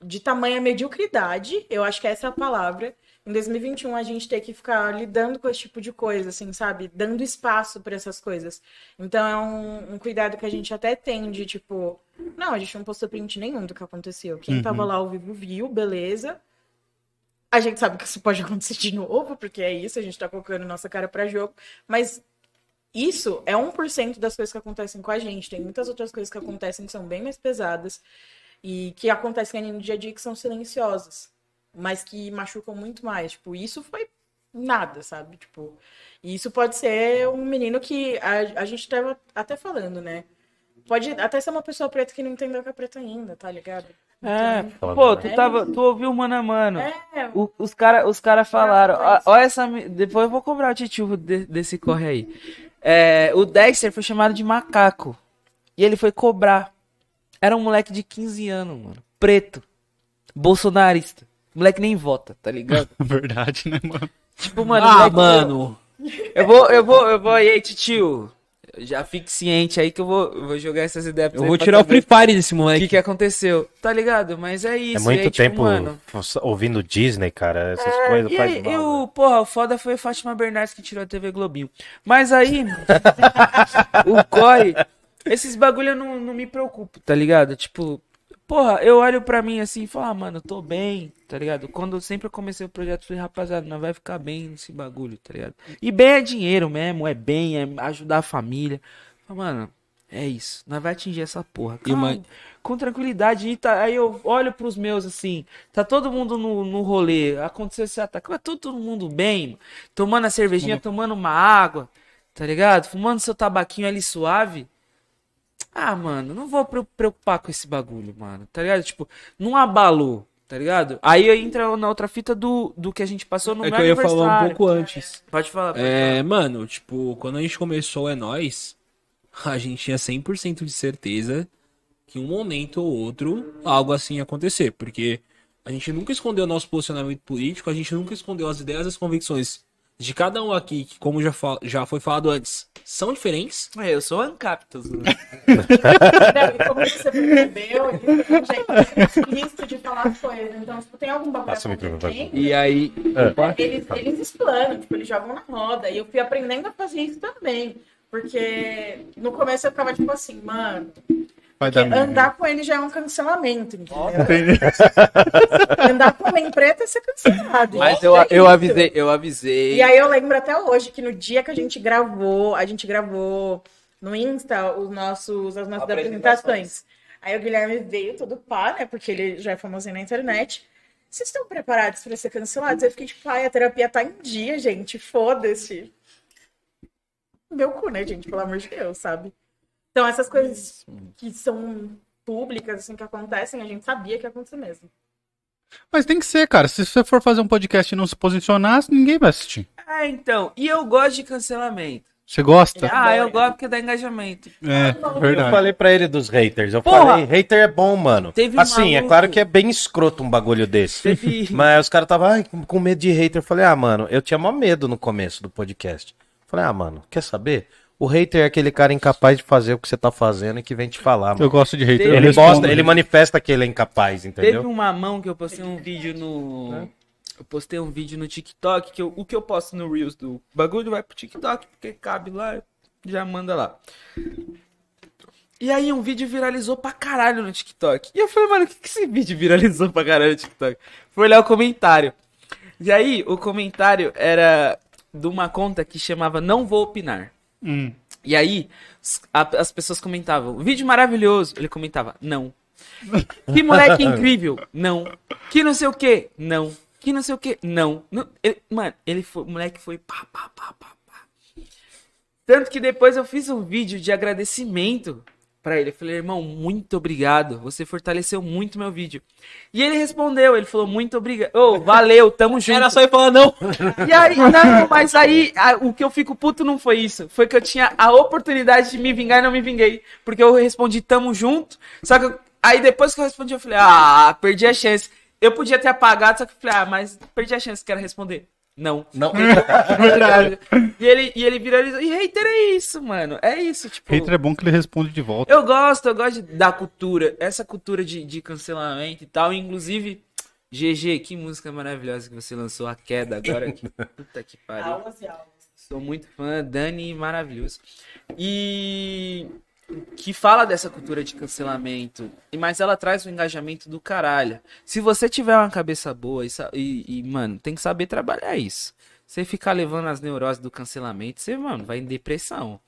de tamanha mediocridade, eu acho que essa é a palavra. Em 2021 a gente ter que ficar lidando com esse tipo de coisa, assim, sabe? Dando espaço para essas coisas. Então é um, um cuidado que a gente até tem de, tipo, não, a gente não postou print nenhum do que aconteceu. Quem tava lá ao vivo viu, beleza. A gente sabe que isso pode acontecer de novo, porque é isso, a gente tá colocando nossa cara pra jogo. Mas isso é 1% das coisas que acontecem com a gente. Tem muitas outras coisas que acontecem que são bem mais pesadas e que acontecem no dia a dia que são silenciosas, mas que machucam muito mais. Tipo, isso foi nada, sabe? Tipo, isso pode ser um menino que a, a gente tava até falando, né? Pode até ser uma pessoa preta que não entendeu que é preta ainda, tá ligado? É, Então, pô, tu É tava, tu ouviu mano a mano. É, O- os caras os cara falaram, ó essa, depois eu vou cobrar o titio de- desse corre aí. É, o Dexter foi chamado de macaco e ele foi cobrar. Era um moleque de 15 anos, mano, preto, bolsonarista. Moleque nem vota, tá ligado? Verdade, né, mano? tipo, mano, Ah, moleque- mano. Eu vou, eu vou, eu vou, e aí, titio? Já fique ciente aí que eu vou, eu vou jogar essas ideias pra Eu vou tirar o Free Fire desse O que moleque. que aconteceu? Tá ligado? Mas é isso. É muito aí, tipo, tempo mano, ouvindo Disney, cara. Essas É, coisas e faz aí, mal. eu, né? porra, o foda foi a Fátima Bernardes que tirou a TV Globinho. Mas aí, o corre, esses bagulho eu não, não me preocupo, tá ligado? Tipo, porra, eu olho pra mim assim e falo, ah, mano, eu tô bem, tá ligado? Quando eu sempre comecei o projeto, eu falei, rapaziada, nós vai ficar bem nesse bagulho, tá ligado? E bem é dinheiro mesmo, é bem, é ajudar a família. Falo, Mano, é isso, nós vai atingir essa porra. Calma, uma- com tranquilidade. E tá, aí eu olho pros meus assim, tá todo mundo no, no rolê, aconteceu esse ataque, mas todo, todo mundo bem, mano. tomando a cervejinha, tomando uma água, tá ligado? Fumando seu tabaquinho ali suave. Ah, mano, não vou pre- preocupar com esse bagulho, mano, tá ligado? Tipo, não abalou, tá ligado? Aí entra na outra fita do, do que a gente passou no É meu que eu ia falar um aniversário. pouco antes. Pode falar, pode É, mano, tipo, quando a gente começou É Nós, a gente tinha 100% de certeza que um momento ou outro algo assim ia acontecer, porque a gente nunca escondeu nosso posicionamento político, a gente nunca escondeu as ideias as convicções de cada um aqui, que como já, fa- já foi falado antes, são diferentes. É, eu sou Ancaptos. Não, e como você percebeu, eles têm um jeito explícito de falar as coisas. Então, tipo, tem algum bagulho Passa o microfone pra acontecendo, E aí, eles, eles explanam, tipo, eles jogam na roda. E eu fui aprendendo a fazer isso também. Porque no começo eu ficava tipo assim, mano, Vai dar andar com ele já é um cancelamento, entendeu? andar com homem preto é ser cancelado. mas eu, é eu isso. avisei, eu avisei. E aí eu lembro até hoje que no dia que a gente gravou, a gente gravou no Insta os nossos, as nossas apresentações. Aí o Guilherme veio todo pá, né? Porque ele já é famosinho na internet. Vocês estão preparados para ser cancelados? Eu fiquei tipo, ai, a terapia tá em dia, gente. Foda-se. Meu cu, né, gente? Pelo amor de Deus, sabe? Então, essas coisas que são públicas, assim, que acontecem, a gente sabia que ia acontecer mesmo. Mas tem que ser, cara. Se você for fazer um podcast e não se posicionar, ninguém vai assistir. É, então, e eu gosto de cancelamento. Você gosta? Ah, eu gosto porque dá engajamento. É, Eu verdade. falei pra ele dos haters. Eu Porra! falei, hater é bom, mano. Teve um assim, é maluco- claro que é bem escroto um bagulho desse. Teve- Mas os caras estavam "Ai, com com medo de hater. Eu falei, ah, mano, eu tinha mó medo no começo do podcast. Eu falei, ah, mano, quer saber? O hater é aquele cara incapaz de fazer o que você tá fazendo e que vem te falar, mano. Eu gosto de hater. Ele, mostra, ele manifesta que ele é incapaz, entendeu? Teve um mamão que eu postei um vídeo no. Eu postei um vídeo no TikTok, que eu- o que eu posto no Reels do bagulho vai pro TikTok, porque cabe lá, já manda lá. E aí um vídeo viralizou pra caralho no TikTok. E eu falei, mano, o que, que esse vídeo viralizou pra caralho no TikTok? Fui olhar o comentário. E aí, o comentário era de uma conta que chamava Não Vou Opinar. Hum. E aí, a- as pessoas comentavam, vídeo maravilhoso. Ele comentava, não. Que moleque incrível, não. Que não sei o que, não. Que não sei o que, não. Não- ele- mano, ele foi, o moleque foi pá, pá, pá, pá, pá. Tanto que depois eu fiz um vídeo de agradecimento pra ele. Eu falei, irmão, muito obrigado. Você fortaleceu muito meu vídeo. E ele respondeu, ele falou, muito obrigado. Ô, valeu, tamo junto. Era só ele falar não. E aí, não, mas aí a- o que eu fico puto não foi isso. Foi que eu tinha a oportunidade de me vingar e não me vinguei. Porque eu respondi tamo junto. Só que eu- aí depois que eu respondi, eu falei, ah, perdi a chance. Eu podia ter apagado, só que eu falei, ah, mas perdi a chance, quero responder. Não. Não. E ele, e ele viralizou. E hater é isso, mano. É isso, tipo. Hater é bom que ele responde de volta. Eu gosto, eu gosto de- da cultura, essa cultura de, de cancelamento e tal. Inclusive, GG, que música maravilhosa que você lançou, A Queda, agora. Que, puta que pariu. Aulas e aulas. Sou muito fã, Dani, maravilhoso. E que fala dessa cultura de cancelamento, e- mas ela traz um engajamento do caralho. Se você tiver uma cabeça boa e, e- e, mano, tem que saber trabalhar isso. Você ficar levando as neuroses do cancelamento, você, mano, vai em depressão.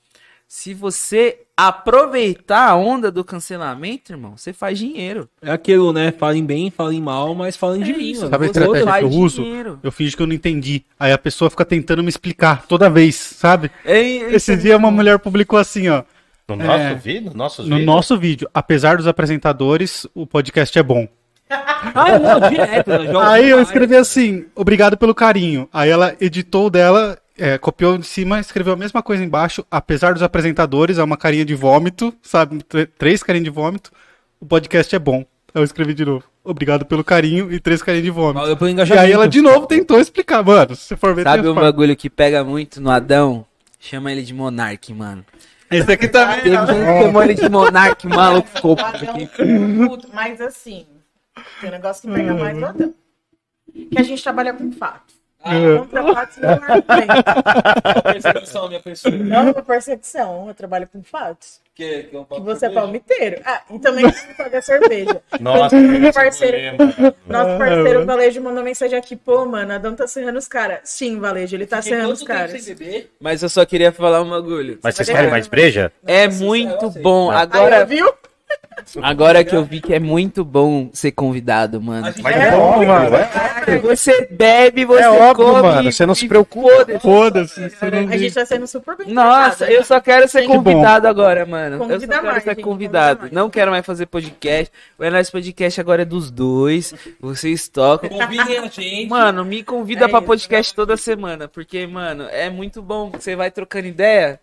Se você aproveitar a onda do cancelamento, irmão, você faz dinheiro. É aquilo, né? Falem bem, falem mal, mas falem de mim, mano. Sabe a Você estratégia que eu uso? dinheiro. Eu fingi que eu não entendi. Aí a pessoa fica tentando me explicar toda vez, sabe? É, Esse dia uma mulher publicou assim, ó. No nosso É. vídeo? Nossos No vídeos? nosso vídeo, apesar dos apresentadores, o podcast é bom. Ah, não, direto. né? Joga Aí eu escrevi assim, obrigado pelo carinho. Aí ela editou o dela, é, copiou de cima, escreveu a mesma coisa embaixo. Apesar dos apresentadores, é uma carinha de vômito, sabe? Tr- Três carinhas de vômito. O podcast é bom. Aí eu escrevi de novo. Obrigado pelo carinho e três carinhas de vômito. E aí ela de novo tentou explicar, mano. Se você for ver, Sabe um bagulho que pega muito no Adão? Chama ele de Monark, mano. Esse aqui também. Teve gente chamou ele de Monark, maluco. Ficou Adão, puto, mas assim, tem um negócio que pega mais. Que a gente trabalha com fatos. Contra fatos não argumentos. Perseguição, minha pessoa. Não é uma percepção, eu trabalho com fatos. Que, que, eu Que você é palmiteiro. Ah, e também você paga cerveja. Nossa, Nosso parceiro, lembra. nosso parceiro Valejo mandou mensagem aqui, pô, mano, Adão tá serrando os caras. Sim, Valejo, ele tá serrando os caras. Mas eu só queria falar um bagulho. Mas vocês querem mais breja? É muito bom. Aí, Agora, viu? agora que eu vi que é muito bom ser convidado, mano. Mas É, é bom, mano. Você bebe, você É óbvio, come. mano. Você não se preocupa. Foda-se. A gente tá sendo super bem Nossa, eu só quero ser bom. convidado agora, mano. eu só Convida quero mais, ser gente, convidado. convida. Não quero mais fazer podcast. O Enós Podcast agora é dos dois. Vocês tocam. Convidem a gente. Mano, me convida É pra isso, podcast toda semana, porque, mano, é muito bom. Você vai trocando ideia,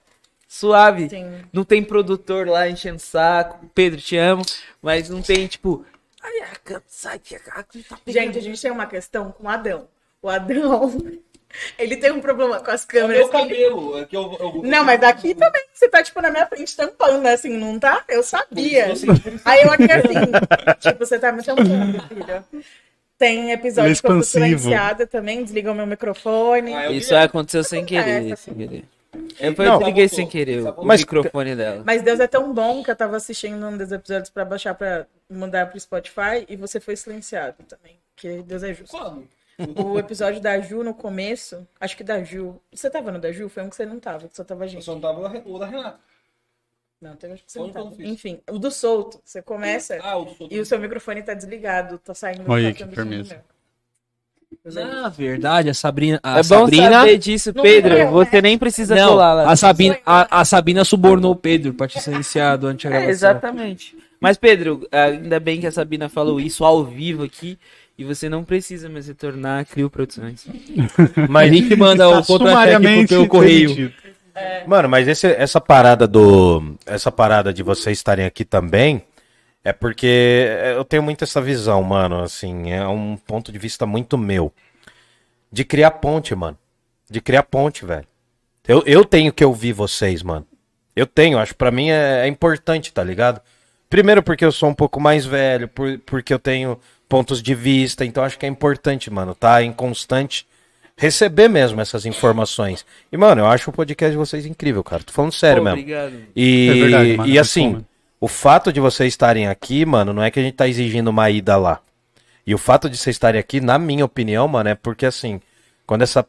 suave. Sim. Não tem produtor lá enchendo saco. Pedro, te amo. Mas não tem, tipo. Ai, a can- sai que a tá. Gente, a gente tem uma questão com o Adão. O Adão, ele tem um problema com as É o câmeras. meu que ele- cabelo. É que eu, eu... Não, mas daqui também você tá, tipo, na minha frente tampando, assim, não tá? Eu sabia. Aí eu aqui assim, tipo, você tá me tampando, filha. Tem episódio é que eu fui silenciada também, desligou meu microfone. Ah, Isso aí aconteceu sem querer, É, sem querer. Eu, Não, desliguei sem querer o, Mas- microfone dela. Mas Deus é tão bom que eu tava assistindo um dos episódios pra baixar pra mandar pro Spotify e você foi silenciado também. Porque Deus é justo. Quando? O episódio da Ju no começo, acho que da Ju. Você tava no da Ju? Foi um que você não tava, que só tava a Eu gente. só não tava o da Renata. Não, teve acho que você não tava. Enfim, o do solto. Você começa Ah, o do e o seu microfone tá desligado, tá saindo Olha tá que saindo firmeza. som meu. Deus é justo. Na verdade, a Sabrina. A é bom Sabrina. saber disso, Não Pedro. eu, Você nem precisa Não, colar lá. a Sabina, a, a Sabina subornou o Pedro pra te silenciar durante a É, gravação. exatamente. Mas, Pedro, ainda bem que a Sabina falou isso ao vivo aqui. E você não precisa mais retornar a Crio Produções. Mas a gente manda o Tá contra-cheque sumariamente pelo correio. demitido. Mano, mas esse- essa parada do. Essa parada de vocês estarem aqui também. É porque eu tenho muito essa visão, mano. Assim, é um ponto de vista muito meu. De criar ponte, mano. De criar ponte, velho. Eu, eu tenho que ouvir vocês, mano. Eu tenho, acho que pra mim é, é importante, tá ligado? Primeiro porque eu sou um pouco mais velho, por- porque eu tenho pontos de vista, então acho que é importante, mano, tá em constante receber mesmo essas informações. E, mano, eu acho o podcast de vocês incrível, cara. Tô falando sério Pô, mesmo. Obrigado. E, É verdade, mano, e assim. O fato de vocês estarem aqui, mano, não é que a gente tá exigindo uma ida lá. E o fato de vocês estarem aqui, na minha opinião, mano, é porque assim, quando essa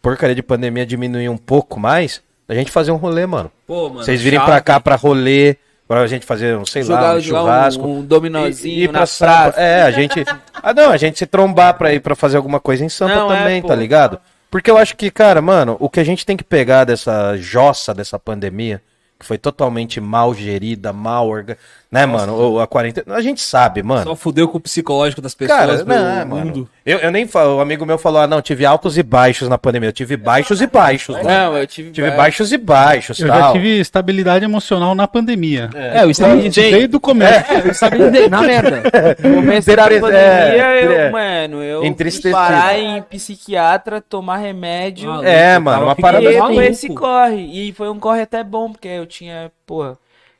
porcaria de pandemia diminuir um pouco mais, a gente fazer um rolê, mano. Pô, mano. Vocês virem pra cá pra rolê, pra gente fazer, um, sei lá, Jogar, um jogar churrasco. um, um dominozinho E- e pra. É, a gente. Ah, não, a gente se trombar pra ir pra fazer alguma coisa em Sampa Não, é, também, pô. tá ligado? Porque eu acho que, cara, mano, o que a gente tem que pegar dessa jossa dessa pandemia, que foi totalmente mal gerida, mal orga, né, mano? Ou a quarentena. A gente sabe, mano. Só fudeu com o psicológico das pessoas Cara, não, é, mundo. mano. Eu, eu nem falo, o amigo meu falou, ah, não, tive altos e baixos na pandemia. Eu tive baixos e baixos, mano. Não, eu tive, Tive baixos e baixos, Eu tal. já tive estabilidade emocional na pandemia. É, eu estabilizei. Desde o começo. É, eu estabilizei, na merda. No começo da Entre- pandemia, é, eu, é. mano, eu parar em psiquiatra, tomar remédio. Ah, É, mano, uma e parada ficando foi esse corre. E foi um corre até bom, porque eu tinha, porra,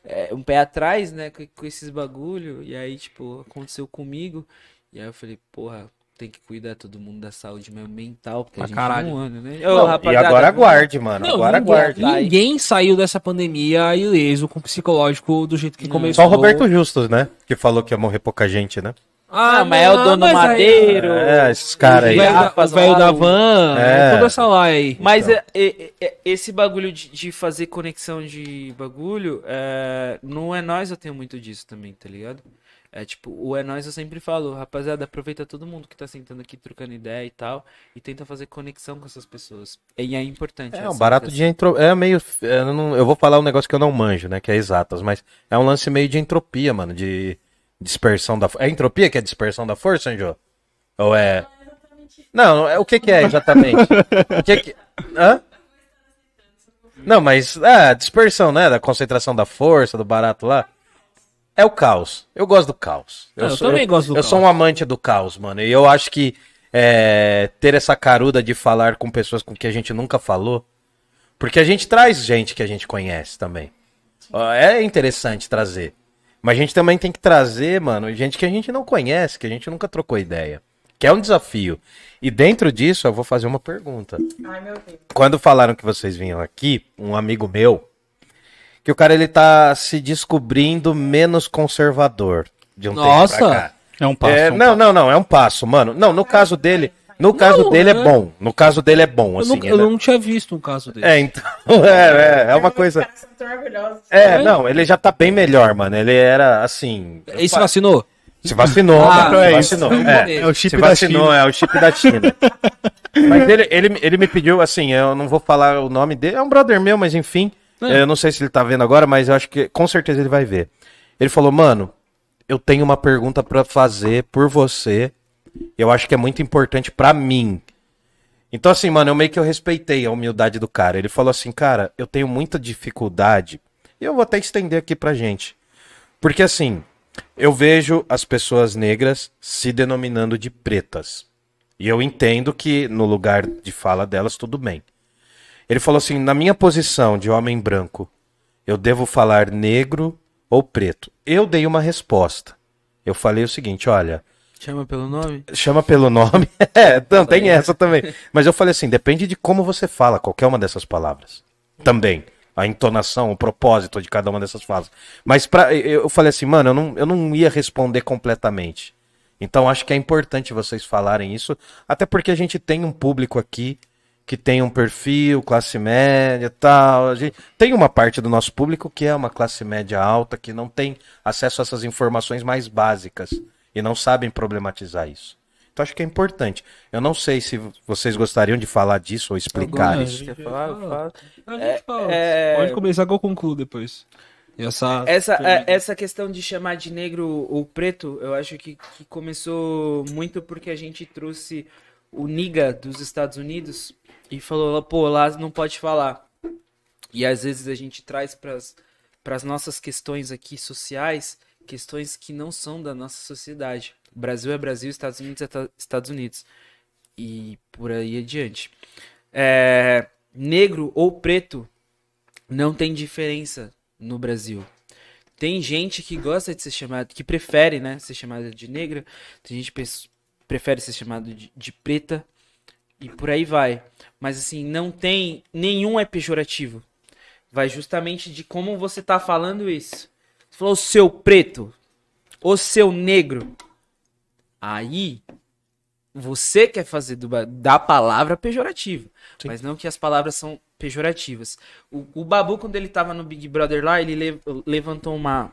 é, um pé atrás, né, com, com esses bagulho. E aí, tipo, aconteceu comigo. E aí eu falei, porra, tem que cuidar todo mundo da saúde mesmo mental, porque a Pra gente caralho. não anda, né? Não, Ô, e agora aguarde, mano. Não, agora aguarde. ninguém saiu dessa pandemia ileso com o psicológico do jeito que começou. Só o Roberto Justus, né? Que falou que ia morrer pouca gente, né? Ah, Ah, mas é o dono mas aí- Madeiro. É, esses caras aí. velho da- Rapas o velho da van, É. toda essa lá aí. Mas Então. é- é- é- esse bagulho de, de fazer conexão de bagulho, é, no É Nós eu tenho muito disso também, tá ligado? É tipo, o É Nós eu sempre falo, rapaziada, aproveita todo mundo que tá sentando aqui trocando ideia e tal, e tenta fazer conexão com essas pessoas. E é importante. É, um barato de entro... É meio. é, eu, não- eu vou falar um negócio que eu não manjo, né? Que é exatas, mas é um lance meio de entropia, mano. De dispersão da. É entropia que é dispersão da força, Jô? Ou é. Não, é o que, que é exatamente? o que que... Hã? Não, mas. É, dispersão, né? Da concentração da força, do barato lá. É o caos. Eu gosto do caos. Ah, eu também gosto do eu caos. sou um amante do caos, mano. E eu acho que é, ter essa caruda de falar com pessoas com que a gente nunca falou. Porque a gente traz gente que a gente conhece também. É interessante trazer. Mas a gente também tem que trazer, mano, gente que a gente não conhece, que a gente nunca trocou ideia. Que é um desafio. E dentro disso, eu vou fazer uma pergunta. Ai, meu Deus. Quando falaram que vocês vinham aqui, um amigo meu, que o cara ele tá se descobrindo menos conservador de um Nossa! tempo pra cá. É um passo. É, é um não, não, não, é um passo, mano. Não, no caso dele, no caso dele é é. bom. No caso dele é bom, Eu, assim. eu né? não tinha visto um caso desse. É, então, é, é, é uma coisa. orgulhosos. É, não, ele já tá bem melhor, mano. Ele era assim. E se vacinou? Se vacinou, Ah, mano, se é vacinou. É, É o chip se da vacinou, China. é o chip da China. Mas ele, ele, ele me pediu, assim, eu não vou falar o nome dele, é um brother meu, mas enfim. É. Eu não sei se ele tá vendo agora, mas eu acho que com certeza ele vai ver. Ele falou, mano, eu tenho uma pergunta pra fazer por você. Eu acho que é muito importante pra mim. Então, assim, mano, eu meio que eu respeitei a humildade do cara. Ele falou assim, cara, eu tenho muita dificuldade. E eu vou até estender aqui pra gente. Porque, assim, eu vejo as pessoas negras se denominando de pretas. E eu entendo que no lugar de fala delas, tudo bem. Ele falou assim: na minha posição de homem branco, eu devo falar negro ou preto? Eu dei uma resposta. Eu falei o seguinte: olha, Chama pelo nome? chama pelo nome. é, não, tem essa também. Mas eu falei assim: depende de como você fala qualquer uma dessas palavras. Também. A entonação, o propósito de cada uma dessas falas. Mas pra, eu falei assim, mano, eu não, eu não ia responder completamente. Então acho que é importante vocês falarem isso, até porque a gente tem um público aqui que tem um perfil, classe média e tal. A gente, tem uma parte do nosso público que é uma classe média alta, que não tem acesso a essas informações mais básicas e não sabem problematizar isso. Então acho que é importante. Eu não sei se vocês gostariam de falar disso ou explicar isso. Quer falar? Eu falo. A gente fala. é- Pode começar que eu concluo depois. E essa... Essa, é, essa questão de chamar de negro ou preto, eu acho que, que começou muito porque a gente trouxe o niga dos Estados Unidos e falou, pô, lá não pode falar. E às vezes a gente traz para as nossas questões aqui sociais, questões que não são da nossa sociedade. Brasil é Brasil, Estados Unidos é ta- Estados Unidos. E por aí adiante. É, negro ou preto não tem diferença no Brasil. Tem gente que gosta de ser chamado, que prefere, né, ser chamada de negra. Tem gente que prefere ser chamado de, de preta. E por aí vai. Mas assim, não tem. Nenhum é pejorativo. Vai justamente de como você tá falando isso. Falou seu preto. O seu negro. Aí. Você quer fazer do da palavra pejorativa. Mas não que as palavras são pejorativas. O, o Babu, quando ele tava no Big Brother lá, ele le- levantou uma,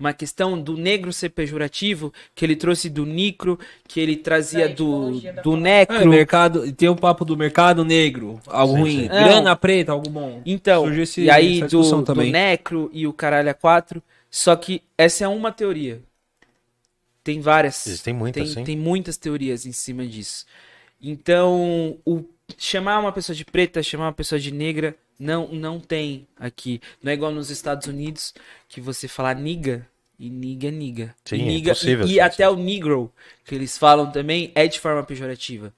uma questão do negro ser pejorativo, que ele trouxe do nicro, que ele trazia do, do palavra. É, necro. mercado, tem o papo do mercado negro, algo Sim, ruim. sim. Grana preta, algo bom. Então, esse- e aí do, do necro e o caralho a quatro. Só que essa é uma teoria. Tem várias. Existem muitas, tem, sim. tem muitas teorias em cima disso. Então, o chamar uma pessoa de preta, chamar uma pessoa de negra, não não tem aqui. Não é igual nos Estados Unidos que você fala niga e niga é niga. Sim, e é niga, possível, e, e até o negro que eles falam também é de forma pejorativa.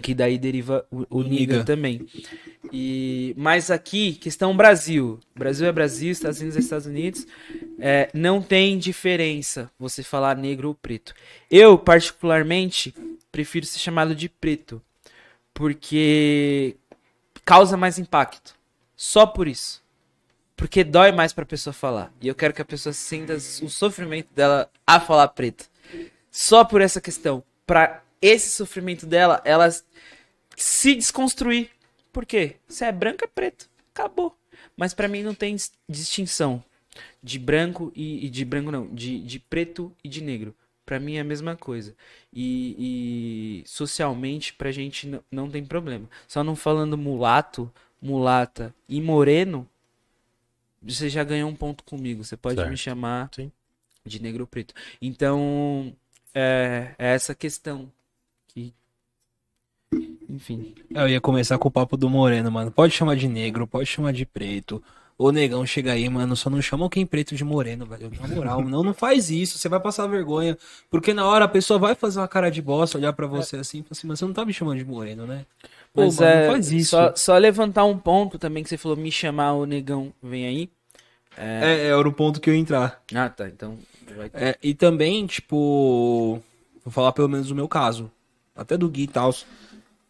Que daí deriva o, o O niga niga. também. E, mas aqui, questão Brasil. Brasil é Brasil, Estados Unidos é Estados Unidos. É, não tem diferença você falar negro ou preto. Eu, particularmente, prefiro ser chamado de preto. Porque causa mais impacto. Só por isso. Porque dói mais pra pessoa falar. E eu quero que a pessoa sinta o sofrimento dela a falar preto. Só por essa questão. Pra esse sofrimento dela, ela se desconstruir. Por quê? Se é branco, é preto. Acabou. Mas pra mim não tem dis- distinção de branco e, e de branco não, de, de preto e de negro. Pra mim é a mesma coisa. E, e socialmente pra gente não, não tem problema. Só não falando mulato, mulata e moreno, você já ganhou um ponto comigo. Você pode Certo. me chamar Sim. de negro ou preto. Então, é, é essa questão que enfim, Eu ia começar com o papo do Moreno, mano. Pode chamar de negro, pode chamar de preto. Ô negão, chega aí, mano. Só não chamam quem preto de moreno, velho. Na moral, não, não faz isso. Você vai passar vergonha. Porque na hora a pessoa vai fazer uma cara de bosta, olhar pra você assim e falar assim, mas você não tá me chamando de moreno, né? Pô, Mas mano, é, não faz isso. Só, só levantar um ponto também que você falou, me chamar o negão, vem aí. É, era o ponto que eu ia entrar. Ah, tá, então vai ter. É, e também, tipo, vou falar pelo menos do meu caso, até do Gui e tal.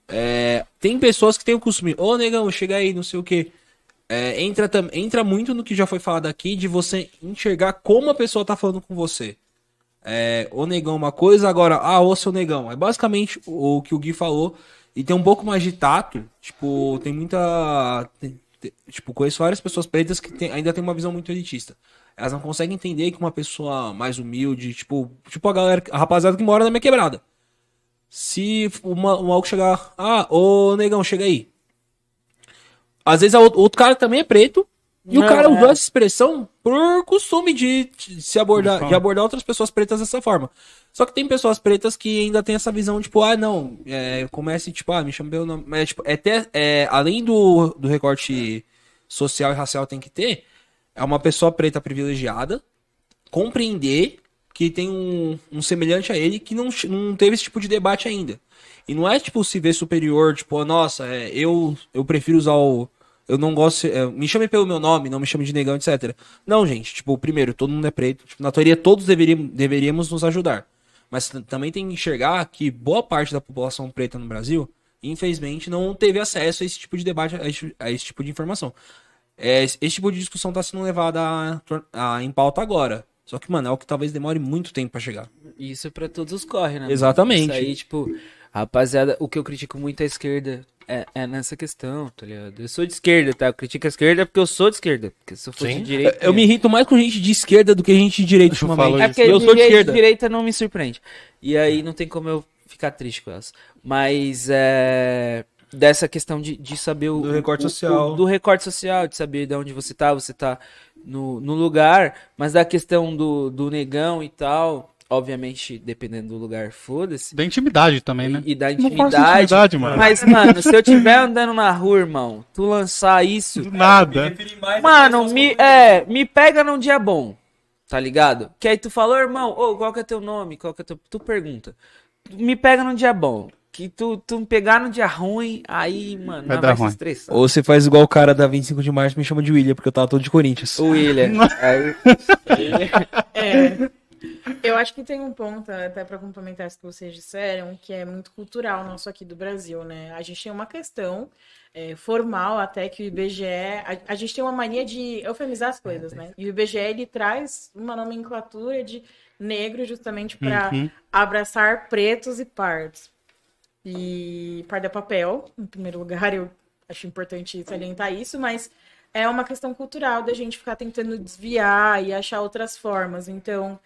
É, tem pessoas que têm o costume, ô negão, chega aí, não sei o que. entra, tam- entra muito no que já foi falado aqui de você enxergar como a pessoa tá falando com você. É, ô negão, uma coisa, agora, ah, ô seu negão. É basicamente o, o que o Gui falou. E tem um pouco mais de tato. Tipo, tem muita. tem- tem- tipo, conheço várias pessoas pretas que tem- ainda tem uma visão muito elitista. Elas não conseguem entender que uma pessoa mais humilde, tipo, tipo a galera, a rapaziada que mora na minha quebrada. Se uma, um maluco chegar, ah, ô negão, chega aí. Às vezes outro, outro cara também é preto. E o Não, cara é. usou essa expressão por costume de, de se abordar, de abordar outras pessoas pretas dessa forma. Só que tem pessoas pretas que ainda tem essa visão, tipo, ah, não, é, comece, tipo, ah, me chama pelo nome. Mas, tipo, é até, é, além do, do recorte social e racial tem que ter, é uma pessoa preta privilegiada compreender que tem um, um semelhante a ele que não, não teve esse tipo de debate ainda. E não é, tipo, se ver superior, tipo, nossa, é, eu, eu prefiro usar o. Eu não gosto. é, me chame pelo meu nome, não me chame de negão, etc. Não, gente, tipo, primeiro, todo mundo é preto. Tipo, na teoria, todos deveríamos, deveríamos nos ajudar. Mas também tem que enxergar que boa parte da população preta no Brasil, infelizmente, não teve acesso a esse tipo de debate, a esse, a esse tipo de informação. É, esse tipo de discussão tá sendo levada a, a- em pauta agora. Só que, mano, é o que talvez demore muito tempo pra chegar. Isso é pra todos os corre, né? mano? Exatamente. Isso aí, tipo, rapaziada, o que eu critico muito a esquerda é, é nessa questão, tá ligado? Eu sou de esquerda, tá? Eu critico a esquerda porque eu sou de esquerda. Porque se eu fosse Sim. de direita. Eu me irrito mais com gente de esquerda do que gente de direita Eu ultimamente. falo É porque eu sou de direita, esquerda. direita não me surpreende. E aí não tem como eu ficar triste com elas. Mas é. Dessa questão de, de saber o. Do recorte o- social. o- do recorte social, de saber de onde você tá, você tá no, no lugar. Mas da questão do, do negão e tal. Obviamente, dependendo do lugar, foda-se. Da intimidade também, né? E, e da intimidade. intimidade, mano. Mas, mano, se eu tiver andando na rua, irmão, tu lançar isso. Do nada. Mano, me, é, me pega num dia bom. Tá ligado? Que aí tu falou, irmão, ô, qual que é teu nome? Qual que é teu. Tu pergunta. Me pega num dia bom. Que tu, tu me pegar num dia ruim, aí, mano, Vai dar vai se ruim. estressar. Ou você faz igual o cara da 25 de março me chama de William, porque eu tava todo de Corinthians. O William. Aí, É. Eu acho que tem um ponto, até para complementar isso que vocês disseram, que é muito cultural nosso aqui do Brasil, né? A gente tem uma questão é, formal até que o IBGE. A, a gente tem uma mania de eufemizar as coisas, né? E o IBGE ele traz uma nomenclatura de negro justamente para Uhum. abraçar pretos e pardos. E pardo é papel, em primeiro lugar, eu acho importante salientar isso, mas é uma questão cultural da gente ficar tentando desviar e achar outras formas. Então,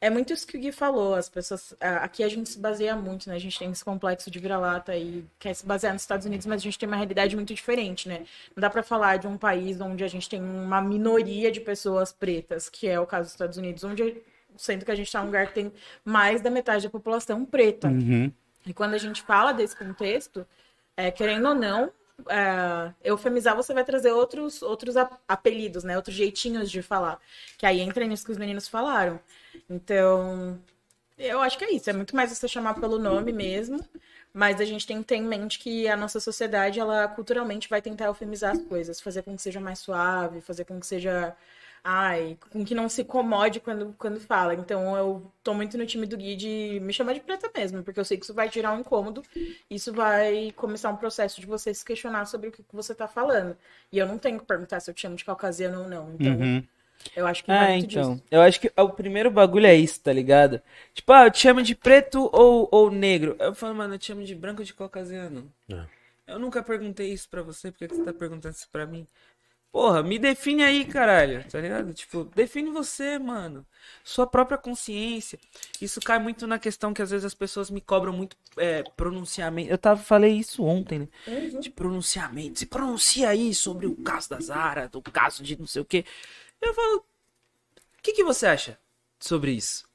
é muito isso que o Gui falou. As pessoas. Aqui a gente se baseia muito, né? A gente tem esse complexo de vira-lata e quer se basear nos Estados Unidos, mas a gente tem uma realidade muito diferente, né? Não dá pra falar de um país onde a gente tem uma minoria de pessoas pretas, que é o caso dos Estados Unidos, onde. Sendo que a gente tá num lugar que tem mais da metade da população preta. Uhum. E quando a gente fala desse contexto, é, querendo ou não, é, eufemizar você vai trazer outros, outros apelidos, né? Outros jeitinhos de falar. Que aí entra nisso que os meninos falaram. Então, eu acho que é isso. É muito mais você chamar pelo nome mesmo. Mas a gente tem que ter em mente que a nossa sociedade, ela culturalmente vai tentar eufemizar as coisas, fazer com que seja mais suave, fazer com que seja. Ai, com que não se incomode quando, quando fala. Então eu tô muito no time do Gui de me chamar de preta mesmo, porque eu sei que isso vai gerar um incômodo, isso vai começar um processo de você se questionar sobre o que você tá falando. E eu não tenho que perguntar se eu te chamo de caucasiano ou não. Então, Uhum. eu acho que Ah, muito então. disso. Eu acho que o primeiro bagulho é isso, tá ligado? Tipo, ah, eu te chamo de preto ou, ou negro? Eu falo, mano, eu te chamo de branco ou de caucasiano. É. Eu nunca perguntei isso pra você, por que que você tá perguntando isso pra mim? Porra, me define aí, caralho, tá ligado? Tipo, define você, mano. Sua própria consciência. Isso cai muito na questão que às vezes as pessoas me cobram muito é, pronunciamento. Eu tava, falei isso ontem, né? De pronunciamento. Se pronuncia aí sobre o caso da Zara, do caso de não sei o quê. Eu falo, o que, que você acha sobre isso?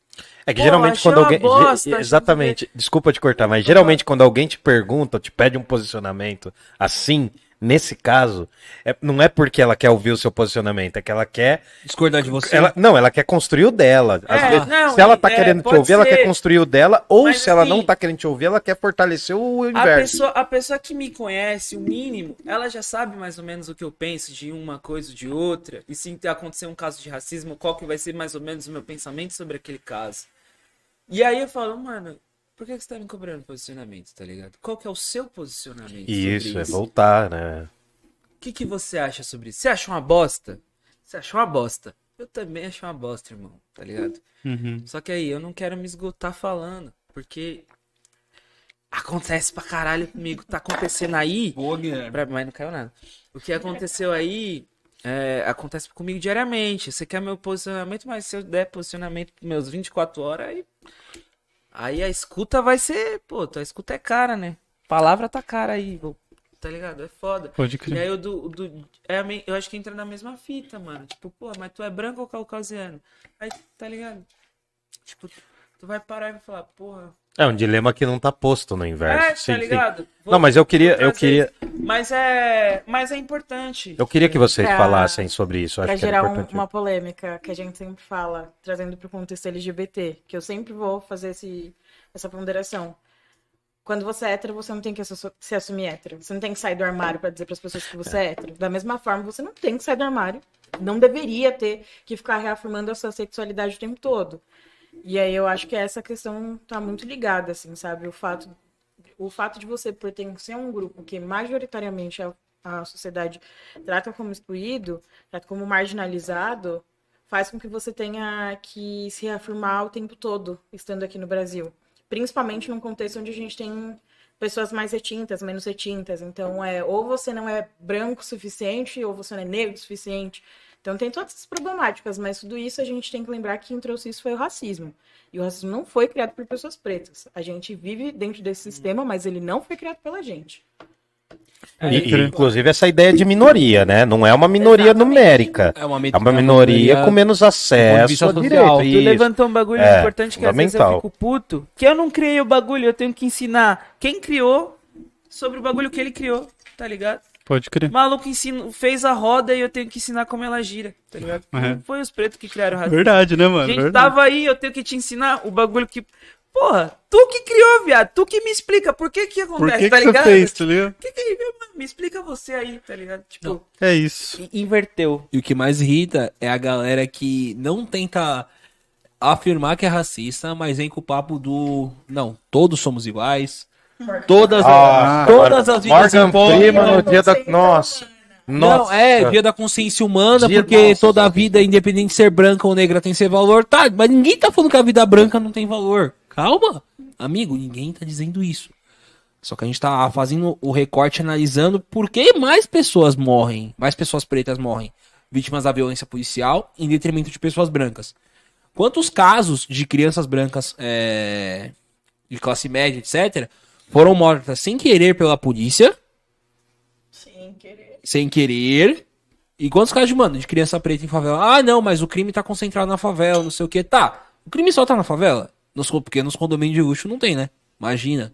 É que Pô, geralmente quando alguém. bosta, exatamente. Desculpa te cortar, mas geralmente quando alguém te pergunta, te pede um posicionamento assim, nesse caso, é- não é porque ela quer ouvir o seu posicionamento, é que ela quer. Discordar de você. Ela, não, ela quer construir o dela. É, vezes, não, se ela tá é, querendo te ouvir, ela ser. quer construir o dela, ou Mas se ela assim- não tá querendo te ouvir, ela quer fortalecer o A inverso. pessoa, a pessoa que me conhece, o mínimo, ela já sabe mais ou menos o que eu penso de uma coisa ou de outra. E se acontecer um caso de racismo, qual que vai ser mais ou menos o meu pensamento sobre aquele caso. E aí eu falo, mano, por que que você tá me cobrando posicionamento, tá ligado? Qual que é o seu posicionamento E isso, sobre é voltar, né? O que, que você acha sobre isso? Você acha uma bosta? Você acha uma bosta? Eu também acho uma bosta, irmão, tá ligado? Uhum. Só que aí eu não quero me esgotar falando, porque acontece pra caralho comigo. Tá acontecendo aí. Boa. Pra- Mas não caiu nada. O que aconteceu aí é, acontece comigo diariamente. Você quer meu posicionamento, mas se eu der posicionamento meus 24 horas, aí, aí a escuta vai ser. Pô, tua escuta é cara, né? Palavra tá cara aí, tá ligado? É foda. Pode E crer. aí eu, do, do- é eu acho que entra na mesma fita, mano. Tipo, pô, mas tu é branco ou caucasiano? Aí, tá ligado? Tipo, tu vai parar e vai falar, porra. É um dilema que não tá posto no inverso. É, Sim, tá sim. ligado? Vou- Não, mas eu queria, eu queria. Mas é. Mas é importante. eu queria que vocês Pra- falassem sobre isso. Pra acho que era gerar um- uma polêmica que a gente sempre fala, trazendo pro contexto LGBT, que eu sempre vou fazer esse, essa ponderação. Quando você é hétero, você não tem que se assumir hétero. Você não tem que sair do armário pra dizer pras pessoas que você é hétero. Da mesma forma, você não tem que sair do armário. Não deveria ter que ficar reafirmando a sua sexualidade o tempo todo. E aí eu acho que essa questão tá muito ligada, assim, sabe? O fato, o fato de você pertencer a um grupo que majoritariamente a, a sociedade trata como excluído, trata como marginalizado, faz com que você tenha que se reafirmar o tempo todo estando aqui no Brasil. Principalmente num contexto onde a gente tem pessoas mais retintas, menos retintas. Então, é ou você não é branco o suficiente, ou você não é negro o suficiente. Então, tem todas essas problemáticas, mas tudo isso a gente tem que lembrar que quem trouxe isso foi o racismo. E o racismo não foi criado por pessoas pretas. A gente vive dentro desse sistema, mas ele não foi criado pela gente. E- e, inclusive essa ideia de minoria, né? Não é uma minoria numérica. É uma, É uma minoria com menos acesso vista a social. direito. Tu levantou um bagulho É, importante que às vezes eu fico puto. Que eu não criei o bagulho, eu tenho que ensinar quem criou sobre o bagulho que ele criou, tá ligado? Pode crer. O maluco ensina, fez a roda e eu tenho que ensinar como ela gira, tá ligado? É. Não foi os pretos que criaram o racismo. Verdade, né, A mano? gente Verdade. tava aí, eu tenho que te ensinar o bagulho que. Porra, tu que criou, viado. Tu que me explica por que que Por acontece, que, tá que você ligado? fez, tá ligado? Que que ele viu, mano? Me explica você aí, tá ligado? Tipo, É isso. inverteu. E o que mais irrita é a galera que não tenta afirmar que é racista, mas vem com o papo do. Não, todos somos iguais. Todas, Ah, todas as vidas Morgan importam. Freeman no dia da. Nossa. Não, Nossa. é dia da consciência humana, Dia- porque nossa. toda a vida, independente de ser branca ou negra, tem seu valor. Tá, mas ninguém tá falando que a vida branca não tem valor. Calma, amigo, ninguém tá dizendo isso. Só que a gente tá fazendo o recorte analisando por que mais pessoas morrem, mais pessoas pretas morrem, vítimas da violência policial, em detrimento de pessoas brancas. Quantos casos de crianças brancas é, de classe média, etc., foram mortas sem querer pela polícia? Sem querer. sem querer. E quantos casos de, mano, de criança preta em favela? Ah, não, mas o crime tá concentrado na favela, não sei o que. Tá, o crime só tá na favela? Nos, co- porque nos condomínios de luxo não tem, né? Imagina.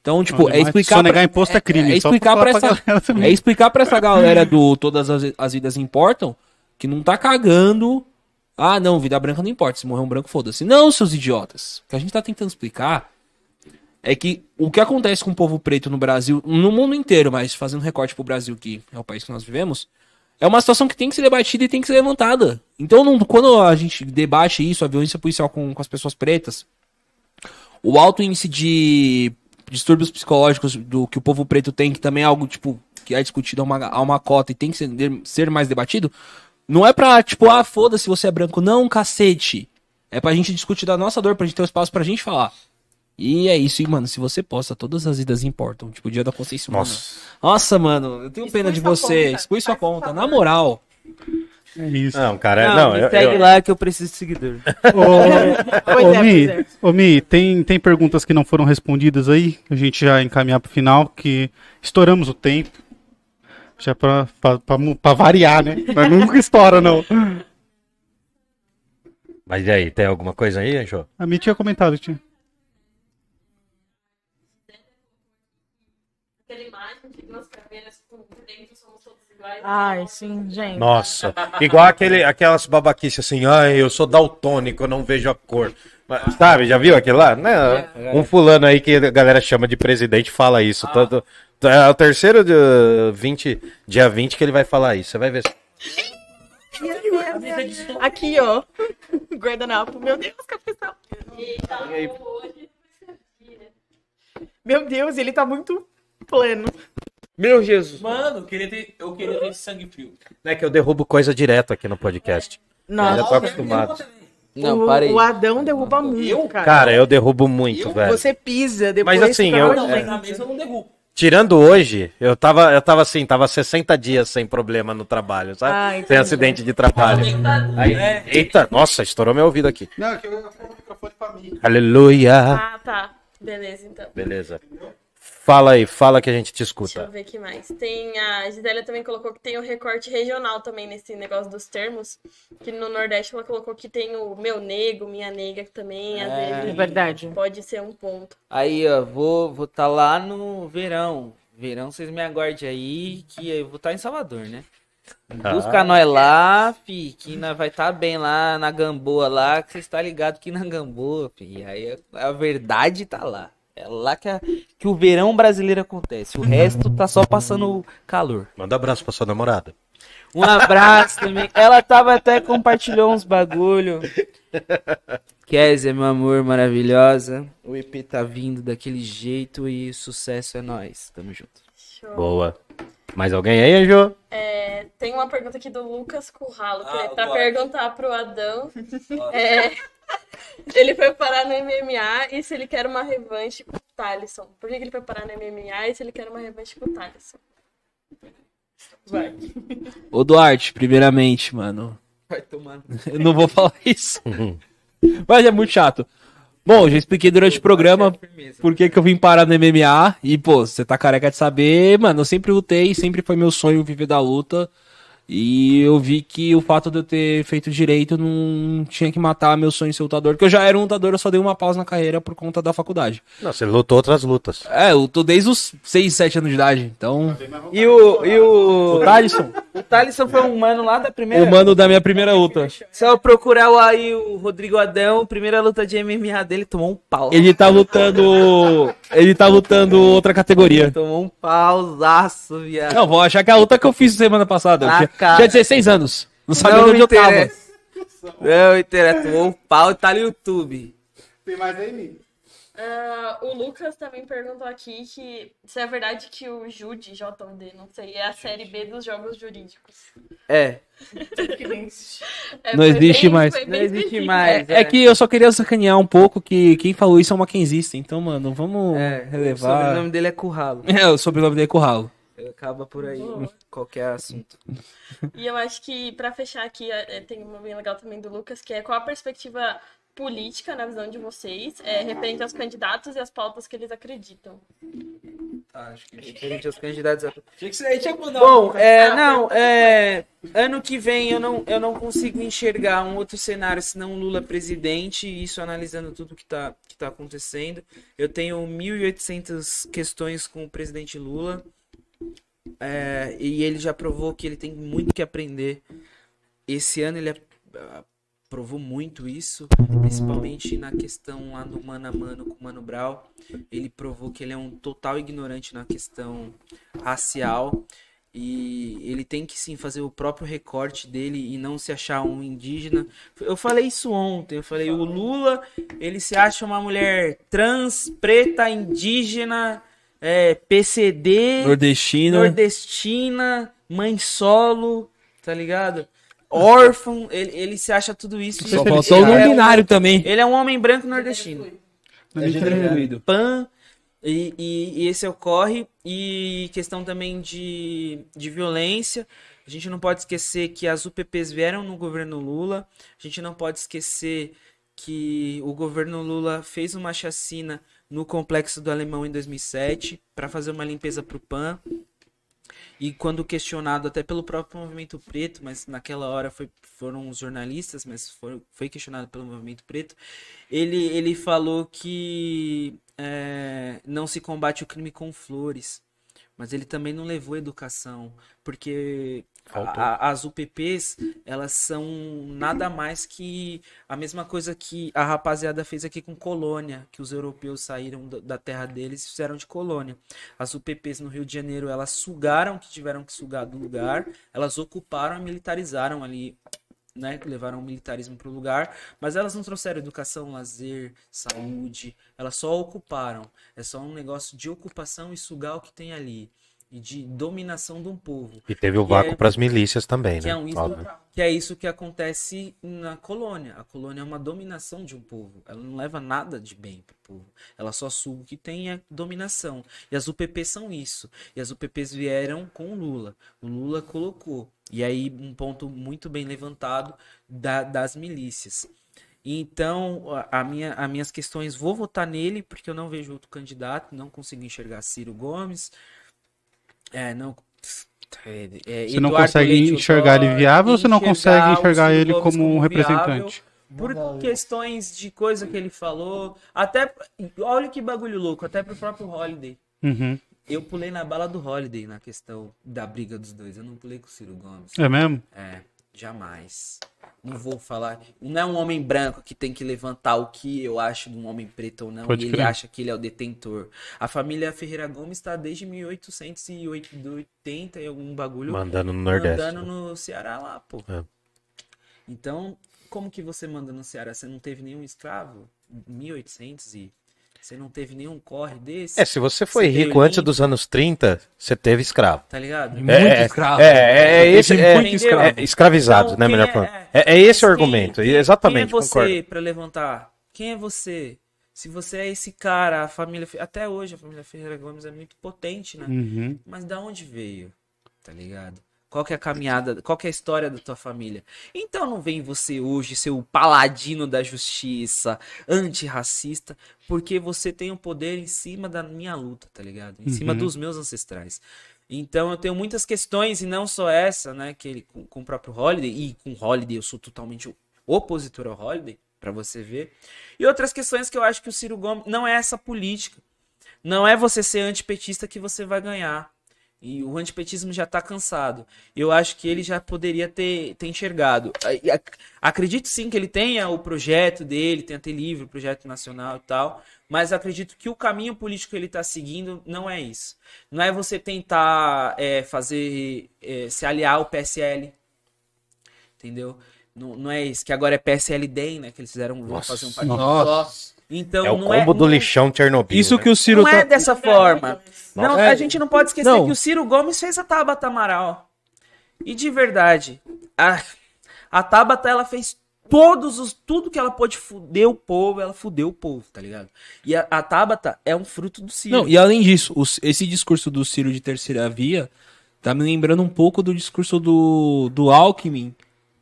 Então, tipo, Não, é explicar. Sonegar imposto é crime, É, só explicar pra pra pra essa, galera também. é explicar pra essa galera do Todas as, as Vidas Importam que não tá cagando. Ah, não, vida branca não importa. Se morrer um branco, foda-se. Não, seus idiotas. O que a gente tá tentando explicar é que o que acontece com o povo preto no Brasil, no mundo inteiro, mas fazendo recorte pro Brasil, que é o país que nós vivemos, é uma situação que tem que ser debatida e tem que ser levantada. Então, não- quando a gente debate isso, a violência policial com, com as pessoas pretas, o alto índice de distúrbios psicológicos do que o povo preto tem, que também é algo, tipo, que é discutido a uma, a uma cota e tem que ser, ser mais debatido, não é pra, tipo, ah, foda-se você é branco. Não, cacete. É pra gente discutir da nossa dor, pra gente ter um espaço pra gente falar. E é isso, e, mano, se você posta, todas as idas importam. Tipo, o dia da consciência humana. Nossa. Nossa, mano, eu tenho pena de sua você. conta. Expõe sua Faz conta, favor. na moral. É isso. Não, cara, Não, não, me eu, segue eu- lá que eu preciso de seguidor. Ô, Pois ô, é, Mi, pois é. ô, Mi, tem, tem perguntas que não foram respondidas aí? A gente já encaminhar pro final, que estouramos o tempo. Já pra, pra, pra, mu- pra variar, né? Mas nunca estoura, não. Mas e aí, tem alguma coisa aí, Anjo? A Mi tinha comentado, tinha. Aquela imagem de duas caveiras com dentro somos todos iguais. Ai, sim, gente. Nossa, igual aquele, aquelas babaquices assim, ai, eu sou daltônico, eu não vejo a cor. Mas, Sabe, já viu aquele lá? Né? Um fulano aí que a galera chama de presidente fala isso. Todo, é o terceiro dia 20, dia 20 que ele vai falar isso. Você vai ver. Aqui, ó. Guardanapo. Meu Deus, cabeção. Meu Deus, ele tá muito pleno. Meu Jesus. Mano, eu queria ter, eu queria ter esse sangue frio. Não é que eu derrubo coisa direto aqui no podcast. Eu já Nossa, tô acostumado. Não, o, para aí. o Adão derruba muito, cara. Cara, eu derrubo muito, velho. Você pisa, depois... Mas assim, eu- Não, é- Na mesa eu não derrubo. Tirando hoje, eu tava, eu tava assim, tava 60 dias sem problema no trabalho, sabe? Ah, sem acidente de trabalho. Aí, eita, nossa, estourou meu ouvido aqui. Não, é que eu ia o microfone pra mim. Aleluia. Ah, tá. Beleza, então. Beleza. Fala aí, fala que a gente te Deixa eu escuta. ver aqui mais. Tem a Gisélia também colocou que tem o recorte regional também nesse negócio dos termos. Que no Nordeste ela colocou que tem o meu nego, minha nega também, às É. É verdade. pode ser um ponto. Aí, ó, vou vou tá lá no verão. Verão, vocês me aguardem aí, que eu vou estar em Salvador, né? Busca nós lá, fi, que nós vai estar bem lá na Gamboa lá, que vocês estão ligados que na Gamboa, fi. Aí a, a verdade tá lá. É lá que, a- que o verão brasileiro acontece. O resto tá só passando calor. Manda abraço pra sua namorada. Um abraço também. Ela tava até compartilhou uns bagulho. Kézia, meu amor, maravilhosa. O EP tá vindo daquele jeito e sucesso é nós. Tamo junto. Show. Boa. Mais alguém aí, Anjo? É, tem uma pergunta aqui do Lucas Curralo, que Ah, pra boa. perguntar pro Adão. É, ele foi parar no MMA e se ele quer uma revanche com o Thalisson. Por que, que ele foi parar no MMA e se ele quer uma revanche com o Thalisson? Ô Duarte, primeiramente, mano. Vai tomar. Eu não vou falar isso. Mas é muito chato. Bom, já expliquei durante o programa por que, que eu vim parar no MMA. E, pô, você tá careca de saber, mano, eu sempre lutei, sempre foi meu sonho viver da luta. E eu vi que o fato de eu ter feito direito não tinha que matar meu sonho de ser lutador, porque eu já era um lutador, eu só dei uma pausa na carreira por conta da faculdade. Não, você lutou outras lutas. É, eu tô desde os 6, 7 anos de idade, então. E o, e O o, Thalisson, o Thalisson foi um mano lá da primeira. o mano da minha primeira luta. Se eu procurar o- aí o Rodrigo Adão, primeira luta de MMA dele, tomou um pau. Ele tá lutando. Ele tá lutando outra categoria. Tomou um pausaço, viado. Não, vou achar que é a luta que eu fiz semana passada. Ah, tinha, tinha 16 anos. Não sabia Não onde eu tava. Não interessa, tomou um pau e tá no YouTube. Tem mais aí, Ah, o Lucas também perguntou aqui que se é verdade que o JUD, JUD, não sei, é a série B dos jogos jurídicos. É, É, Não existe bem- mais. não existe mais. É que eu só queria sacanear um pouco que quem falou isso é uma Kenzista. Então, mano, vamos É, o relevar. sobrenome dele é Curralo. É, o sobrenome dele é Curralo. Acaba por aí Boa. qualquer assunto. E eu acho que, pra fechar aqui, é, tem uma bem legal também do Lucas, que é qual a perspectiva política, na visão de vocês, é, referente aos candidatos e as pautas que eles acreditam. Referente aos candidatos a... Achei que você tinha mandado. Bom, é, não, é, ano que vem eu não, eu não consigo enxergar um outro cenário senão Lula presidente, isso analisando tudo que tá, que tá acontecendo. Eu tenho 1.800 questões com o presidente Lula, é, e ele já provou que ele tem muito que aprender. Esse ano ele ah, provou muito isso, principalmente na questão lá do mano a mano com o Mano Brown. Ele provou que ele é um total ignorante na questão racial e ele tem que sim fazer o próprio recorte dele e não se achar um indígena. Eu falei isso ontem, eu falei o Lula, ele se acha uma mulher trans, preta, indígena, é, PCD, Nordestina. nordestina, mãe solo, tá ligado? Órfão, ele, ele se acha tudo isso. Só faltou o é não um, binário também. ele é um homem branco nordestino. É. Pan. E, e- e esse ocorre. E questão também de, de violência. A gente não pode esquecer que as UPPs vieram no governo Lula. A gente não pode esquecer que o governo Lula fez uma chacina no complexo do Alemão em 2007 para fazer uma limpeza para o PAN. E quando questionado até pelo próprio movimento preto, mas naquela hora foi, foram os jornalistas, mas foi, foi questionado pelo movimento preto, ele, ele falou que é, não se combate o crime com flores, mas ele também não levou educação, porque. A- as UPPs, elas são nada mais que a mesma coisa que a rapaziada fez aqui com colônia, que os europeus saíram da- terra deles e fizeram de colônia. As UPPs no Rio de Janeiro, elas sugaram o que tiveram que sugar do lugar, elas ocuparam e militarizaram ali, né? Levaram o militarismo para o lugar, mas elas não trouxeram educação, lazer, saúde, elas só ocuparam. É só um negócio de ocupação e sugar o que tem ali. E de dominação de um povo. E teve o Que vácuo é- para as milícias também, Que né? é, um isso, que é isso que acontece na colônia. A colônia é uma dominação de um povo. Ela não leva nada de bem pro povo. Ela só suga o que tem é dominação. E as UPPs são isso. E as UPPs vieram com o Lula. O Lula colocou. E aí, um ponto muito bem levantado da- das milícias. Então, a, a minha, as minhas questões, vou votar nele, porque eu não vejo outro candidato, não consigo enxergar Ciro Gomes. É, não. é, é, Você não Eduardo consegue Leite enxergar ele viável ou você não consegue enxergar ele Gomes como um viável representante? Por questões de coisa que ele falou, até olha que bagulho louco, até pro próprio Holiday. Uhum. Eu pulei na bala do Holiday na questão da briga dos dois. Eu não pulei com o Ciro Gomes. É mesmo? É, jamais. Não vou falar. Não é um homem branco que tem que levantar o que eu acho de um homem preto ou não. Pode e ele acha que ele é o detentor. A família Ferreira Gomes está desde 1880 e algum bagulho Mandando no Nordeste. mandando no Ceará lá, pô. É. Então, como que você manda no Ceará? Você não teve nenhum escravo? 1800 e você não teve nenhum corre desse? É, se você foi rico antes dos anos 30, você teve escravo. Tá ligado? Muito É, escravo. É, é, é esse, é, muito escravo. é, escravizados, Então, né, melhor é- falando. é, É, é esse o argumento, quem- exatamente, Quem é você pra levantar? Quem é você? Se você é esse cara, a família. Até hoje a família Ferreira Gomes é muito potente, né? Uhum. Mas da onde veio? Tá ligado? Qual que é a caminhada, qual que é a história da tua família? Então não vem você hoje ser o paladino da justiça, antirracista, porque você tem um poder em cima da minha luta, tá ligado? Em cima Uhum. dos meus ancestrais. Então eu tenho muitas questões, e não só essa, né, que ele, com, com o próprio Holiday, e com o Holiday eu sou totalmente opositor ao Holiday, pra você ver. E outras questões que eu acho que o Ciro Gomes não é essa política. Não é você ser antipetista que você vai ganhar. E o antipetismo já tá cansado. Eu acho que ele já poderia ter, ter enxergado. Ac- Acredito sim que ele tenha o projeto dele, tenha ter livre, o projeto nacional e tal. Mas acredito que o caminho político que ele tá seguindo não é isso. Não é você tentar é, fazer. é, se aliar ao PSL. Entendeu? Não, não é isso. Que agora é PSL-DEM, né? Que eles fizeram. Nossa. fazer um partido Nossa. Então É o não combo do não- lixão Chernobyl. Isso né? que o Ciro não tá. é dessa forma. Não, É. a gente não pode esquecer Não. que o Ciro Gomes fez a Tabata Amaral. E de verdade, a, a Tabata ela fez todos os tudo que ela pôde fuder o povo, ela fudeu o povo, tá ligado? E a, a Tabata é um fruto do Ciro. Não, e além disso, os- esse discurso do Ciro de terceira via tá me lembrando um pouco do discurso do, do Alckmin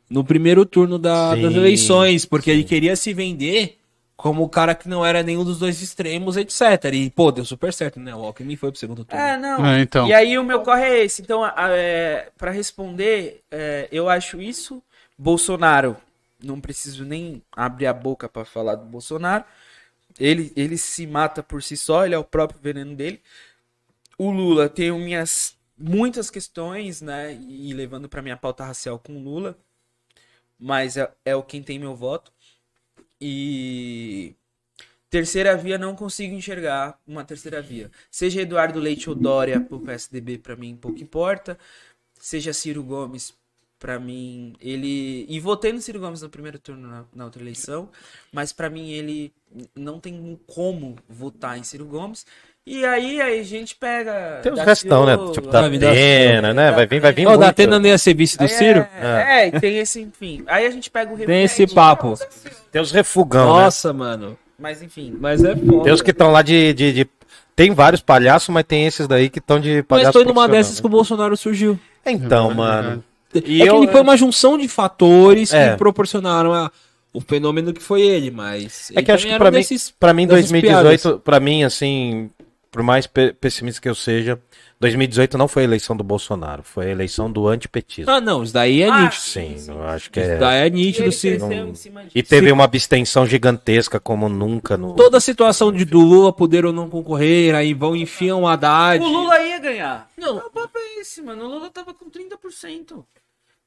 no primeiro turno da- Sim, das eleições, porque sim. ele queria se vender como o cara que não era nenhum dos dois extremos, etc. E, pô, deu super certo, né? O Alckmin foi pro segundo turno. É, não. É, então. E aí o meu corre é esse. Então, é, para responder, é, eu acho isso. Bolsonaro, não preciso nem abrir a boca pra falar do Bolsonaro. Ele, ele se mata por si só, ele é o próprio veneno dele. O Lula tem minhas muitas questões, né? E levando pra minha pauta racial com o Lula. Mas é, é o quem tem meu voto. E terceira via não consigo enxergar uma terceira via. Seja Eduardo Leite ou Dória pro PSDB pra mim pouco importa. Seja Ciro Gomes pra mim ele e votei no Ciro Gomes no primeiro turno na, na outra eleição, mas pra mim ele não tem como votar em Ciro Gomes. E aí aí a gente pega Tem os Daciolo, restão, né? Tipo, da Vai vir da- Atena, né? Vai vir, vai vir Ó, o muito. Datena nem ia ser vice do aí Ciro? É, é, e tem esse, enfim. Aí a gente pega o Tem esse papo. Tem os refugão, né? Nossa, mano. Mas enfim. Mas é foda. Tem os que estão lá de, de, de- Tem vários palhaços, mas tem esses daí que estão de Mas palhaço foi numa dessas que o Bolsonaro surgiu. né? Então, mano. E é eu- que ele foi uma junção de fatores É. que proporcionaram a- o fenômeno que foi ele, mas. É ele que acho que um mim, desses- pra mim dessas 2018, pra mim, assim, por mais pe- pessimista que eu seja, 2018 não foi a eleição do Bolsonaro, foi a eleição do antipetismo. Ah, não, isso daí é Ah, nítido. Sim, eu acho que Isso é. daí é nítido, sim. não- em cima disso. E teve uma abstenção gigantesca como nunca no. Toda a situação de do Lula poder ou não concorrer, aí vão enfiam o Haddad. O Lula ia ganhar. Não. O papo é esse, mano. O Lula tava com 30%.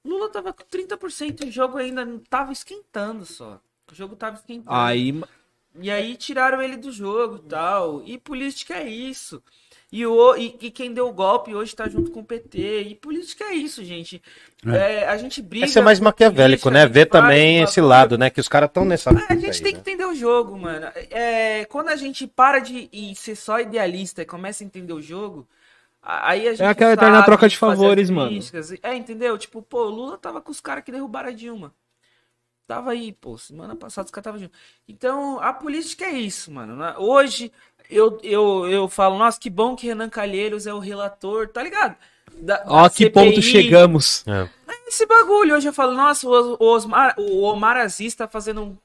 O Lula tava com 30% e o jogo ainda não tava esquentando só. O jogo tava esquentando. Aí. E aí tiraram ele do jogo tal. E política é isso. E, o, e, e quem deu o golpe hoje tá junto com o PT. E política é isso, gente. É, a gente briga. É ser mais por maquiavélico, né? a Ver também esse lado, né? Que os caras estão nessa. A fita gente aí, tem né? que entender o jogo, mano. É, quando a gente para de ser só idealista e começa a entender o jogo, a- aí a gente. É aquela eterna sabe troca de favores, mano. É, entendeu? Tipo, pô, o Lula tava com os caras que derrubaram a Dilma. Tava aí, pô, semana passada os caras estavam juntos. Então, a política é isso, mano. né? Hoje, eu, eu, eu falo, nossa, que bom que Renan Calheiros é o relator, tá ligado? Da- Ó, da que CPI. ponto chegamos. É. Esse bagulho, hoje eu falo, nossa, o, o Osmar, o Omar Aziz tá fazendo um.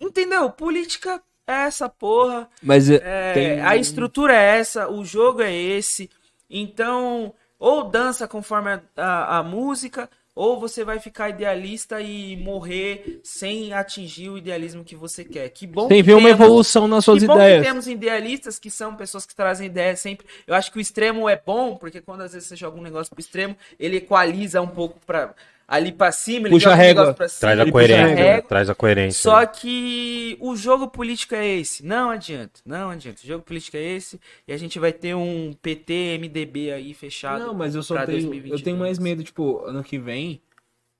Entendeu? Política é essa porra. Mas é, É, tem- A estrutura é essa, o jogo é esse. Então, ou dança conforme a, a, a música, ou você vai ficar idealista e morrer sem atingir o idealismo que você quer. Que bom tem que ver uma evolução nas suas que bom ideias. que temos idealistas que são pessoas que trazem ideias sempre. Eu acho que o extremo é bom, porque quando às vezes você joga um negócio pro extremo, ele equaliza um pouco para ali pra cima, ele Puxa joga a régua. negócio pra cima, Traz a coerência, né? régua. Traz a coerência. Só que o jogo político é esse. Não adianta, não adianta. O jogo político é esse e a gente vai ter um PT, MDB aí fechado. Não, mas eu só tenho. Eu 2022. tenho mais medo, tipo, ano que vem.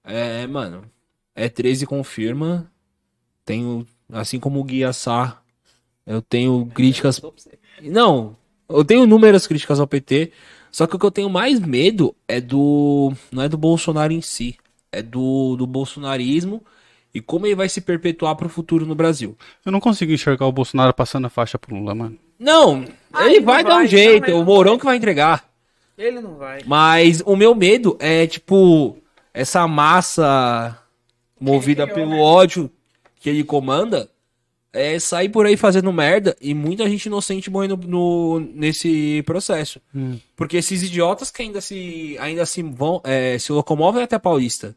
É, mano. É 13 confirma. Tenho. Assim como o Guia Sá. Eu tenho críticas. Não, eu tenho inúmeras críticas ao PT. Só que o que eu tenho mais medo é do. Não é do Bolsonaro em si. É do, do bolsonarismo e como ele vai se perpetuar pro futuro no Brasil. Eu não consigo enxergar o Bolsonaro passando a faixa pro Lula, mano. Não, Ah, ele ele vai vai, dar um jeito. o Mourão vai. que vai entregar. Ele não vai. Mas o meu medo é, tipo, essa massa movida pelo ódio que ele comanda é sair por aí fazendo merda e muita gente inocente morrendo no, nesse processo. Porque esses idiotas que ainda se, ainda se vão, é, se locomovem até a Paulista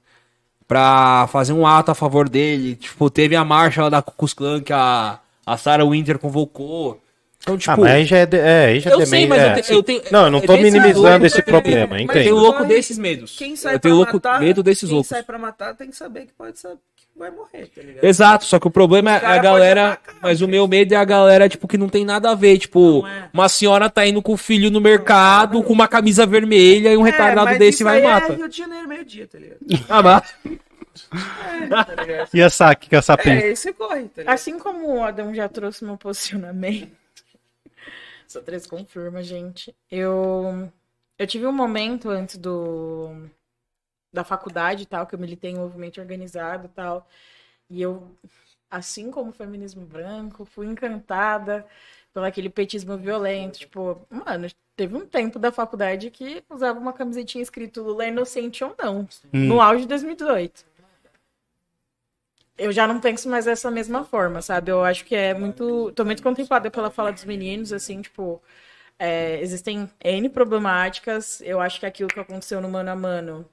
pra fazer um ato a favor dele. Tipo, teve a marcha lá da Ku Klux Klan que a, a Sarah Winter convocou. Então, tipo, ah, mas aí já é, de- é, aí já eu é sei, meio- mas é. eu, te- eu tenho. Não, eu não tô é desse minimizando esse eu problema, Eu entendo. tenho louco desses medos. Quem sai eu tenho louco, matar, medo desses quem loucos. sai pra matar tem que saber que pode saber vai morrer, tá ligado? Exato, só que o problema é cara a galera. atacar, mas o meu medo é a galera, tipo, que não tem nada a ver. Tipo, é. uma senhora tá indo com o filho no mercado, com uma camisa vermelha e um retardado É, mas desse isso vai e aí mata. É Rio de Janeiro, meio-dia, tá ligado? Ah, mas... tá ligado? E a Saki, que a Sapin? É, esse corre, tá ligado? Assim como o Adão já trouxe meu posicionamento, só três confirma, gente. Eu, eu tive um momento antes do da faculdade e tal, que eu militei em movimento organizado e tal. E eu, assim como o feminismo branco, fui encantada pelo aquele petismo violento. Tipo, mano, teve um tempo da faculdade que usava uma camisetinha escrito Lula é inocente ou não. No auge de 2018 eu já não penso mais dessa mesma forma, sabe? Eu acho que é muito. Tô muito contemplada pela fala dos meninos, assim, tipo. é, existem N problemáticas. Eu acho que aquilo que aconteceu no mano a mano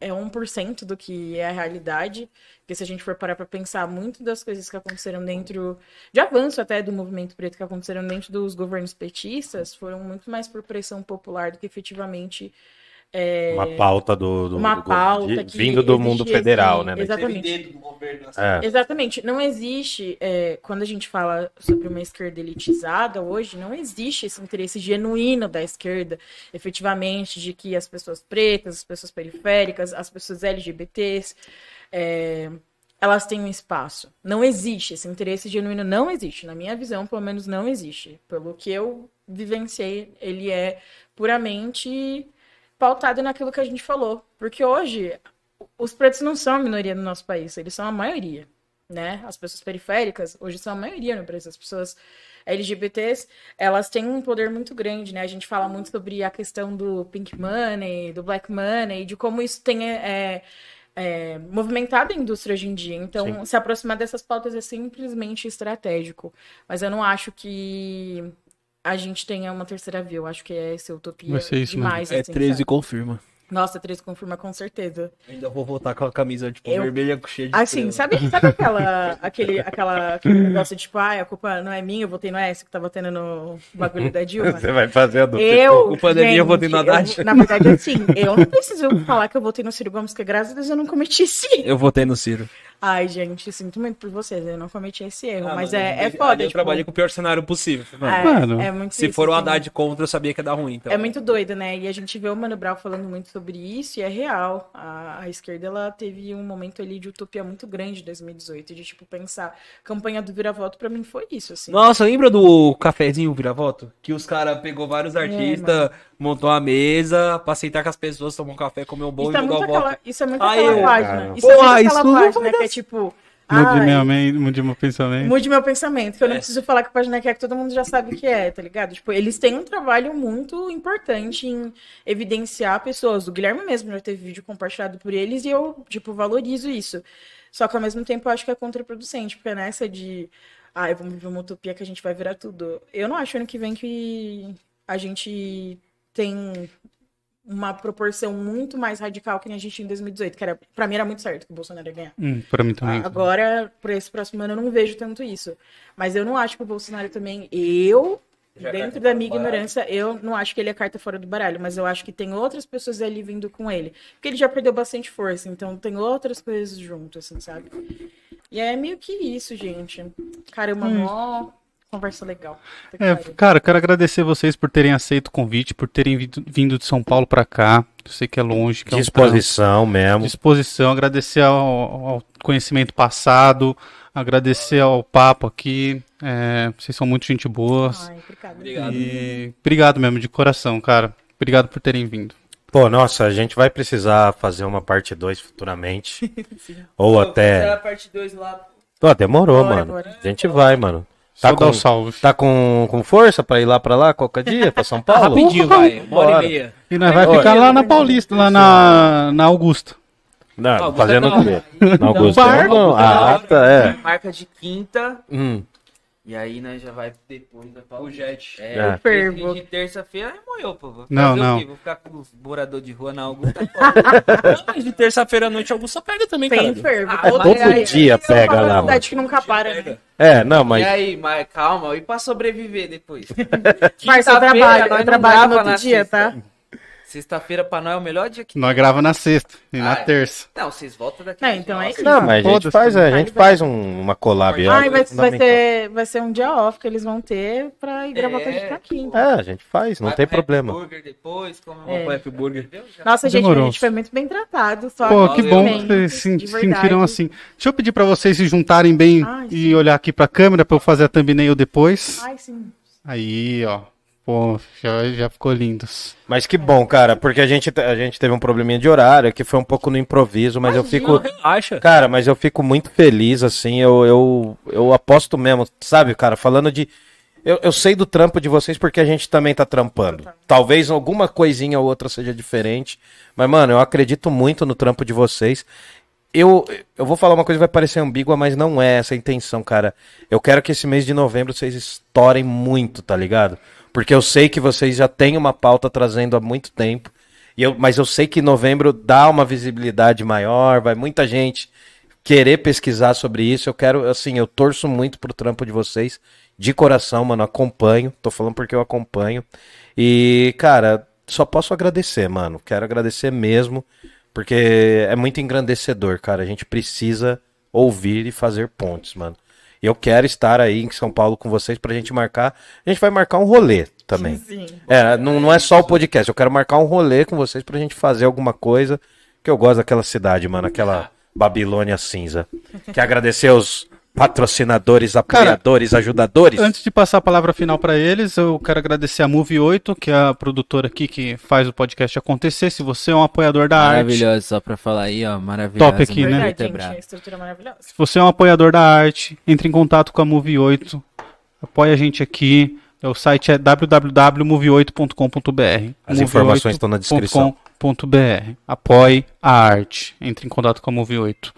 é 1% do que é a realidade. Porque se a gente for parar pra pensar, muito das coisas que aconteceram dentro. De avanço até do movimento preto que aconteceram dentro dos governos petistas foram muito mais por pressão popular do que efetivamente. É, Uma pauta do, do- uma do- pauta de- que vindo do mundo federal, assim, né? Exatamente. É. Exatamente. Não existe, é, quando a gente fala sobre uma esquerda elitizada hoje, não existe esse interesse genuíno da esquerda, efetivamente, de que as pessoas pretas, as pessoas periféricas, as pessoas LGBTs, é, elas têm um espaço. Não existe. Esse interesse genuíno não existe. Na minha visão, pelo menos, não existe. Pelo que eu vivenciei, ele é puramente pautado naquilo que a gente falou. Porque hoje, os pretos não são a minoria no nosso país, eles são a maioria, né? As pessoas periféricas hoje são a maioria no país. As pessoas LGBTs, elas têm um poder muito grande, né? A gente fala muito sobre a questão do pink money, do black money, de como isso tem é, é, movimentado a indústria hoje em dia. Então, se aproximar dessas pautas é simplesmente estratégico. Mas eu não acho que a gente tenha uma terceira via. Eu acho que é essa utopia Vai ser isso mesmo. demais. É assim, 13 sabe? confirma. Nossa, 13 confirma com certeza. Ainda vou voltar com a camisa, tipo, Eu- vermelha com cheia de Assim, sabe, sabe aquela, aquele, aquela, aquele negócio de, tipo, ah, a culpa não é minha, eu votei no S que tava tendo no bagulho da Dilma? Você vai fazer a do Eu, culpa da minha, eu votei no Haddad. eu- Na verdade, assim, eu não preciso falar que eu votei no Ciro Gomes, porque graças a Deus eu não cometi esse erro. Eu votei no Ciro. Ai, gente, sinto muito por vocês, eu não cometi esse erro, Ah, mas mano, é, é foda, Eu tipo, trabalhei com o pior cenário possível. Mano, é, Mano, é muito se isso, for o assim. Haddad contra, eu sabia que ia dar ruim. Então. É muito doido, né? E a gente vê o Mano Brown falando muito sobre isso e é real. A, a esquerda, ela teve um momento ali de utopia muito grande em 2018, de, tipo, pensar, campanha do vira-voto pra mim foi isso, assim. Nossa, lembra do cafezinho vira-voto? Que os caras pegou vários É, artistas, montou uma mesa pra sentar com as pessoas, tomar um café, comer um bom Isso e é jogar muito o voto. aquela, isso é muito Ai, aquela página. cara. Isso é muito isso aquela não página vai que é tipo. Mude mente, mude meu pensamento. Mude meu pensamento, que eu não É. preciso falar que página que é, que todo mundo já sabe o que é, tá ligado? Tipo, eles têm um trabalho muito importante em evidenciar pessoas. O Guilherme mesmo já teve vídeo compartilhado por eles e eu, tipo, valorizo isso. Só que ao mesmo tempo eu acho que é contraproducente, porque nessa de. Ai, vamos viver uma utopia que a gente vai virar tudo. Eu não acho ano que vem que a gente tem uma proporção muito mais radical que nem a gente tinha em 2018, que era, pra mim era muito certo que o Bolsonaro ia ganhar. Hum, pra mim também. Agora, por esse próximo ano, eu não vejo tanto isso. Mas eu não acho que o Bolsonaro também. Eu, Já dentro carta da minha baralho. ignorância, eu não acho que ele é carta fora do baralho. Mas eu acho que tem outras pessoas ali vindo com ele. Porque ele já perdeu bastante força. Então tem outras coisas junto, assim, sabe? E é meio que isso, gente. Cara, é uma mó conversa legal. É, cara, eu quero agradecer vocês por terem aceito o convite, por terem vindo, vindo de São Paulo pra cá. Eu sei que é longe, que é um Disposição mesmo. disposição, agradecer ao, ao conhecimento passado, agradecer ao papo aqui. É, vocês são muito gente boa. Ai, obrigada. Obrigado. E obrigado mesmo, de coração, cara. Obrigado por terem vindo. Pô, nossa, a gente vai precisar fazer uma parte 2 futuramente. Ou Será a até. parte 2 lá. Pô, demorou, Bora, mano. bora. A gente vai, mano. Só Tá dá com- o salve. Tá com, com força pra ir lá pra lá qualquer dia, pra São Paulo? Rapidinho, vai. Uma hora Bora. e meia. E nós vai ficar lá na Paulista, lá na, na Augusta. Não, Augusta fazendo não. o quê? Na Augusta bar. não. Ah, tá, é. Marca de quinta. Hum. E aí nós já vai depois da O jet. É, É. Fervo. de terça-feira aí morreu, pô. Vou Não, fazer o não. quê? Vou ficar com os moradores de rua na Augusta. Mas de terça-feira à noite, Augusta pega também, Tem cara. fervo. Ah, todo aí- dia aí é pega lá, mano. cidade que nunca para, né? É, não, mas. E aí, mas calma, e pra sobreviver depois? Parça, eu trabalho, nós eu trabalho no outro dia, sexta. tá? Sexta-feira pra nós é o melhor dia que. Nós grava na sexta e na Ah, é. terça. Não, vocês voltam daqui. Não, então é isso. Não, mas a gente faz, a gente faz um- uma collab. Ai, é vai, vai, ser, vai ser um dia off que eles vão ter pra ir gravar com a gente É. aqui. É, a gente faz, não Vai tem pro problema. Burger depois, come É. um Happy Burger. Nossa, gente, Demorou. a gente foi muito bem tratado. Só Pô, que bom que vocês se sentiram assim. Deixa eu pedir pra vocês se juntarem bem Ai, e olhar aqui pra câmera pra eu fazer a thumbnail depois. Ai, sim. Aí, ó. Pô, já, já ficou lindos. Mas que bom, cara, porque a gente, a gente teve um probleminha de horário, que foi um pouco no improviso, mas eu fico. Relaxa. Cara, mas eu fico muito feliz, assim, eu, eu, eu aposto mesmo, sabe, cara, falando de. Eu, eu sei do trampo de vocês porque a gente também tá trampando. Talvez alguma coisinha ou outra seja diferente, mas, mano, eu acredito muito no trampo de vocês. Eu, eu vou falar uma coisa que vai parecer ambígua, mas não é essa a intenção, cara. Eu quero que esse mês de novembro vocês estourem muito, tá ligado? Porque eu sei que vocês já têm uma pauta trazendo há muito tempo. E eu, mas eu sei que novembro dá uma visibilidade maior, vai muita gente querer pesquisar sobre isso. Eu quero, assim, eu torço muito pro trampo de vocês. De coração, mano, acompanho. Tô falando porque eu acompanho. E, cara, só posso agradecer, mano. Quero agradecer mesmo, porque é muito engrandecedor, cara. A gente precisa ouvir e fazer pontes, mano. E eu quero estar aí em São Paulo com vocês pra gente marcar. A gente vai marcar um rolê também. Sim. É, não, não é só o podcast. Eu quero marcar um rolê com vocês pra gente fazer alguma coisa. Que eu gosto daquela cidade, mano. Aquela Babilônia cinza. Quer agradecer aos patrocinadores, apoiadores, ajudadores? Antes de passar a palavra final pra eles, eu quero agradecer a Move 8, que é a produtora aqui que faz o podcast acontecer. Se você é um apoiador da arte, Maravilhoso, só pra falar aí, ó. Maravilhoso. Top aqui, né? Verdade, estrutura é maravilhosa. se você é um apoiador da arte, entre em contato com a Move 8. Apoia a gente aqui. O site é www.move8.com.br. As informações estão na descrição. .com.br. Apoie a arte. Entre em contato com a Move 8.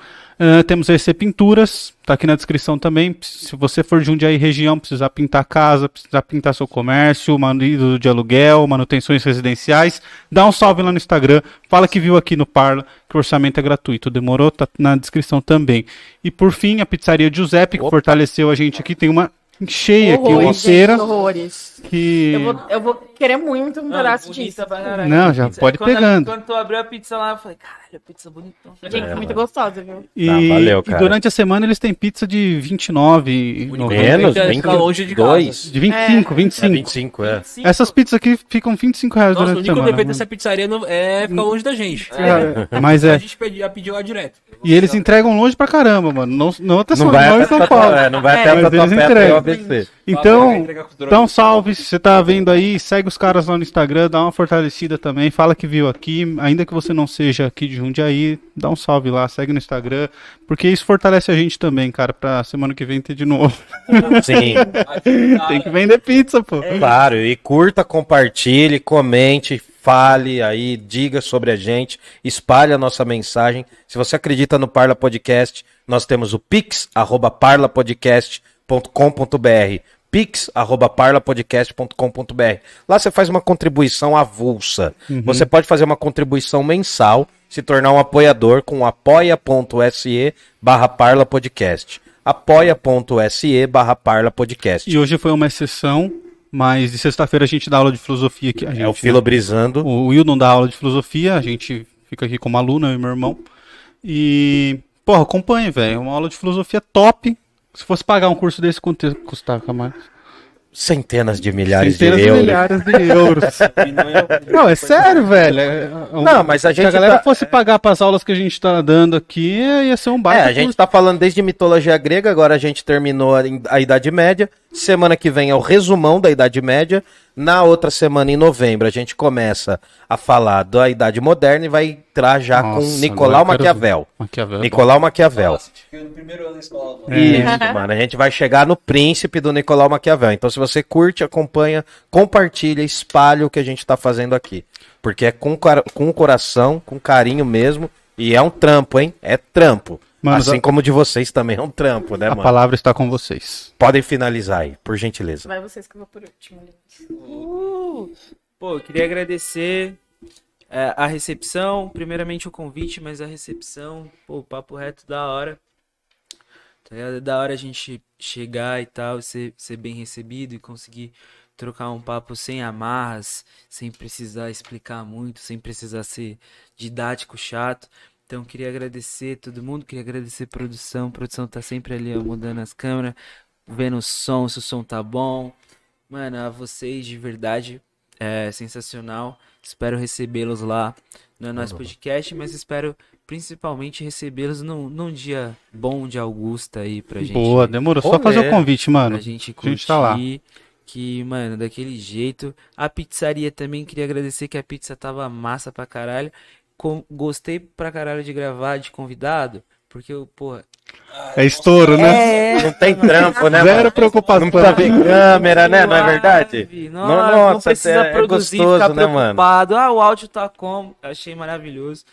Temos a EC Pinturas, tá aqui na descrição também. Se você for de Jundiaí região, precisar pintar casa, precisar pintar seu comércio, marido de aluguel, manutenções residenciais, dá um salve lá no Instagram, fala que viu aqui no Parla, que o orçamento é gratuito. Demorou? Tá na descrição também. E por fim, a pizzaria Giuseppe, que Opa. fortaleceu a gente aqui, tem uma cheia aqui, uma Horrores, gente, horrores. que... Eu vou, eu vou querer muito um pedaço disso. Não, já pode quando, pegando. Quando tu abriu a pizza lá, eu falei, caralho, pizza bonitona. Gente, muito gostosa, viu? E, Ah, valeu, e cara. durante a semana eles têm pizza de 29, Menos, Fica- fica longe de casa. 22. de 25, É 25. 25, é. Essas pizzas aqui ficam 25 reais Nossa, o durante a único semana. defeito dessa pizzaria não- é ficar longe da gente. É, Mas é. A gente pedi- já pediu lá direto. E eles entregam longe pra caramba, mano. Não, não até São, Não vai não em até, São Paulo. é, não vai É, até mas a eles entregam. e o. Então, dá um salve. Se você tá vendo aí, segue os caras lá no Instagram, dá uma fortalecida também. Fala que viu aqui. Ainda que você não seja aqui de Jundiaí, dá um salve lá, segue no Instagram. Porque isso fortalece a gente também, cara, pra semana que vem ter de novo. Sim, Tem que vender pizza, pô. claro. E curta, compartilhe, comente, fale aí, diga sobre a gente, espalhe a nossa mensagem. Se você acredita no Parla Podcast, nós temos o pix, arroba parlapodcast.com.br pix, arroba parlapodcast.com.br Lá você faz uma contribuição avulsa. Você pode fazer uma contribuição mensal, se tornar um apoiador com apoia.se barra parlapodcast. apoia.se barra parlapodcast. E hoje foi uma exceção, mas de sexta-feira a gente dá aula de filosofia aqui. A gente, É o Filo Brisando. O Will não dá aula de filosofia, a gente fica aqui como aluno, eu e meu irmão. E, porra, acompanhe, velho. É uma aula de filosofia top. Se fosse pagar um curso desse, quanto ia custar, Camargo? Centenas de milhares Centenas de de euros. milhares de euros. não, é sério, velho. É um- Não, mas a Se gente a galera tá- fosse pagar para as aulas que a gente tá dando aqui, ia ser um É, baita a gente curso. tá falando desde mitologia grega, agora a gente terminou a, a Idade Média. Semana que vem é o resumão da Idade Média. Na outra semana, em novembro, a gente começa a falar da Idade Moderna e vai entrar já Nossa, com Nicolau eu quero Maquiavel. Maquiavel. é bom. Nicolau Maquiavel. Nossa, fiquei no primeiro ano da escola. mano. Isso, mano. A gente vai chegar no príncipe do Nicolau Maquiavel. Então, se você curte, acompanha, compartilha, espalha o que a gente tá fazendo aqui. Porque é com, com o coração, com carinho mesmo. E é um trampo, hein? É trampo. Mano, assim a- como o de vocês também é um trampo, né, A mano? palavra está com vocês. Podem finalizar aí, por gentileza. Vai vocês que eu vou por último. Linus. Uh! Pô, eu queria agradecer é, a recepção, primeiramente o convite, mas a recepção, pô, papo reto da hora. Tá ligado? É da hora a gente chegar e tal, ser, ser bem recebido e conseguir trocar um papo sem amarras, sem precisar explicar muito, sem precisar ser didático, chato. Então, queria agradecer todo mundo, queria agradecer a produção. A produção tá sempre ali, ó, mudando as câmeras, vendo o som, se o som tá bom. Mano, a vocês de verdade é sensacional. Espero recebê-los lá no nosso podcast, mas espero principalmente recebê-los num, num dia bom de Augusta aí pra gente. Boa, demorou. Só fazer o convite, mano. Pra gente a curtir. gente tá lá. Que, mano, daquele jeito. A pizzaria também, queria agradecer que a pizza tava massa pra caralho. Com- gostei pra caralho de gravar de convidado, porque eu, porra. É estouro, né? Não tem trampo, né, Zero mano? preocupação. Não precisa ver câmera, né? Não é verdade? Nossa, não, precisa é produzir, gostoso, ficar né, mano? preocupado. Ah, o áudio tá como? Achei maravilhoso.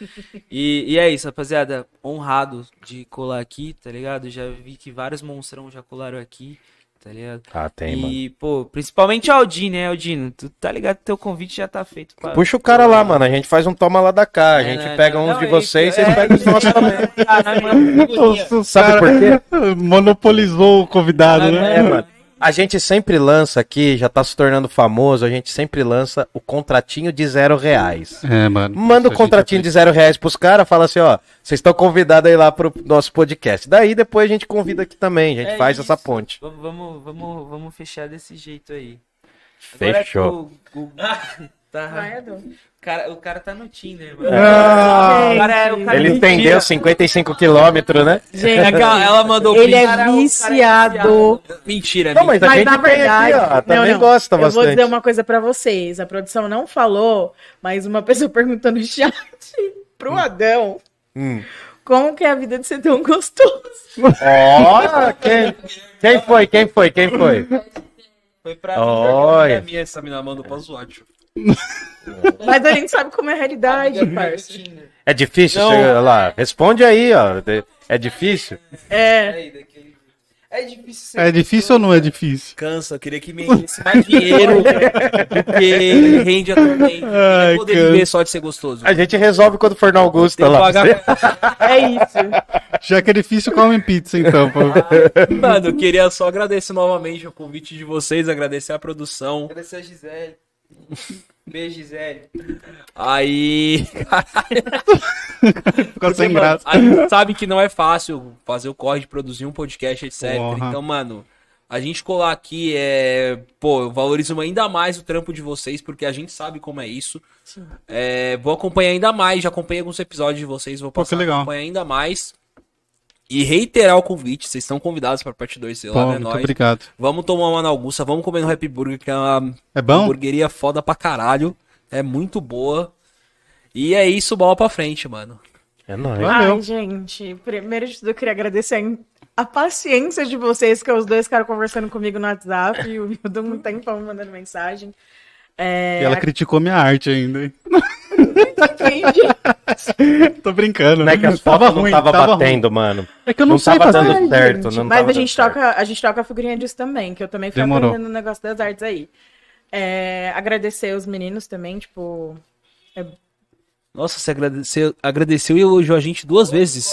E, e é isso, rapaziada. Honrado de colar aqui, tá ligado? Já vi que vários monstrão já colaram aqui, tá ligado? Ah, tem, mano. e, pô, principalmente Aldino, né, Aldino? Tu tá ligado que teu convite já tá feito. pra- Puxa o cara lá, mano. A gente faz um toma lá da cá. A É, gente né, pega não, uns não, de é vocês, isso, vocês é, pegam os nossos também. Sabe por quê? Monopolizou o convidado, né? É, mano. A gente sempre lança aqui, já tá se tornando famoso, a gente sempre lança o contratinho de zero reais. É, mano. Manda o contratinho de zero reais pros caras, fala assim, ó, vocês estão convidados aí lá pro nosso podcast. Daí depois a gente convida aqui também, a gente É faz isso. essa ponte. Vamos, vamos, vamos, vamos fechar desse jeito aí. Agora Fechou. que o- o- tá- Vai, cara, o cara tá no Tinder, mano. Ah, O cara é- o cara Ele é entendeu mentira. 55 quilômetros, né? Gente, Ela ela mandou ele é cara, viciado. Mentira, Não, mas a Mas gente na verdade, aqui, ó, não, também não. gosta eu vou bastante. dizer uma coisa pra vocês. A produção não falou, mas uma pessoa perguntou no chat pro Adão Hum. como que é a vida de ser tão gostoso. Ó, quem, quem foi? Quem foi? Quem foi? Foi pra Oi. A minha essa mina manda pra zoar, tio. Mas a gente sabe como é a realidade, parça. É difícil? Não. Você, lá, responde aí, ó. É difícil? É. É difícil É difícil ou não é difícil? Cansa, eu queria que me rendesse mais dinheiro porque rende atualmente. Ai, Eu poder cansa. viver só de ser gostoso. A gente resolve quando for na Augusta lá. pagar- É isso. Já que é difícil, come pizza então. pô. Mano, eu queria só agradecer novamente o convite de vocês, agradecer a produção. Agradecer a Gisele. Beijo, Gisele. Aí. Ficou sem graça. a gente sabe que não é fácil fazer o corre de produzir um podcast, etc. Porra. Então, mano, a gente colar aqui é. Pô, eu valorizo ainda mais o trampo de vocês, porque a gente sabe como é isso. É, vou acompanhar ainda mais, já acompanhei alguns episódios de vocês, vou Pô, passar que legal. a acompanhar ainda mais. E reiterar o convite, vocês estão convidados para parte 2, sei lá, Pô, né? muito Nós. obrigado. Vamos tomar uma na Augusta, vamos comer no Happy Burger, que é uma É bom? hamburgueria foda pra caralho. É muito boa. E é isso, bola pra frente, mano. É nóis. Valeu. Ai, gente, primeiro de tudo eu queria agradecer a paciência de vocês, que os dois ficaram conversando comigo no WhatsApp e o Vildo um tempão mandando mensagem. É, E ela criticou minha arte ainda. hein? Entendi. Tô brincando. Não é que as Tava fotos não ruim, tava, tava batendo, mano. É que eu não, Não sei tava fazer. dando certo, não Mas tava a gente, dando certo. troca, a gente troca a figurinha disso também, que eu também fui Demorou. aprendendo no negócio das artes aí. É, agradecer os meninos também, tipo. Nossa, você agradeceu, agradeceu e elogiou a gente duas vezes.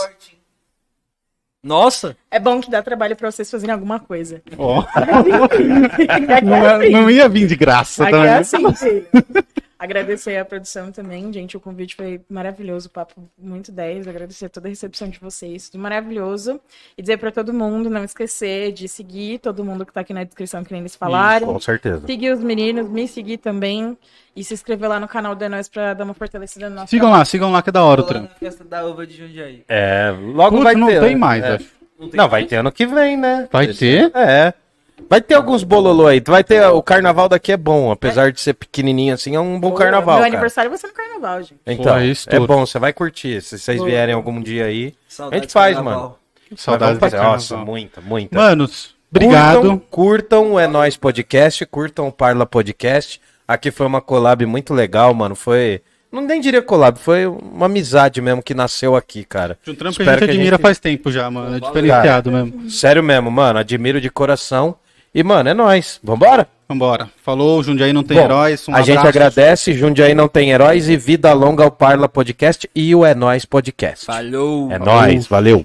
Nossa! É bom que dá trabalho pra vocês fazerem alguma coisa. Aqui não, é é- assim. não ia vir de graça Aqui também. é assim, filho. Agradecer a produção também, gente. O convite foi maravilhoso, o papo muito 10. Agradecer toda a recepção de vocês, tudo maravilhoso. E dizer pra todo mundo não esquecer de seguir todo mundo que tá aqui na descrição, que nem eles falaram. Com certeza. Seguir os meninos, me seguir também. E se inscrever lá no canal da Nós pra dar uma fortalecida no nosso Sigam lá, sigam lá que é da hora o trampo. festa da uva de Jundiaí. É, logo Putz, vai não ter. tem né? mais, É. acho. Não, vai ter ano que vem, né? Vai ter? É. Vai ter alguns bololô aí. Vai ter. O carnaval daqui é bom, apesar de ser pequenininho assim, é um bom carnaval. Meu cara. aniversário vai ser no carnaval, gente. Então, Pô, isso é tudo. bom, você vai curtir. Se vocês vierem algum dia aí, a Saudades gente faz, carnaval. mano. Saudades fazer. Nossa, muita, muita. Manos, obrigado. Curtam, curtam o É Nós Podcast, curtam o Parla Podcast. Aqui foi uma collab muito legal, mano. Foi. Não nem diria collab, foi uma amizade mesmo que nasceu aqui, cara. De um trampo que a gente que a admira gente- faz tempo já, mano. É diferenciado mesmo. Sério mesmo, mano. Admiro de coração. E, mano, é nóis. Vambora? Vambora. Falou, Jundiaí não tem Bom, heróis. Um a gente abraço. agradece. Jundiaí não tem heróis e vida longa ao Parla Podcast e o É Nós Podcast. Falhou. É nóis, valeu.